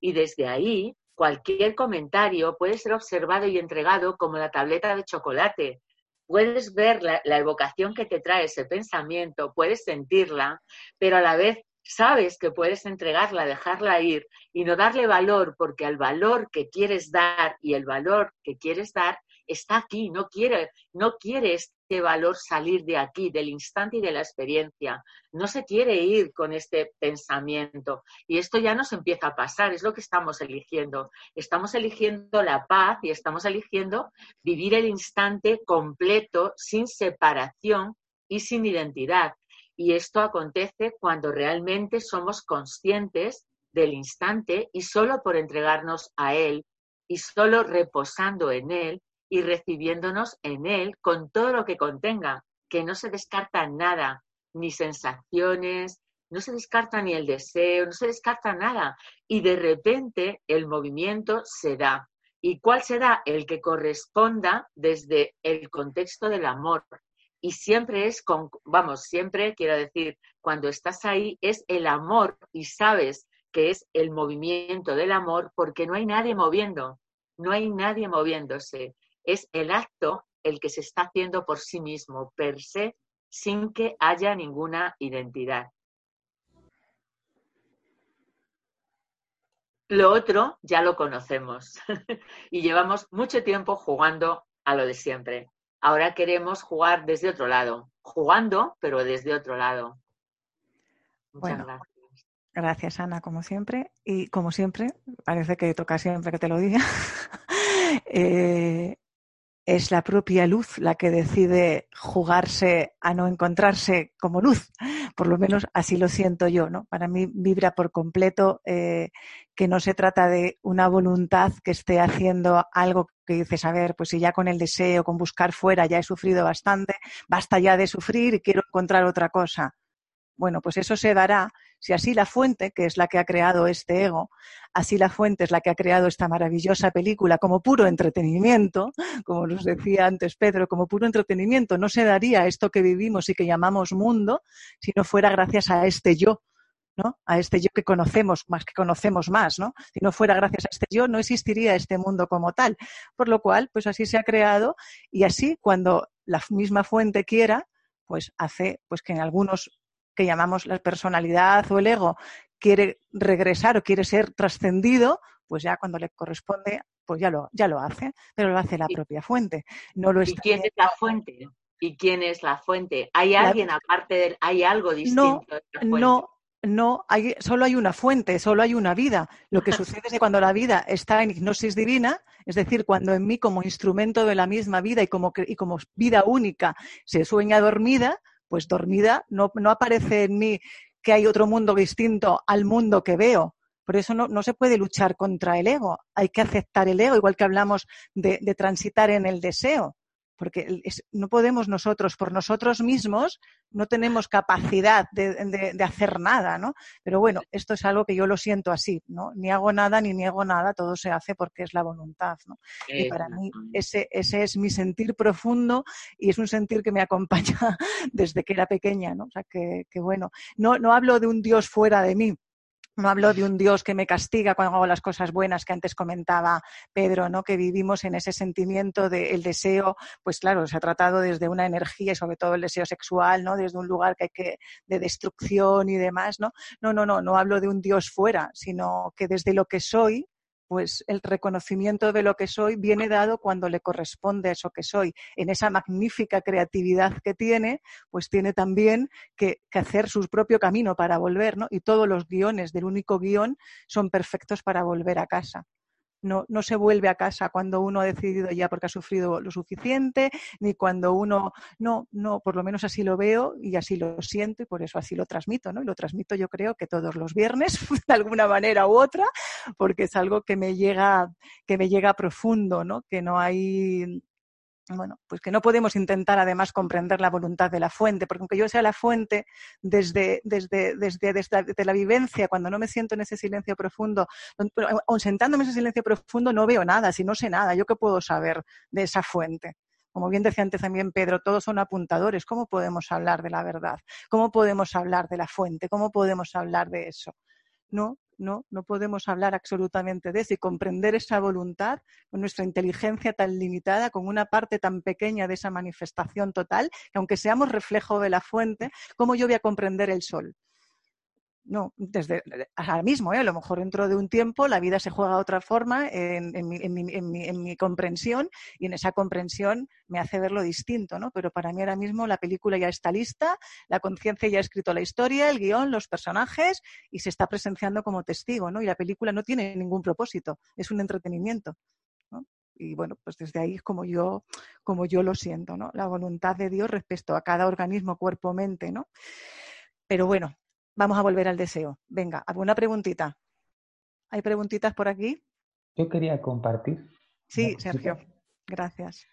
Y desde ahí, cualquier comentario puede ser observado y entregado como la tableta de chocolate. Puedes ver la, evocación que te trae ese pensamiento, puedes sentirla, pero a la vez sabes que puedes entregarla, dejarla ir y no darle valor, porque al valor que quieres dar y el valor que quieres dar está aquí, no quiere, no quiere este valor salir de aquí, del instante y de la experiencia. No se quiere ir con este pensamiento. Y esto ya nos empieza a pasar, es lo que estamos eligiendo. Estamos eligiendo la paz y estamos eligiendo vivir el instante completo, sin separación y sin identidad. Y esto acontece cuando realmente somos conscientes del instante y solo por entregarnos a Él y solo reposando en Él y recibiéndonos en Él con todo lo que contenga, que no se descarta nada, ni sensaciones, no se descarta ni el deseo, no se descarta nada. Y de repente el movimiento se da. ¿Y cuál será? El que corresponda desde el contexto del amor. Y siempre es con, vamos, siempre quiero decir, cuando estás ahí es el amor y sabes que es el movimiento del amor porque no hay nadie moviendo, no hay nadie moviéndose es el acto el que se está haciendo por sí mismo, per se, sin que haya ninguna identidad. Lo otro ya lo conocemos [LAUGHS] y llevamos mucho tiempo jugando a lo de siempre. Ahora queremos jugar desde otro lado, jugando, pero desde otro lado. Muchas gracias. Gracias, Ana, como siempre. Y como siempre, parece que toca siempre que te lo diga. [LAUGHS] eh, es la propia luz la que decide jugarse a no encontrarse como luz. Por lo menos así lo siento yo, ¿no? Para mí vibra por completo eh, que no se trata de una voluntad que esté haciendo algo que dices, a ver, pues si ya con el deseo, con buscar fuera ya he sufrido bastante, basta ya de sufrir quiero encontrar otra cosa. Bueno, pues eso se dará si así la fuente, que es la que ha creado este ego, así la fuente es la que ha creado esta maravillosa película como puro entretenimiento, como nos decía antes Pedro, como puro entretenimiento, no se daría esto que vivimos y que llamamos mundo si no fuera gracias a este yo, ¿no? A este yo que conocemos, más que conocemos más, ¿no? Si no fuera gracias a este yo, no existiría este mundo como tal. Por lo cual, pues así se ha creado y así cuando la misma fuente quiera, pues hace pues que en algunos que llamamos la personalidad o el ego quiere regresar o quiere ser trascendido, pues ya cuando le corresponde, pues ya lo, ya lo hace, pero lo hace la propia fuente. No lo ¿Y quién es la fuente? ¿Y quién es la fuente? ¿Hay alguien aparte del, hay algo distinto? No, no, no, hay, solo hay una fuente, solo hay una vida. Lo que sucede es que cuando la vida está en hipnosis divina, es decir, cuando en mí como instrumento de la misma vida y como, y como vida única se sueña dormida, pues dormida, no, no aparece en mí que hay otro mundo distinto al mundo que veo. Por eso no, no, se puede luchar contra el ego, hay que aceptar el ego, igual que hablamos de, de transitar en el deseo porque no podemos nosotros, por nosotros mismos, no tenemos capacidad de, hacer nada, ¿no? Pero bueno, esto es algo que yo lo siento así, ¿no? Ni hago nada ni niego nada, todo se hace porque es la voluntad, ¿no? Y para mí ese, ese es mi sentir profundo y es un sentir que me acompaña [LAUGHS] desde que era pequeña, ¿no? O sea, que, que bueno, no, no hablo de un Dios fuera de mí, no hablo de un Dios que me castiga cuando hago las cosas buenas que antes comentaba Pedro, ¿no? Que vivimos en ese sentimiento del deseo, pues claro, se ha tratado desde una energía y sobre todo el deseo sexual, ¿no? Desde un lugar que hay que de destrucción y demás, ¿no? No, no, no, no hablo de un Dios fuera, sino que desde lo que soy pues el reconocimiento de lo que soy viene dado cuando le corresponde a eso que soy. En esa magnífica creatividad que tiene, pues tiene también que, hacer su propio camino para volver, ¿no? Y todos los guiones del único guion son perfectos para volver a casa no, no se vuelve a casa cuando uno ha decidido ya porque ha sufrido lo suficiente, ni cuando uno, no, no, por lo menos así lo veo y así lo siento y por eso así lo transmito, ¿no? Y lo transmito yo creo que todos los viernes, [LAUGHS] de alguna manera u otra, porque es algo que me llega, que me llega profundo, ¿no? Que no hay bueno, pues que no podemos intentar además comprender la voluntad de la fuente, porque aunque yo sea la fuente, desde, desde, desde, desde, la vivencia, cuando no me siento en ese silencio profundo, aun sentándome en ese silencio profundo, no veo nada, si no sé nada, ¿yo qué puedo saber de esa fuente? Como bien decía antes también Pedro, todos son apuntadores. ¿Cómo podemos hablar de la verdad? ¿Cómo podemos hablar de la fuente? ¿Cómo podemos hablar de eso? No, no, no podemos hablar absolutamente de eso y comprender esa voluntad con nuestra inteligencia tan limitada, con una parte tan pequeña de esa manifestación total, que aunque seamos reflejo de la fuente, ¿cómo yo voy a comprender el sol? No, desde ahora mismo, ¿eh? a lo mejor dentro de un tiempo la vida se juega de otra forma en, mi, comprensión y en esa comprensión me hace verlo distinto, ¿no? Pero para mí ahora mismo la película ya está lista, la conciencia ya ha escrito la historia, el guion, los personajes y se está presenciando como testigo, ¿no? Y la película no tiene ningún propósito, es un entretenimiento. y bueno, pues desde ahí es como yo, como yo lo siento, ¿no? La voluntad de Dios respecto a cada organismo, cuerpo, mente, ¿no? Pero bueno, Vamos a volver al deseo. Venga, ¿alguna preguntita? ¿Hay preguntitas por aquí? Yo quería compartir. Sí, Sergio. Gracias.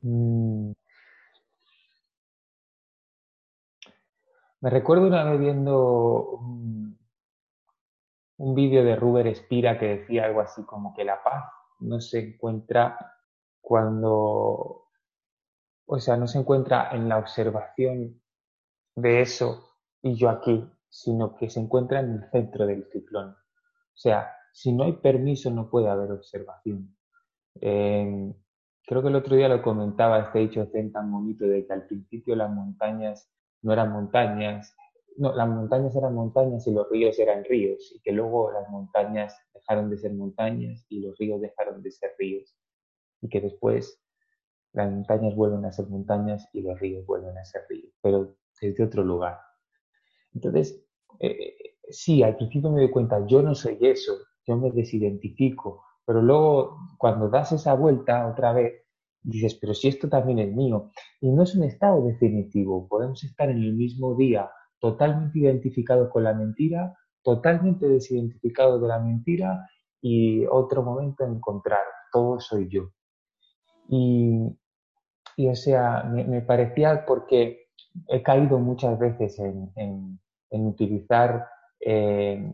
Mm. Me recuerdo una vez viendo un, un vídeo de Ruber Espira que decía algo así como que la paz no se encuentra cuando, o sea, no se encuentra en la observación de eso y yo aquí, sino que se encuentra en el centro del ciclón. O sea, si no hay permiso no puede haber observación. Em, creo que el otro día lo comentaba este dicho zen tan bonito de que al principio las montañas no eran montañas, no, las montañas eran montañas y los ríos eran ríos, y que luego las montañas dejaron de ser montañas y los ríos dejaron de ser ríos, y que después las montañas vuelven a ser montañas y los ríos vuelven a ser ríos, pero desde otro lugar. Entonces, eh, sí, al principio me doy cuenta, yo no soy eso, yo me desidentifico, pero luego cuando das esa vuelta otra vez, dices, pero si esto también es mío, y no es un estado definitivo, podemos estar en el mismo día totalmente identificados con la mentira, totalmente desidentificados de la mentira y otro momento encontrar, todo soy yo. Y, o sea, me, parecía porque he caído muchas veces en utilizar eh,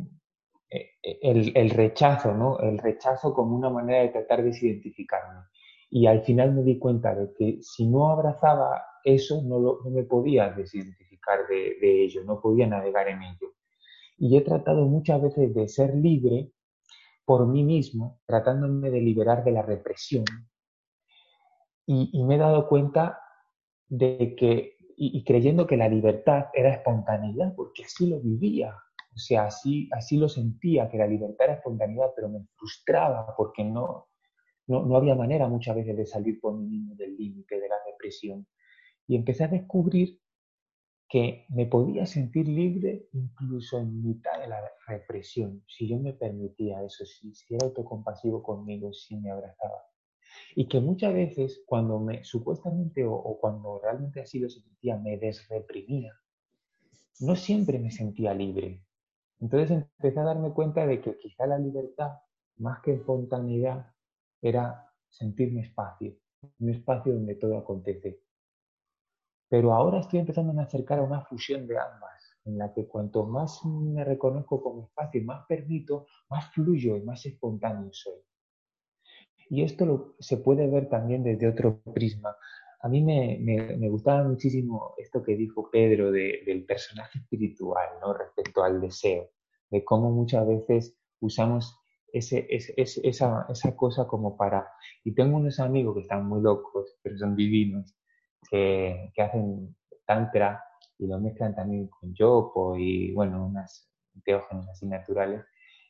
eh, el, rechazo, ¿no? El rechazo como una manera de tratar de desidentificarme. Y al final me di cuenta de que si no abrazaba eso, no, me podía desidentificar de, de, ello, no podía navegar en ello. Y he tratado muchas veces de ser libre por mí mismo, tratándome de liberar de la represión. Y me he dado cuenta de que y, creyendo que la libertad era espontaneidad, porque así lo vivía. O sea, así, así lo sentía, que la libertad era espontaneidad, pero me frustraba porque no, no, no había manera muchas veces de salir por mí mismo del límite, de la represión. Y empecé a descubrir que me podía sentir libre incluso en mitad de la represión, si yo me permitía eso, si, si era autocompasivo conmigo, si me abrazaba. Y que muchas veces cuando me, supuestamente o, cuando realmente así lo sentía, me desreprimía, no siempre me sentía libre. Entonces empecé a darme cuenta de que quizá la libertad, más que espontaneidad, era sentirme espacio, un espacio donde todo acontece. Pero ahora estoy empezando a acercar a una fusión de ambas, en la que cuanto más me reconozco como espacio y más permito, más fluyo y más espontáneo soy. Y esto se puede ver también desde otro prisma. A mí me, me, gustaba muchísimo esto que dijo Pedro del personaje espiritual ¿no? respecto al deseo, de cómo muchas veces usamos ese, esa, esa cosa como para... Y tengo unos amigos que están muy locos, pero son divinos, que, que hacen tantra y lo mezclan también con yopo y, bueno, unas teógenos así naturales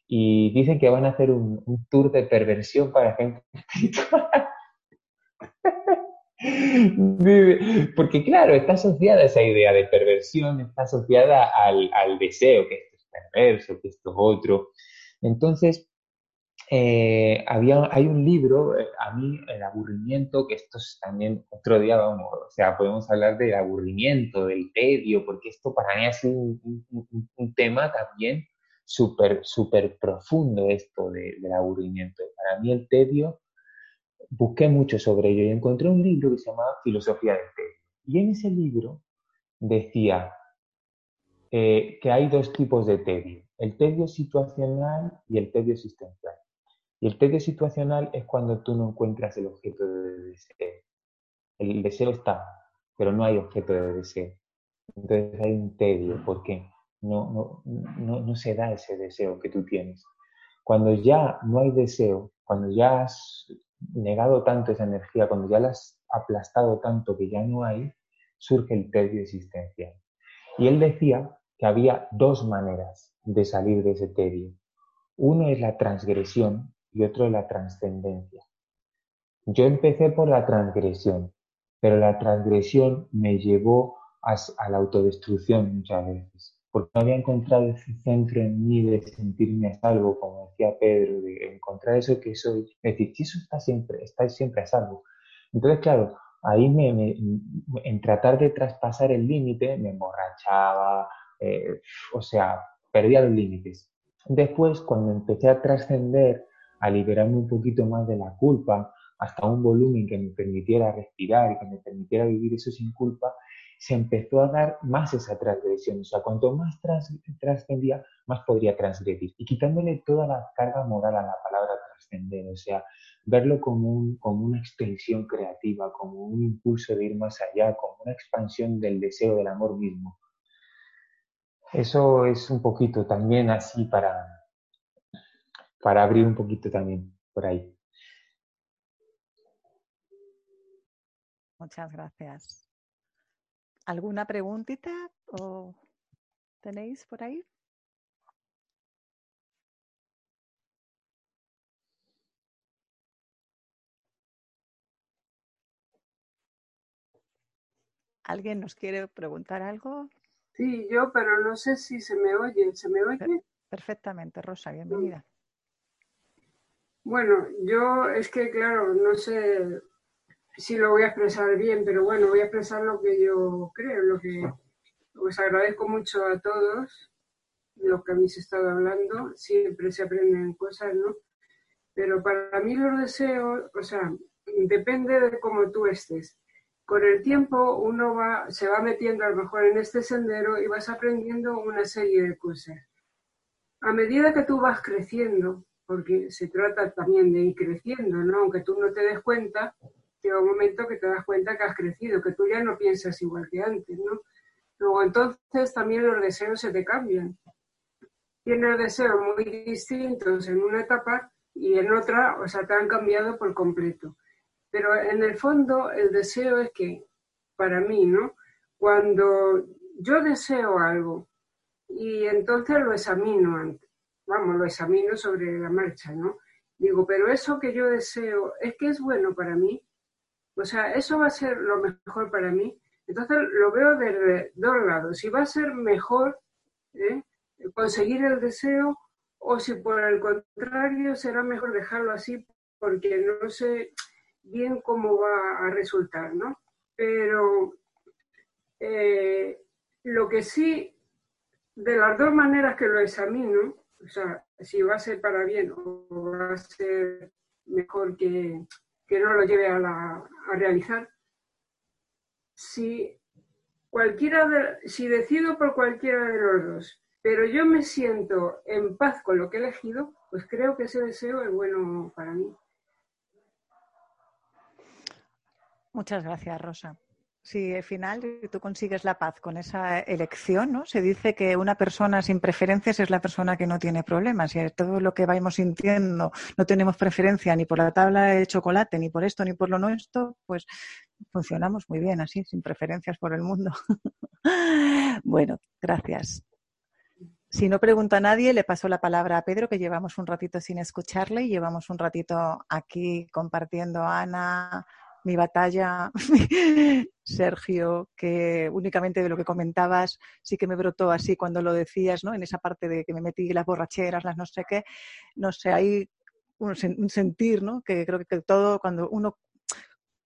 y dicen que van a hacer un, tour de perversión para gente [LAUGHS] Porque claro, está asociada esa idea de perversión, está asociada al, deseo, que esto es perverso, que esto es otro. Entonces, eh, había, hay un libro, eh, a mí el aburrimiento, que esto es también otro día, vamos, o sea, podemos hablar del aburrimiento, del tedio, porque esto para mí ha sido un tema también súper, súper profundo esto del aburrimiento. Para mí el tedio busqué mucho sobre ello y encontré un libro que se llamaba Filosofía del Tedio. Y en ese libro decía eh, que hay dos tipos de tedio, el tedio situacional y el tedio existencial. Y el tedio situacional es cuando tú no encuentras el objeto de deseo. El deseo está, pero no hay objeto de deseo. Entonces hay un tedio, porque no, no, no se da ese deseo que tú tienes. Cuando ya no hay deseo, cuando ya has negado tanto esa energía, cuando ya la has aplastado tanto que ya no hay, surge el tedio existencial. Y él decía que había dos maneras de salir de ese tedio. Uno es la transgresión y otro es la trascendencia. Yo empecé por la transgresión, pero la transgresión me llevó a la autodestrucción muchas veces porque no había encontrado ese centro en mí de sentirme a salvo, como decía Pedro, de encontrar eso que soy, es decir, eso está siempre, está siempre a salvo. Entonces, claro, ahí me, en tratar de traspasar el límite, me emborrachaba, eh, o sea, perdía los límites. Después, cuando empecé a trascender, a liberarme un poquito más de la culpa, hasta un volumen que me permitiera respirar y que me permitiera vivir eso sin culpa, se empezó a dar más esa transgresión. O sea, cuanto más trascendía, más podría transgredir. Y quitándole toda la carga moral a la palabra trascender, o sea, verlo como, un, como una extensión creativa, como un impulso de ir más allá, como una expansión del deseo del amor mismo. Eso es un poquito también así para, para abrir un poquito también por ahí. Muchas gracias. ¿Alguna preguntita o tenéis por ahí? ¿Alguien nos quiere preguntar algo? Sí, yo, pero no sé si se me oye. ¿Se me oye? Perfectamente, Rosa, bienvenida. Bueno, yo es que, claro, no sé si lo voy a expresar bien, pero bueno, voy a expresar lo que yo creo, lo que os agradezco mucho a todos lo que habéis estado hablando, siempre se aprenden cosas, ¿no? Pero para mí los deseos, o sea, depende de cómo tú estés. Con el tiempo uno va, se va metiendo a lo mejor en este sendero y vas aprendiendo una serie de cosas. A medida que tú vas creciendo, porque se trata también de ir creciendo, ¿no? Aunque tú no te des cuenta, llega un momento que te das cuenta que has crecido, que tú ya no piensas igual que antes, ¿no? Luego entonces también los deseos se te cambian. Tienes deseos muy distintos en una etapa y en otra, o sea, te han cambiado por completo. Pero en el fondo el deseo es que, para mí, ¿no? Cuando yo deseo algo y entonces lo examino antes, vamos, lo examino sobre la marcha, ¿no? Digo, pero eso que yo deseo, ¿es que es bueno para mí? O sea, eso va a ser lo mejor para mí. Entonces lo veo de dos lados. Si va a ser mejor ¿eh? conseguir el deseo o si por el contrario será mejor dejarlo así porque no sé bien cómo va a resultar, ¿no? Pero eh, lo que sí, de las dos maneras que lo examino, o sea, si va a ser para bien o va a ser mejor que, que no lo lleve a, la, a realizar. Si, cualquiera si decido por cualquiera de los dos, pero yo me siento en paz con lo que he elegido, pues creo que ese deseo es bueno para mí. Muchas gracias, Rosa. Si al final tú consigues la paz con esa elección, ¿no? Se dice que una persona sin preferencias es la persona que no tiene problemas. Y todo lo que vamos sintiendo, no tenemos preferencia ni por la tabla de chocolate, ni por esto, ni por lo nuestro, pues funcionamos muy bien así, sin preferencias por el mundo. [LAUGHS] bueno, gracias. Si no pregunta a nadie, le paso la palabra a Pedro, que llevamos un ratito sin escucharle y llevamos un ratito aquí compartiendo a Ana, mi batalla, [LAUGHS] Sergio, que únicamente de lo que comentabas sí que me brotó así cuando lo decías, ¿no? En esa parte de que me metí las borracheras, las no sé qué, no sé, hay un, sentir, ¿no? Que creo que todo, cuando uno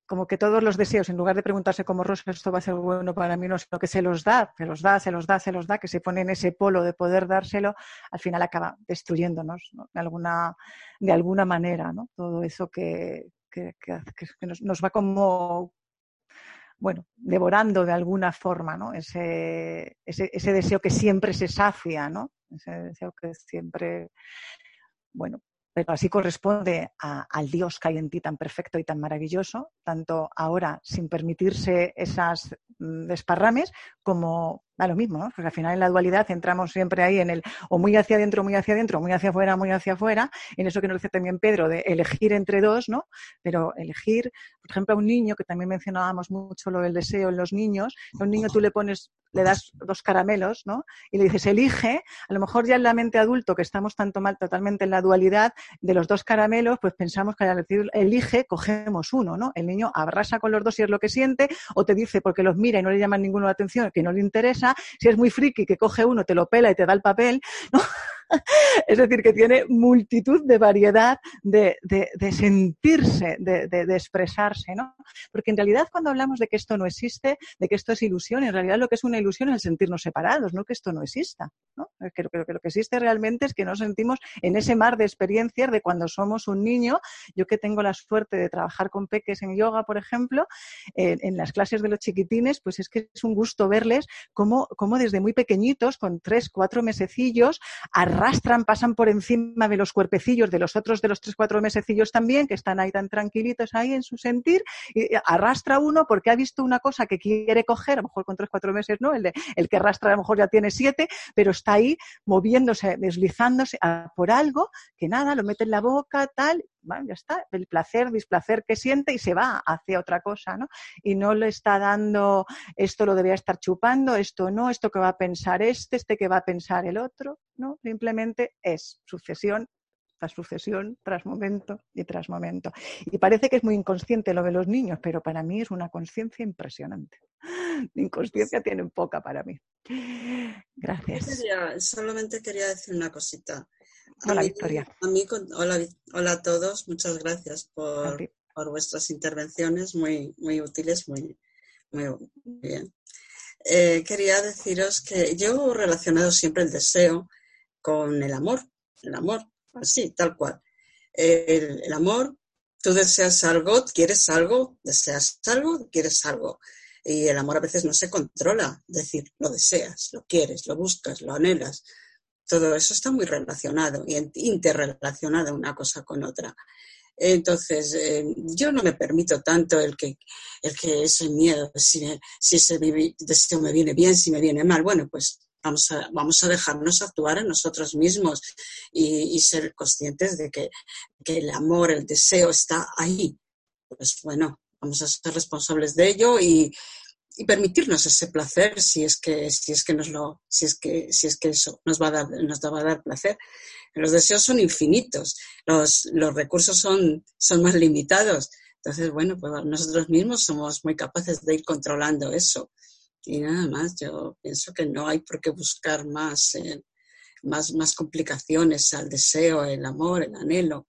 como que todos los deseos, en lugar de preguntarse como Rosa, esto va a ser bueno para mí, no, sino que se los da, se los da, se los da, se los da, que se pone en ese polo de poder dárselo, al final acaba destruyéndonos de, alguna, de alguna manera, ¿no? Todo eso que, nos, va como, bueno, devorando de alguna forma, ¿no? Ese, ese, deseo que siempre se sacia, ¿no? Ese deseo que siempre, bueno, pero así corresponde al Dios que hay en ti tan perfecto y tan maravilloso, tanto ahora sin permitirse esas mm, desparrames como da lo mismo, ¿no? Porque al final en la dualidad entramos siempre ahí en el o muy hacia adentro, muy hacia adentro, muy hacia afuera, muy hacia afuera, en eso que nos dice también Pedro, de elegir entre dos, ¿no? Pero elegir, por ejemplo, a un niño, que también mencionábamos mucho lo del deseo en los niños, a un niño tú le pones, le das dos caramelos, ¿no? Y le dices, elige, a lo mejor ya en la mente adulto, que estamos tanto mal totalmente en la dualidad de los dos caramelos, pues pensamos que al decir elige, cogemos uno, ¿no? El niño abrasa con los dos y es lo que siente, o te dice porque los mira y no le llaman ninguno la atención, que no le interesa, si es muy friki que coge uno, te lo pela y te da el papel. [LAUGHS] es decir, que tiene multitud de variedad de, sentirse, de, expresarse, ¿no? Porque en realidad cuando hablamos de que esto no existe, de que esto es ilusión, en realidad lo que es una ilusión es el sentirnos separados, no que esto no exista, ¿no? Creo que lo que existe realmente es que nos sentimos en ese mar de experiencias de cuando somos un niño. Yo que tengo la suerte de trabajar con peques en yoga, por ejemplo, en las clases de los chiquitines, pues es que es un gusto verles cómo, cómo desde muy pequeñitos, con tres, cuatro mesecillos, arrastran, pasan por encima de los cuerpecillos de los otros de los tres, cuatro mesecillos también, que están ahí tan tranquilitos ahí en su sentir, y arrastra uno porque ha visto una cosa que quiere coger, a lo mejor con tres, cuatro meses, ¿no? El, el que arrastra a lo mejor ya tiene siete, pero está ahí moviéndose, deslizándose por algo que nada, lo mete en la boca, tal, ya está, el placer, displacer que siente y se va hacia otra cosa, ¿no? Y no le está dando, esto lo debería estar chupando, esto no, esto que va a pensar este, este que va a pensar el otro, ¿no? Simplemente es sucesión tras sucesión, tras momento y tras momento. Y parece que es muy inconsciente lo de los niños, pero para mí es una conciencia impresionante. Inconsciencia tienen poca para mí. Gracias. solamente quería decir una cosita. Hola, Victoria. hola, a todos. Muchas gracias por, vuestras intervenciones muy, muy útiles, muy, muy bien. Eh, quería deciros que yo he relacionado siempre el deseo con el amor, el amor, así, tal cual. El, el, amor, tú deseas algo, quieres algo, deseas algo, quieres algo. Y el amor a veces no se controla, es decir, lo deseas, lo quieres, lo buscas, lo anhelas, todo eso está muy relacionado y interrelacionado una cosa con otra. Entonces, eh, yo no me permito tanto el que, el que ese miedo, si, si ese deseo me viene bien, si me viene mal. Bueno, pues vamos a, vamos a dejarnos actuar en nosotros mismos y, y ser conscientes de que, que, el amor, el deseo está ahí. Pues bueno, vamos a ser responsables de ello y, y permitirnos ese placer si es que si es que nos lo si es que si es que eso nos va a dar nos va a dar placer. Los deseos son infinitos los, los recursos son son más limitados. Entonces bueno pues nosotros mismos somos muy capaces de ir controlando eso. Y nada más yo pienso que no hay por qué buscar más eh, más más complicaciones al deseo el amor el anhelo.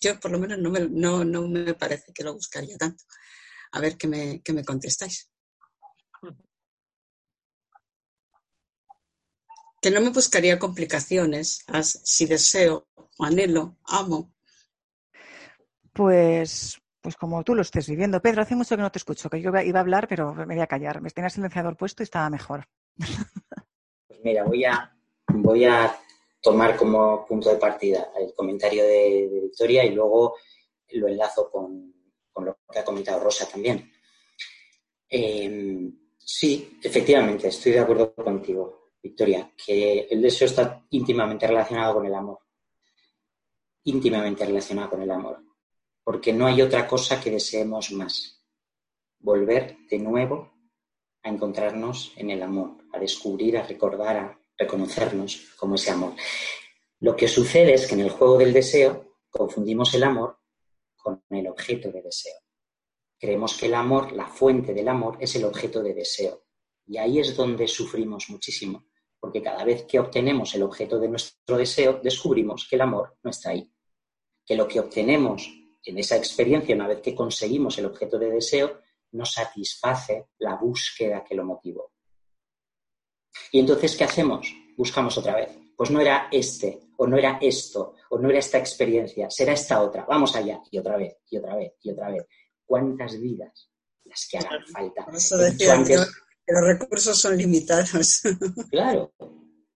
Yo por lo menos no me, no, no me parece que lo buscaría tanto a ver qué me, me contestáis. Que no me buscaría complicaciones si deseo, anhelo, amo. Pues, pues como tú lo estés viviendo. Pedro, hace mucho que no te escucho, que yo iba a hablar, pero me voy a callar. Me tenía el silenciador puesto y estaba mejor. Pues mira, voy a, voy a tomar como punto de partida el comentario de Victoria y luego lo enlazo con, con lo que ha comentado Rosa también. Eh, sí, efectivamente, estoy de acuerdo contigo, Victoria, que el deseo está íntimamente relacionado con el amor. Íntimamente relacionado con el amor. Porque no hay otra cosa que deseemos más. Volver de nuevo a encontrarnos en el amor, a descubrir, a recordar, a reconocernos como ese amor. Lo que sucede es que en el juego del deseo confundimos el amor con el objeto de deseo. Creemos que el amor, la fuente del amor, es el objeto de deseo. Y ahí es donde sufrimos muchísimo, porque cada vez que obtenemos el objeto de nuestro deseo, descubrimos que el amor no está ahí. Que lo que obtenemos en esa experiencia, una vez que conseguimos el objeto de deseo, no satisface la búsqueda que lo motivó. Y entonces, ¿qué hacemos? buscamos otra vez. Pues no era este, o no era esto, o no era esta experiencia, será esta otra. Vamos allá, y otra vez, y otra vez, y otra vez. ¿Cuántas vidas? Las que hagan falta. Por eso decía que los recursos son limitados. [LAUGHS] Claro,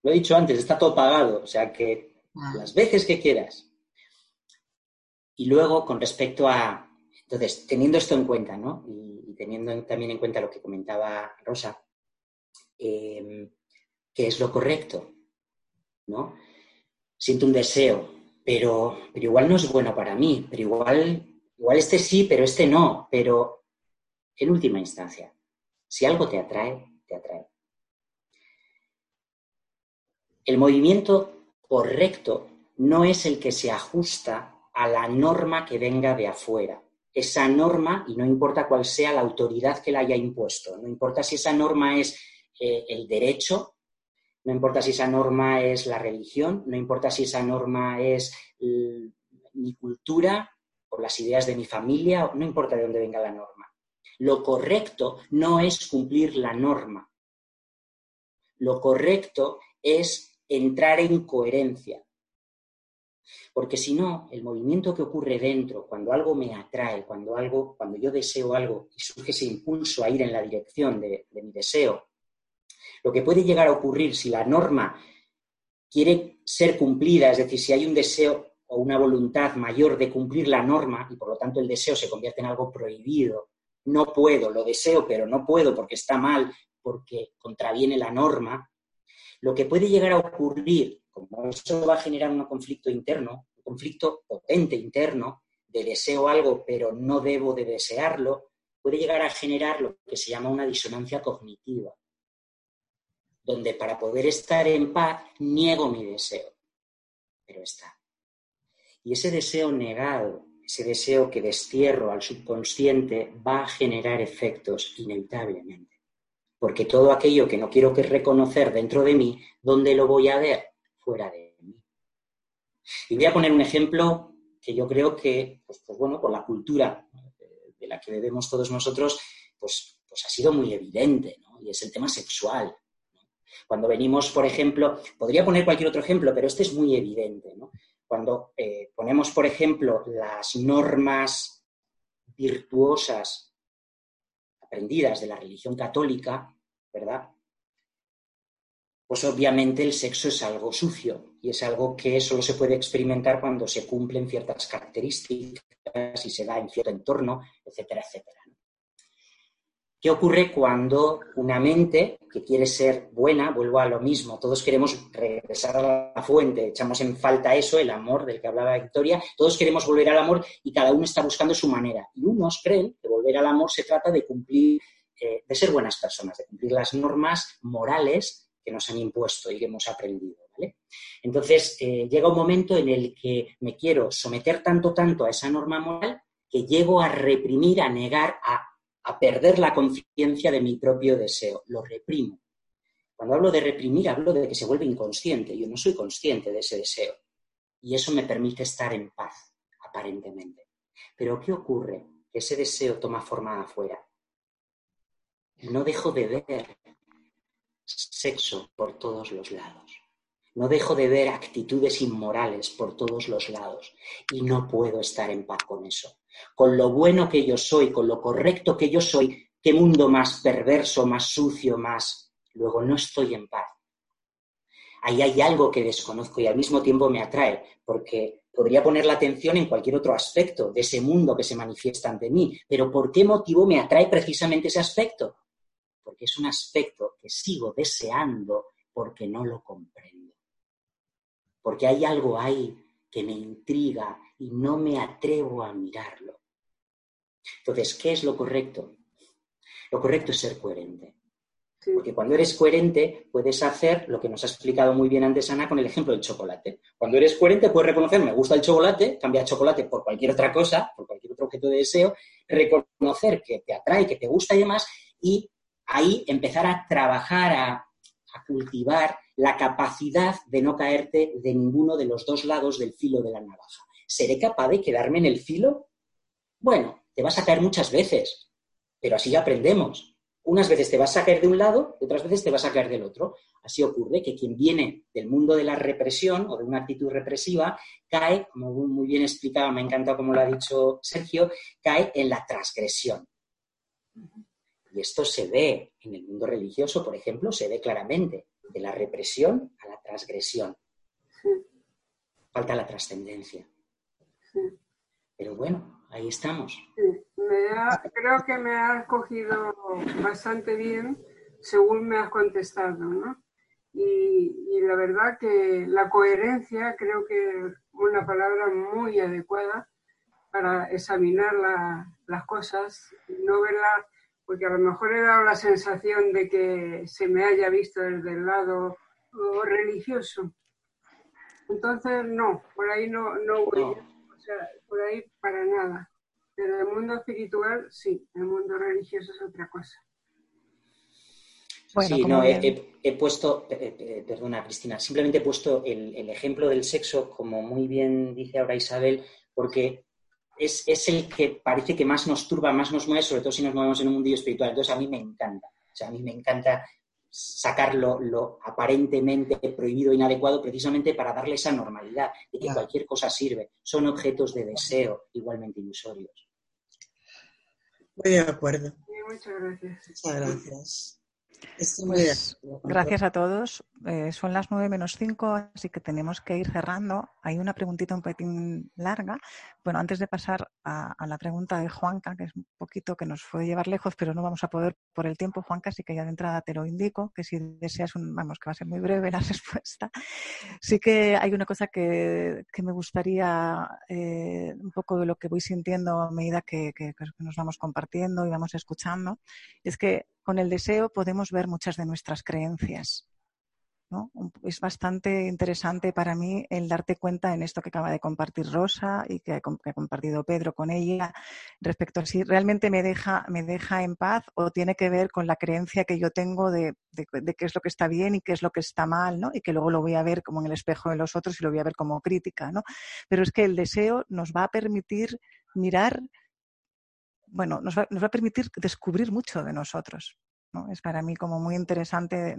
lo he dicho antes, está todo pagado, o sea que ah. las veces que quieras. Y luego, con respecto a, entonces, teniendo esto en cuenta, ¿no? Y, teniendo también en cuenta lo que comentaba Rosa, eh, ¿qué es lo correcto? Siento un deseo, pero, pero igual no es bueno para mí, pero igual, igual este sí, pero este no, pero en última instancia, si algo te atrae, te atrae. El movimiento correcto no es el que se ajusta a la norma que venga de afuera. Esa norma, y no importa cuál sea la autoridad que la haya impuesto, no importa si esa norma es eh, el derecho, no importa si esa norma es la religión, no importa si esa norma es mi cultura o las ideas de mi familia, no importa de dónde venga la norma. Lo correcto no es cumplir la norma. Lo correcto es entrar en coherencia. Porque si no, el movimiento que ocurre dentro, cuando algo me atrae, cuando algo, cuando yo deseo algo y surge ese impulso a ir en la dirección de, de mi deseo, lo que puede llegar a ocurrir si la norma quiere ser cumplida, es decir, si hay un deseo o una voluntad mayor de cumplir la norma y por lo tanto el deseo se convierte en algo prohibido, no puedo, lo deseo, pero no puedo porque está mal, porque contraviene la norma, lo que puede llegar a ocurrir, como eso va a generar un conflicto interno, un conflicto potente interno, de deseo algo, pero no debo de desearlo, puede llegar a generar lo que se llama una disonancia cognitiva, donde para poder estar en paz niego mi deseo, pero está. Y ese deseo negado, ese deseo que destierro al subconsciente, va a generar efectos inevitablemente porque todo aquello que no quiero que reconocer dentro de mí, ¿dónde lo voy a ver? Fuera de mí. Y voy a poner un ejemplo que yo creo que, pues, pues bueno, por la cultura de la que bebemos todos nosotros, pues, pues ha sido muy evidente, ¿no? Y es el tema sexual. Cuando venimos, por ejemplo, podría poner cualquier otro ejemplo, pero este es muy evidente, ¿no? Cuando eh, ponemos, por ejemplo, las normas virtuosas aprendidas de la religión católica, ¿verdad? Pues obviamente el sexo es algo sucio y es algo que solo se puede experimentar cuando se cumplen ciertas características y se da en cierto entorno, etcétera, etcétera. ¿Qué ocurre cuando una mente que quiere ser buena, vuelvo a lo mismo, todos queremos regresar a la fuente, echamos en falta eso, el amor del que hablaba Victoria, todos queremos volver al amor y cada uno está buscando su manera. Y unos creen que volver al amor se trata de cumplir, eh, de ser buenas personas, de cumplir las normas morales que nos han impuesto y que hemos aprendido. Entonces, eh, llega un momento en el que me quiero someter tanto, tanto a esa norma moral que llego a reprimir, a negar, a a perder la conciencia de mi propio deseo. Lo reprimo. Cuando hablo de reprimir, hablo de que se vuelve inconsciente. Yo no soy consciente de ese deseo. Y eso me permite estar en paz, aparentemente. Pero ¿qué ocurre? Que ese deseo toma forma afuera. No dejo de ver sexo por todos los lados. No dejo de ver actitudes inmorales por todos los lados. Y no puedo estar en paz con eso con lo bueno que yo soy, con lo correcto que yo soy, qué mundo más perverso, más sucio, más... Luego no estoy en paz. Ahí hay algo que desconozco y al mismo tiempo me atrae, porque podría poner la atención en cualquier otro aspecto de ese mundo que se manifiesta ante mí. Pero ¿por qué motivo me atrae precisamente ese aspecto? Porque es un aspecto que sigo deseando porque no lo comprendo. Porque hay algo ahí que me intriga y no me atrevo a mirarlo. Entonces, ¿qué es lo correcto? Lo correcto es ser coherente. Porque cuando eres coherente puedes hacer lo que nos ha explicado muy bien antes Ana con el ejemplo del chocolate. Cuando eres coherente puedes reconocer, me gusta el chocolate, cambiar chocolate por cualquier otra cosa, por cualquier otro objeto de deseo, reconocer que te atrae, que te gusta y demás, y ahí empezar a trabajar, a, a cultivar la capacidad de no caerte de ninguno de los dos lados del filo de la navaja. ¿Seré capaz de quedarme en el filo? Bueno, te vas a caer muchas veces, pero así aprendemos. unas veces te vas a caer de un lado y otras veces te vas a caer del otro. Así ocurre que quien viene del mundo de la represión o de una actitud represiva cae, como muy bien explicado, me ha encantado como lo ha dicho Sergio, cae en la transgresión. Y esto se ve en el mundo religioso, por ejemplo, se ve claramente, de la represión a la transgresión. Falta la trascendencia. Pero bueno, ahí estamos. creo que me has cogido bastante bien según me has contestado, ¿no? Y, la verdad que la coherencia creo que es una palabra muy adecuada para examinar las cosas, no verlas porque a lo mejor he dado la sensación de que se me haya visto desde el lado religioso. Entonces, no, por ahí no, no voy, o sea, por ahí para nada. Pero el mundo espiritual, sí, el mundo religioso es otra cosa. sí, no, he, puesto, perdona Cristina, simplemente he puesto el, el, ejemplo del sexo, como muy bien dice ahora Isabel, porque es, el que parece que más nos turba, más nos mueve, sobre todo si nos movemos en un mundo espiritual. Entonces a mí me encanta. O sea, a mí me encanta sacar lo, aparentemente prohibido e inadecuado precisamente para darle esa normalidad de que cualquier cosa sirve. Son objetos de deseo igualmente ilusorios. Muy de acuerdo. muchas gracias. Muchas gracias. Pues, gracias a todos. Eh, son las nueve menos cinco, así que tenemos que ir cerrando. Hay una preguntita un poquitín larga. Bueno, antes de pasar a, la pregunta de Juanca, que es un poquito que nos puede llevar lejos, pero no vamos a poder por el tiempo, Juanca, así que ya de entrada te lo indico, que si deseas un, vamos, que va a ser muy breve [LAUGHS] la respuesta. Sí que hay una cosa que, me gustaría, eh, un poco de lo que voy sintiendo a medida que, que nos vamos compartiendo y vamos escuchando, es que con el deseo podemos ver muchas de nuestras creencias. Es bastante interesante para mí el darte cuenta en esto que acaba de compartir Rosa y que, ha compartido Pedro con ella respecto a si realmente me deja, me deja en paz o tiene que ver con la creencia que yo tengo de, qué es lo que está bien y qué es lo que está mal, ¿no? Y que luego lo voy a ver como en el espejo de los otros y lo voy a ver como crítica, ¿no? Pero es que el deseo nos va a permitir mirar bueno, nos va, nos va, a permitir descubrir mucho de nosotros. Es para mí como muy interesante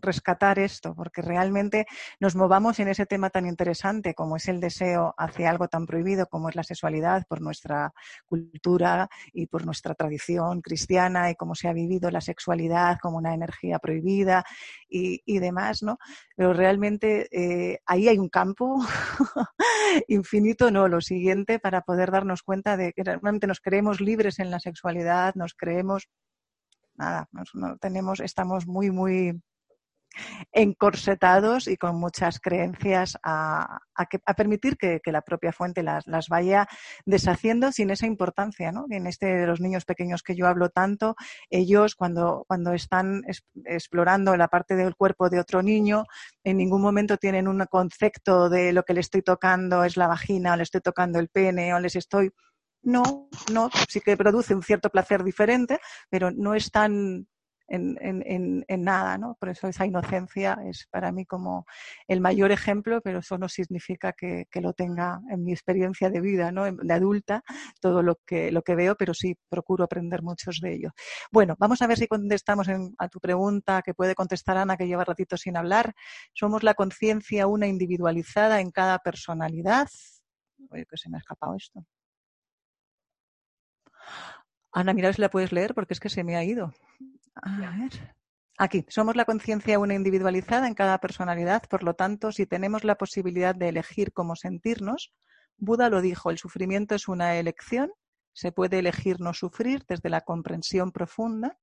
rescatar esto, porque realmente nos movamos en ese tema tan interesante como es el deseo hacia algo tan prohibido como es la sexualidad por nuestra cultura y por nuestra tradición cristiana y cómo se ha vivido la sexualidad como una energía prohibida y, demás, ¿no? Pero realmente eh, ahí hay un campo [LAUGHS] infinito, no, lo siguiente, para poder darnos cuenta de que realmente nos creemos libres en la sexualidad, nos creemos nada, no tenemos, estamos muy, muy encorsetados y con muchas creencias a, permitir que, la propia fuente las, vaya deshaciendo sin esa importancia. ¿no? En este de los niños pequeños que yo hablo tanto, ellos cuando, cuando están explorando la parte del cuerpo de otro niño, en ningún momento tienen un concepto de lo que le estoy tocando es la vagina o le estoy tocando el pene o les estoy no, no, sí que produce un cierto placer diferente, pero no es tan en, en, en, nada, ¿no? Por eso esa inocencia es para mí como el mayor ejemplo, pero eso no significa que, lo tenga en mi experiencia de vida, ¿no? De adulta, todo lo que, lo que veo, pero sí procuro aprender muchos de ellos. Bueno, vamos a ver si contestamos a tu pregunta que puede contestar Ana, que lleva ratito sin hablar. Somos la conciencia una individualizada en cada personalidad. Oye, que se me ha escapado esto. Ana, mira si la puedes leer porque es que se me ha ido. A ver. Aquí, somos la conciencia una individualizada en cada personalidad, por lo tanto, si tenemos la posibilidad de elegir cómo sentirnos, Buda lo dijo, el sufrimiento es una elección, se puede elegir no sufrir desde la comprensión profunda,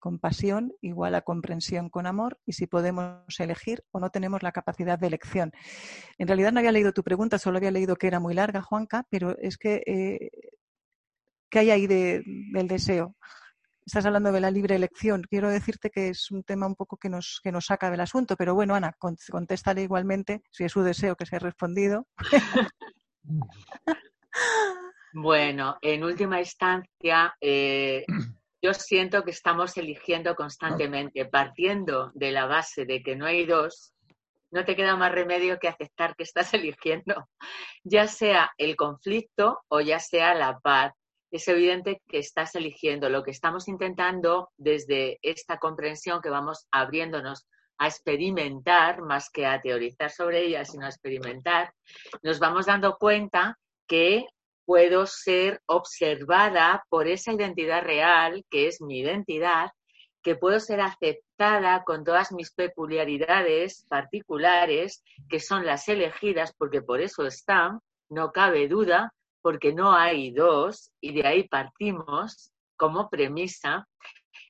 compasión igual a comprensión con amor, y si podemos elegir o no tenemos la capacidad de elección. En realidad no había leído tu pregunta, solo había leído que era muy larga, Juanca, pero es que eh, ¿Qué hay ahí del deseo? Estás hablando de la libre elección. Quiero decirte que es un tema un poco que nos, que nos saca del asunto, pero bueno, Ana, contéstale igualmente si es su deseo que se ha respondido. [LAUGHS] bueno, en última instancia, eh, yo siento que estamos eligiendo constantemente, partiendo de la base de que no hay dos, no te queda más remedio que aceptar que estás [LAUGHS] eligiendo, ya sea el conflicto o ya sea la paz es evidente que estás eligiendo. Lo que estamos intentando desde esta comprensión que vamos abriéndonos a experimentar, más que a teorizar sobre ella, sino a experimentar, nos vamos dando cuenta que puedo ser observada por esa identidad real, que es mi identidad, que puedo ser aceptada con todas mis peculiaridades particulares, que son las elegidas, porque por eso están, no cabe duda, porque no hay dos, y de ahí partimos como premisa,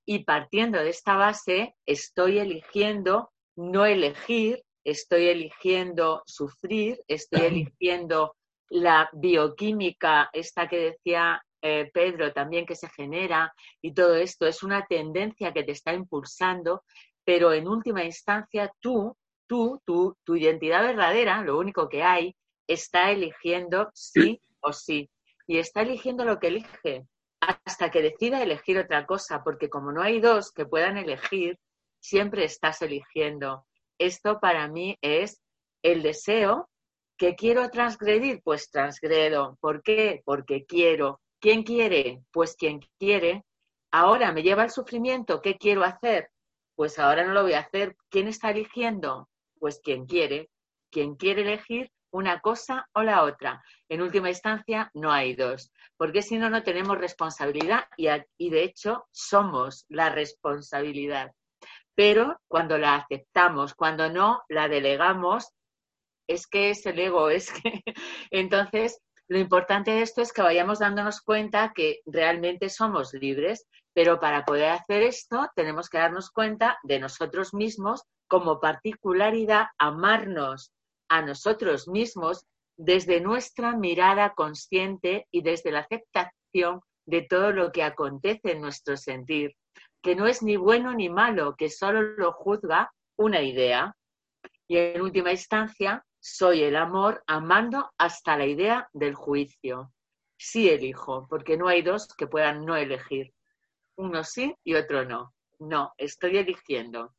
y partiendo de esta base, estoy eligiendo no elegir, estoy eligiendo sufrir, estoy [CLEARS THROAT] eligiendo la bioquímica, esta que decía eh, Pedro también que se genera y todo esto es una tendencia que te está impulsando, pero en última instancia tú, tú, tú, tu identidad verdadera, lo único que hay, está eligiendo sí o sí. Y está eligiendo lo que elige hasta que decida elegir otra cosa, porque como no hay dos que puedan elegir, siempre estás eligiendo. Esto para mí es el deseo que quiero transgredir, pues transgredo. ¿Por qué? Porque quiero. ¿Quién quiere? Pues quien quiere. Ahora me lleva al sufrimiento. ¿Qué quiero hacer? Pues ahora no lo voy a hacer. ¿Quién está eligiendo? Pues quien quiere. Quien quiere elegir una cosa o la otra. En última instancia, no hay dos, porque si no, no tenemos responsabilidad y, de hecho somos la responsabilidad. Pero cuando la aceptamos, cuando no, la delegamos, es que es el ego, es que [LAUGHS] entonces lo importante de esto es que vayamos dándonos cuenta que realmente somos libres, pero para poder hacer esto tenemos que darnos cuenta de nosotros mismos como particularidad, amarnos a nosotros mismos desde nuestra mirada consciente y desde la aceptación de todo lo que acontece en nuestro sentir, que no es ni bueno ni malo, que solo lo juzga una idea. Y en última instancia, soy el amor amando hasta la idea del juicio. Sí elijo, porque no hay dos que puedan no elegir. Uno sí y otro no. No, estoy eligiendo.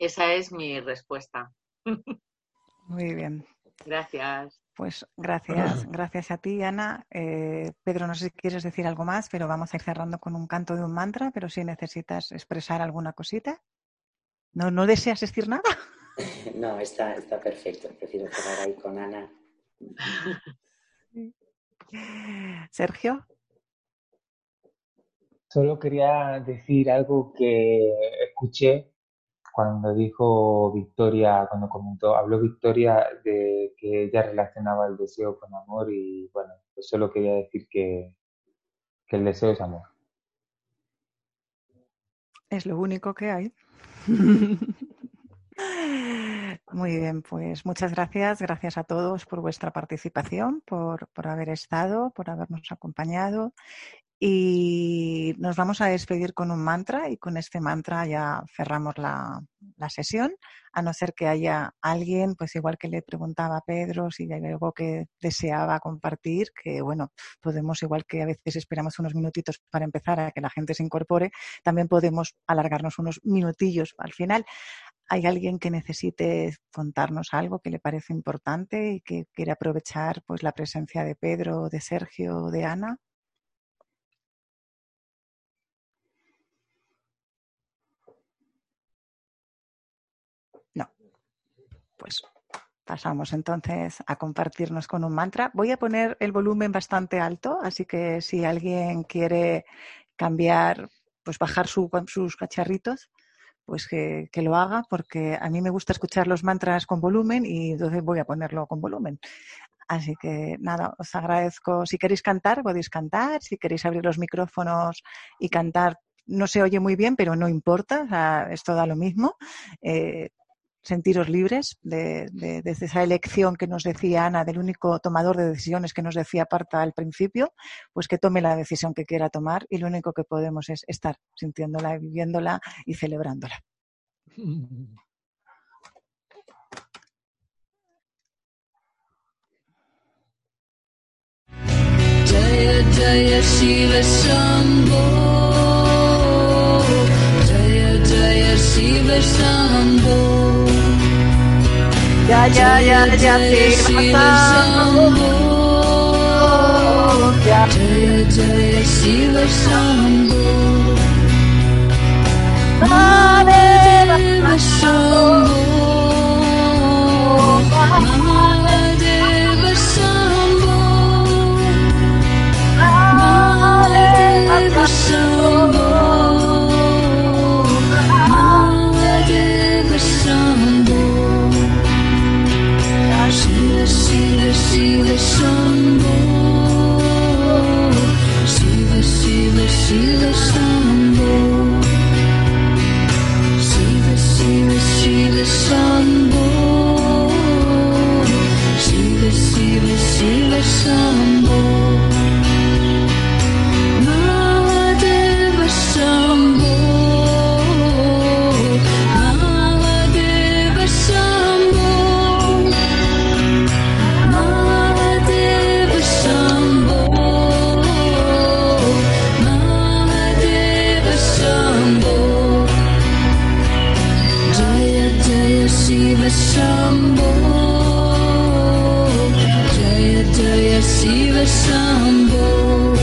Esa es mi respuesta. [LAUGHS] Muy bien. Gracias. Pues gracias, gracias a ti, Ana. Eh, Pedro, no sé si quieres decir algo más, pero vamos a ir cerrando con un canto de un mantra, pero si necesitas expresar alguna cosita. ¿No, no deseas decir nada? [LAUGHS] No, está, está perfecto. Prefiero cerrar ahí con Ana. [LAUGHS] Sergio. Solo quería decir algo que escuché cuando dijo Victoria, cuando comentó, habló Victoria de que ella relacionaba el deseo con amor y bueno, pues solo quería decir que, que el deseo es amor. Es lo único que hay. [LAUGHS] Muy bien, pues muchas gracias. Gracias a todos por vuestra participación, por, por haber estado, por habernos acompañado y nos vamos a despedir con un mantra y con este mantra ya cerramos la, sesión, a no ser que haya alguien, pues igual que le preguntaba a Pedro si hay algo que deseaba compartir, que bueno, podemos, igual que a veces esperamos unos minutitos para empezar a que la gente se incorpore, también podemos alargarnos unos minutillos al final. ¿Hay alguien que necesite contarnos algo que le parece importante y que quiere aprovechar pues la presencia de Pedro, de Sergio, de Ana? Pues pasamos entonces a compartirnos con un mantra. Voy a poner el volumen bastante alto, así que si alguien quiere cambiar, pues bajar sus cacharritos, pues que, lo haga, porque a mí me gusta escuchar los mantras con volumen y entonces voy a ponerlo con volumen. Así que nada, os agradezco. Si queréis cantar, podéis cantar. Si queréis abrir los micrófonos y cantar, no se oye muy bien, pero no importa, esto da lo mismo. Eh, sentiros libres de, desde esa elección que nos decía Ana, del único tomador de decisiones que nos decía Parta al principio, pues que tome la decisión que quiera tomar y lo único que podemos es estar sintiéndola, viviéndola y celebrándola. Ya, ya, ya, ya, Shiva Sambo. Jaya Jaya Shiva Shambho Mahadeva Shambho Mahadeva Shambho Mahadeva Shambho Mahadeva Shiva Shambho Shiva Shiva Shiva Shambho Shiva Shiva Shiva Jaya Shiva Shambho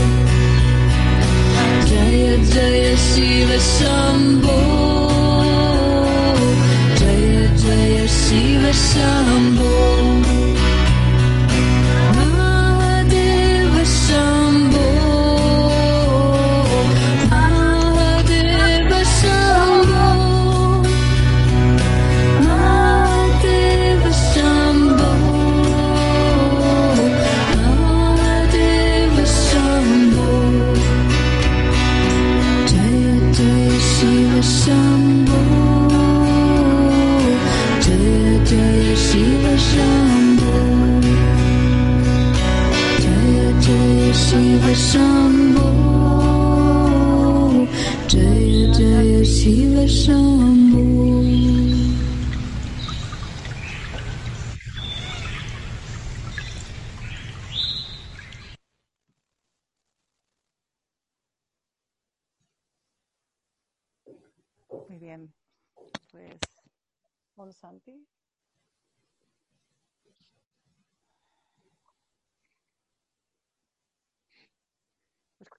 Jaya Jaya Shiva Shambho Jaya Jaya Shiva Shambho Shiva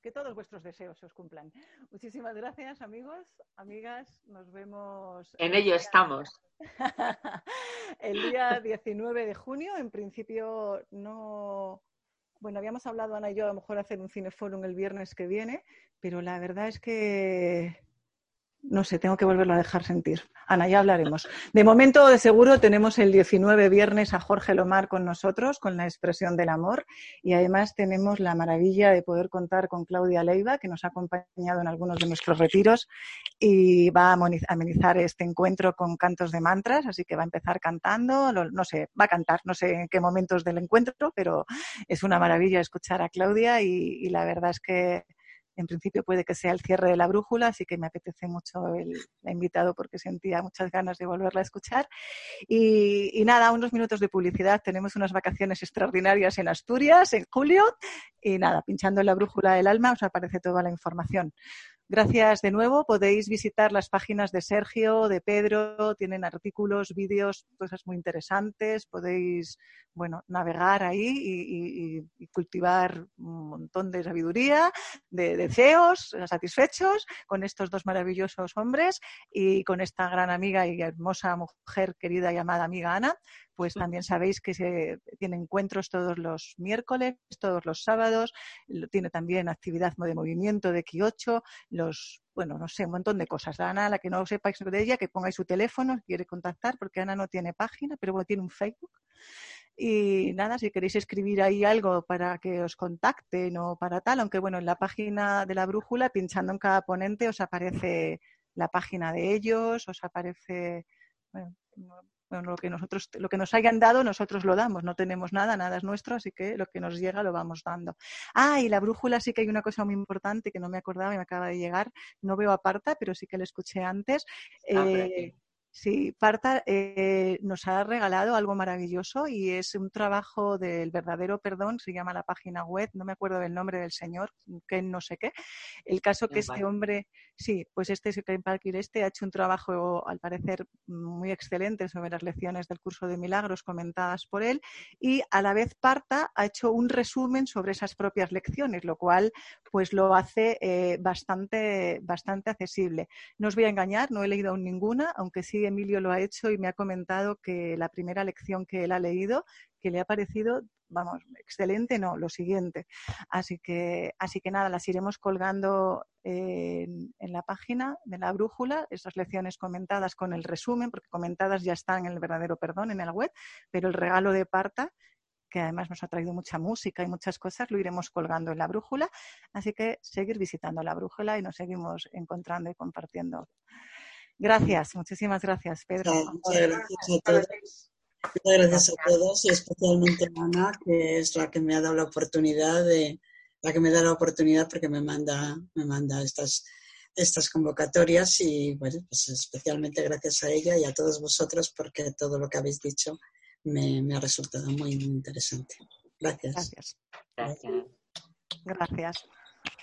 que todos vuestros deseos se os cumplan. Muchísimas gracias, amigos, amigas. Nos vemos. En ello estamos. [LAUGHS] el día 19 de junio. En principio, no. Bueno, habíamos hablado, Ana y yo, a lo mejor hacer un cineforum el viernes que viene, pero la verdad es que no sé, tengo que volverlo a dejar sentir. Ana, ya hablaremos. De momento, de seguro, tenemos el 19 viernes a Jorge Lomar con nosotros, con la expresión del amor. Y además tenemos la maravilla de poder contar con Claudia Leiva, que nos ha acompañado en algunos de nuestros retiros y va a amenizar este encuentro con cantos de mantras. Así que va a empezar cantando, no sé, va a cantar, no sé en qué momentos del encuentro, pero es una maravilla escuchar a Claudia y, y la verdad es que en principio puede que sea el cierre de la brújula, así que me apetece mucho el, invitado porque sentía muchas ganas de volverla a escuchar. Y, y, nada, unos minutos de publicidad. Tenemos unas vacaciones extraordinarias en Asturias en julio y nada, pinchando en la brújula del alma os aparece toda la información. Gracias de nuevo. Podéis visitar las páginas de Sergio, de Pedro, tienen artículos, vídeos, cosas muy interesantes. Podéis, bueno, navegar ahí y, y, cultivar un montón de sabiduría, de deseos satisfechos con estos dos maravillosos hombres y con esta gran amiga y hermosa mujer querida llamada amiga Ana pues también sabéis que se tiene encuentros todos los miércoles, todos los sábados, tiene también actividad de movimiento de Q8, los, bueno, no sé, un montón de cosas. Ana, la que no sepáis de ella, que pongáis su teléfono, si quiere contactar, porque Ana no tiene página, pero bueno, tiene un Facebook. Y nada, si queréis escribir ahí algo para que os contacten o para tal, aunque bueno, en la página de la brújula, pinchando en cada ponente, os aparece la página de ellos, os aparece, bueno, bueno, lo que nosotros, lo que nos hayan dado, nosotros lo damos. No tenemos nada, nada es nuestro, así que lo que nos llega lo vamos dando. Ah, y la brújula sí que hay una cosa muy importante que no me acordaba y me acaba de llegar. No veo aparta, pero sí que la escuché antes. Eh, Sí, Parta eh, nos ha regalado algo maravilloso y es un trabajo del verdadero perdón, se llama la página web, no me acuerdo del nombre del señor, que no sé qué. El caso que este hombre, sí, pues este Ken Parker este ha hecho un trabajo al parecer muy excelente sobre las lecciones del curso de milagros comentadas por él y a la vez Parta ha hecho un resumen sobre esas propias lecciones, lo cual pues lo hace eh, bastante, bastante accesible. No os voy a engañar, no he leído aún ninguna, aunque sí Emilio lo ha hecho y me ha comentado que la primera lección que él ha leído, que le ha parecido, vamos, excelente, no, lo siguiente. Así que, así que nada, las iremos colgando en, en, la página de la brújula, esas lecciones comentadas con el resumen, porque comentadas ya están en el verdadero perdón, en la web, pero el regalo de Parta que además nos ha traído mucha música y muchas cosas, lo iremos colgando en la brújula. Así que seguir visitando la brújula y nos seguimos encontrando y compartiendo Gracias, muchísimas gracias, Pedro. muchas gracias a todos. Muchas gracias a todos y especialmente a Ana, que es la que me ha dado la oportunidad de, la que me da la oportunidad porque me manda, me manda estas, estas convocatorias y bueno, pues especialmente gracias a ella y a todos vosotros porque todo lo que habéis dicho me, me ha resultado muy, muy interesante. Gracias. Gracias. Gracias. Gracias.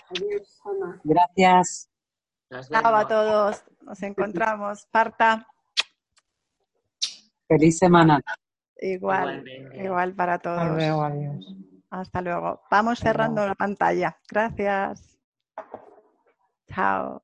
Adiós, Ana. Gracias. Chao a todos. Nos encontramos. Parta. Feliz semana. Igual, igual para todos. Hasta luego, adiós. Hasta luego. Vamos cerrando la pantalla. Gracias. Chao.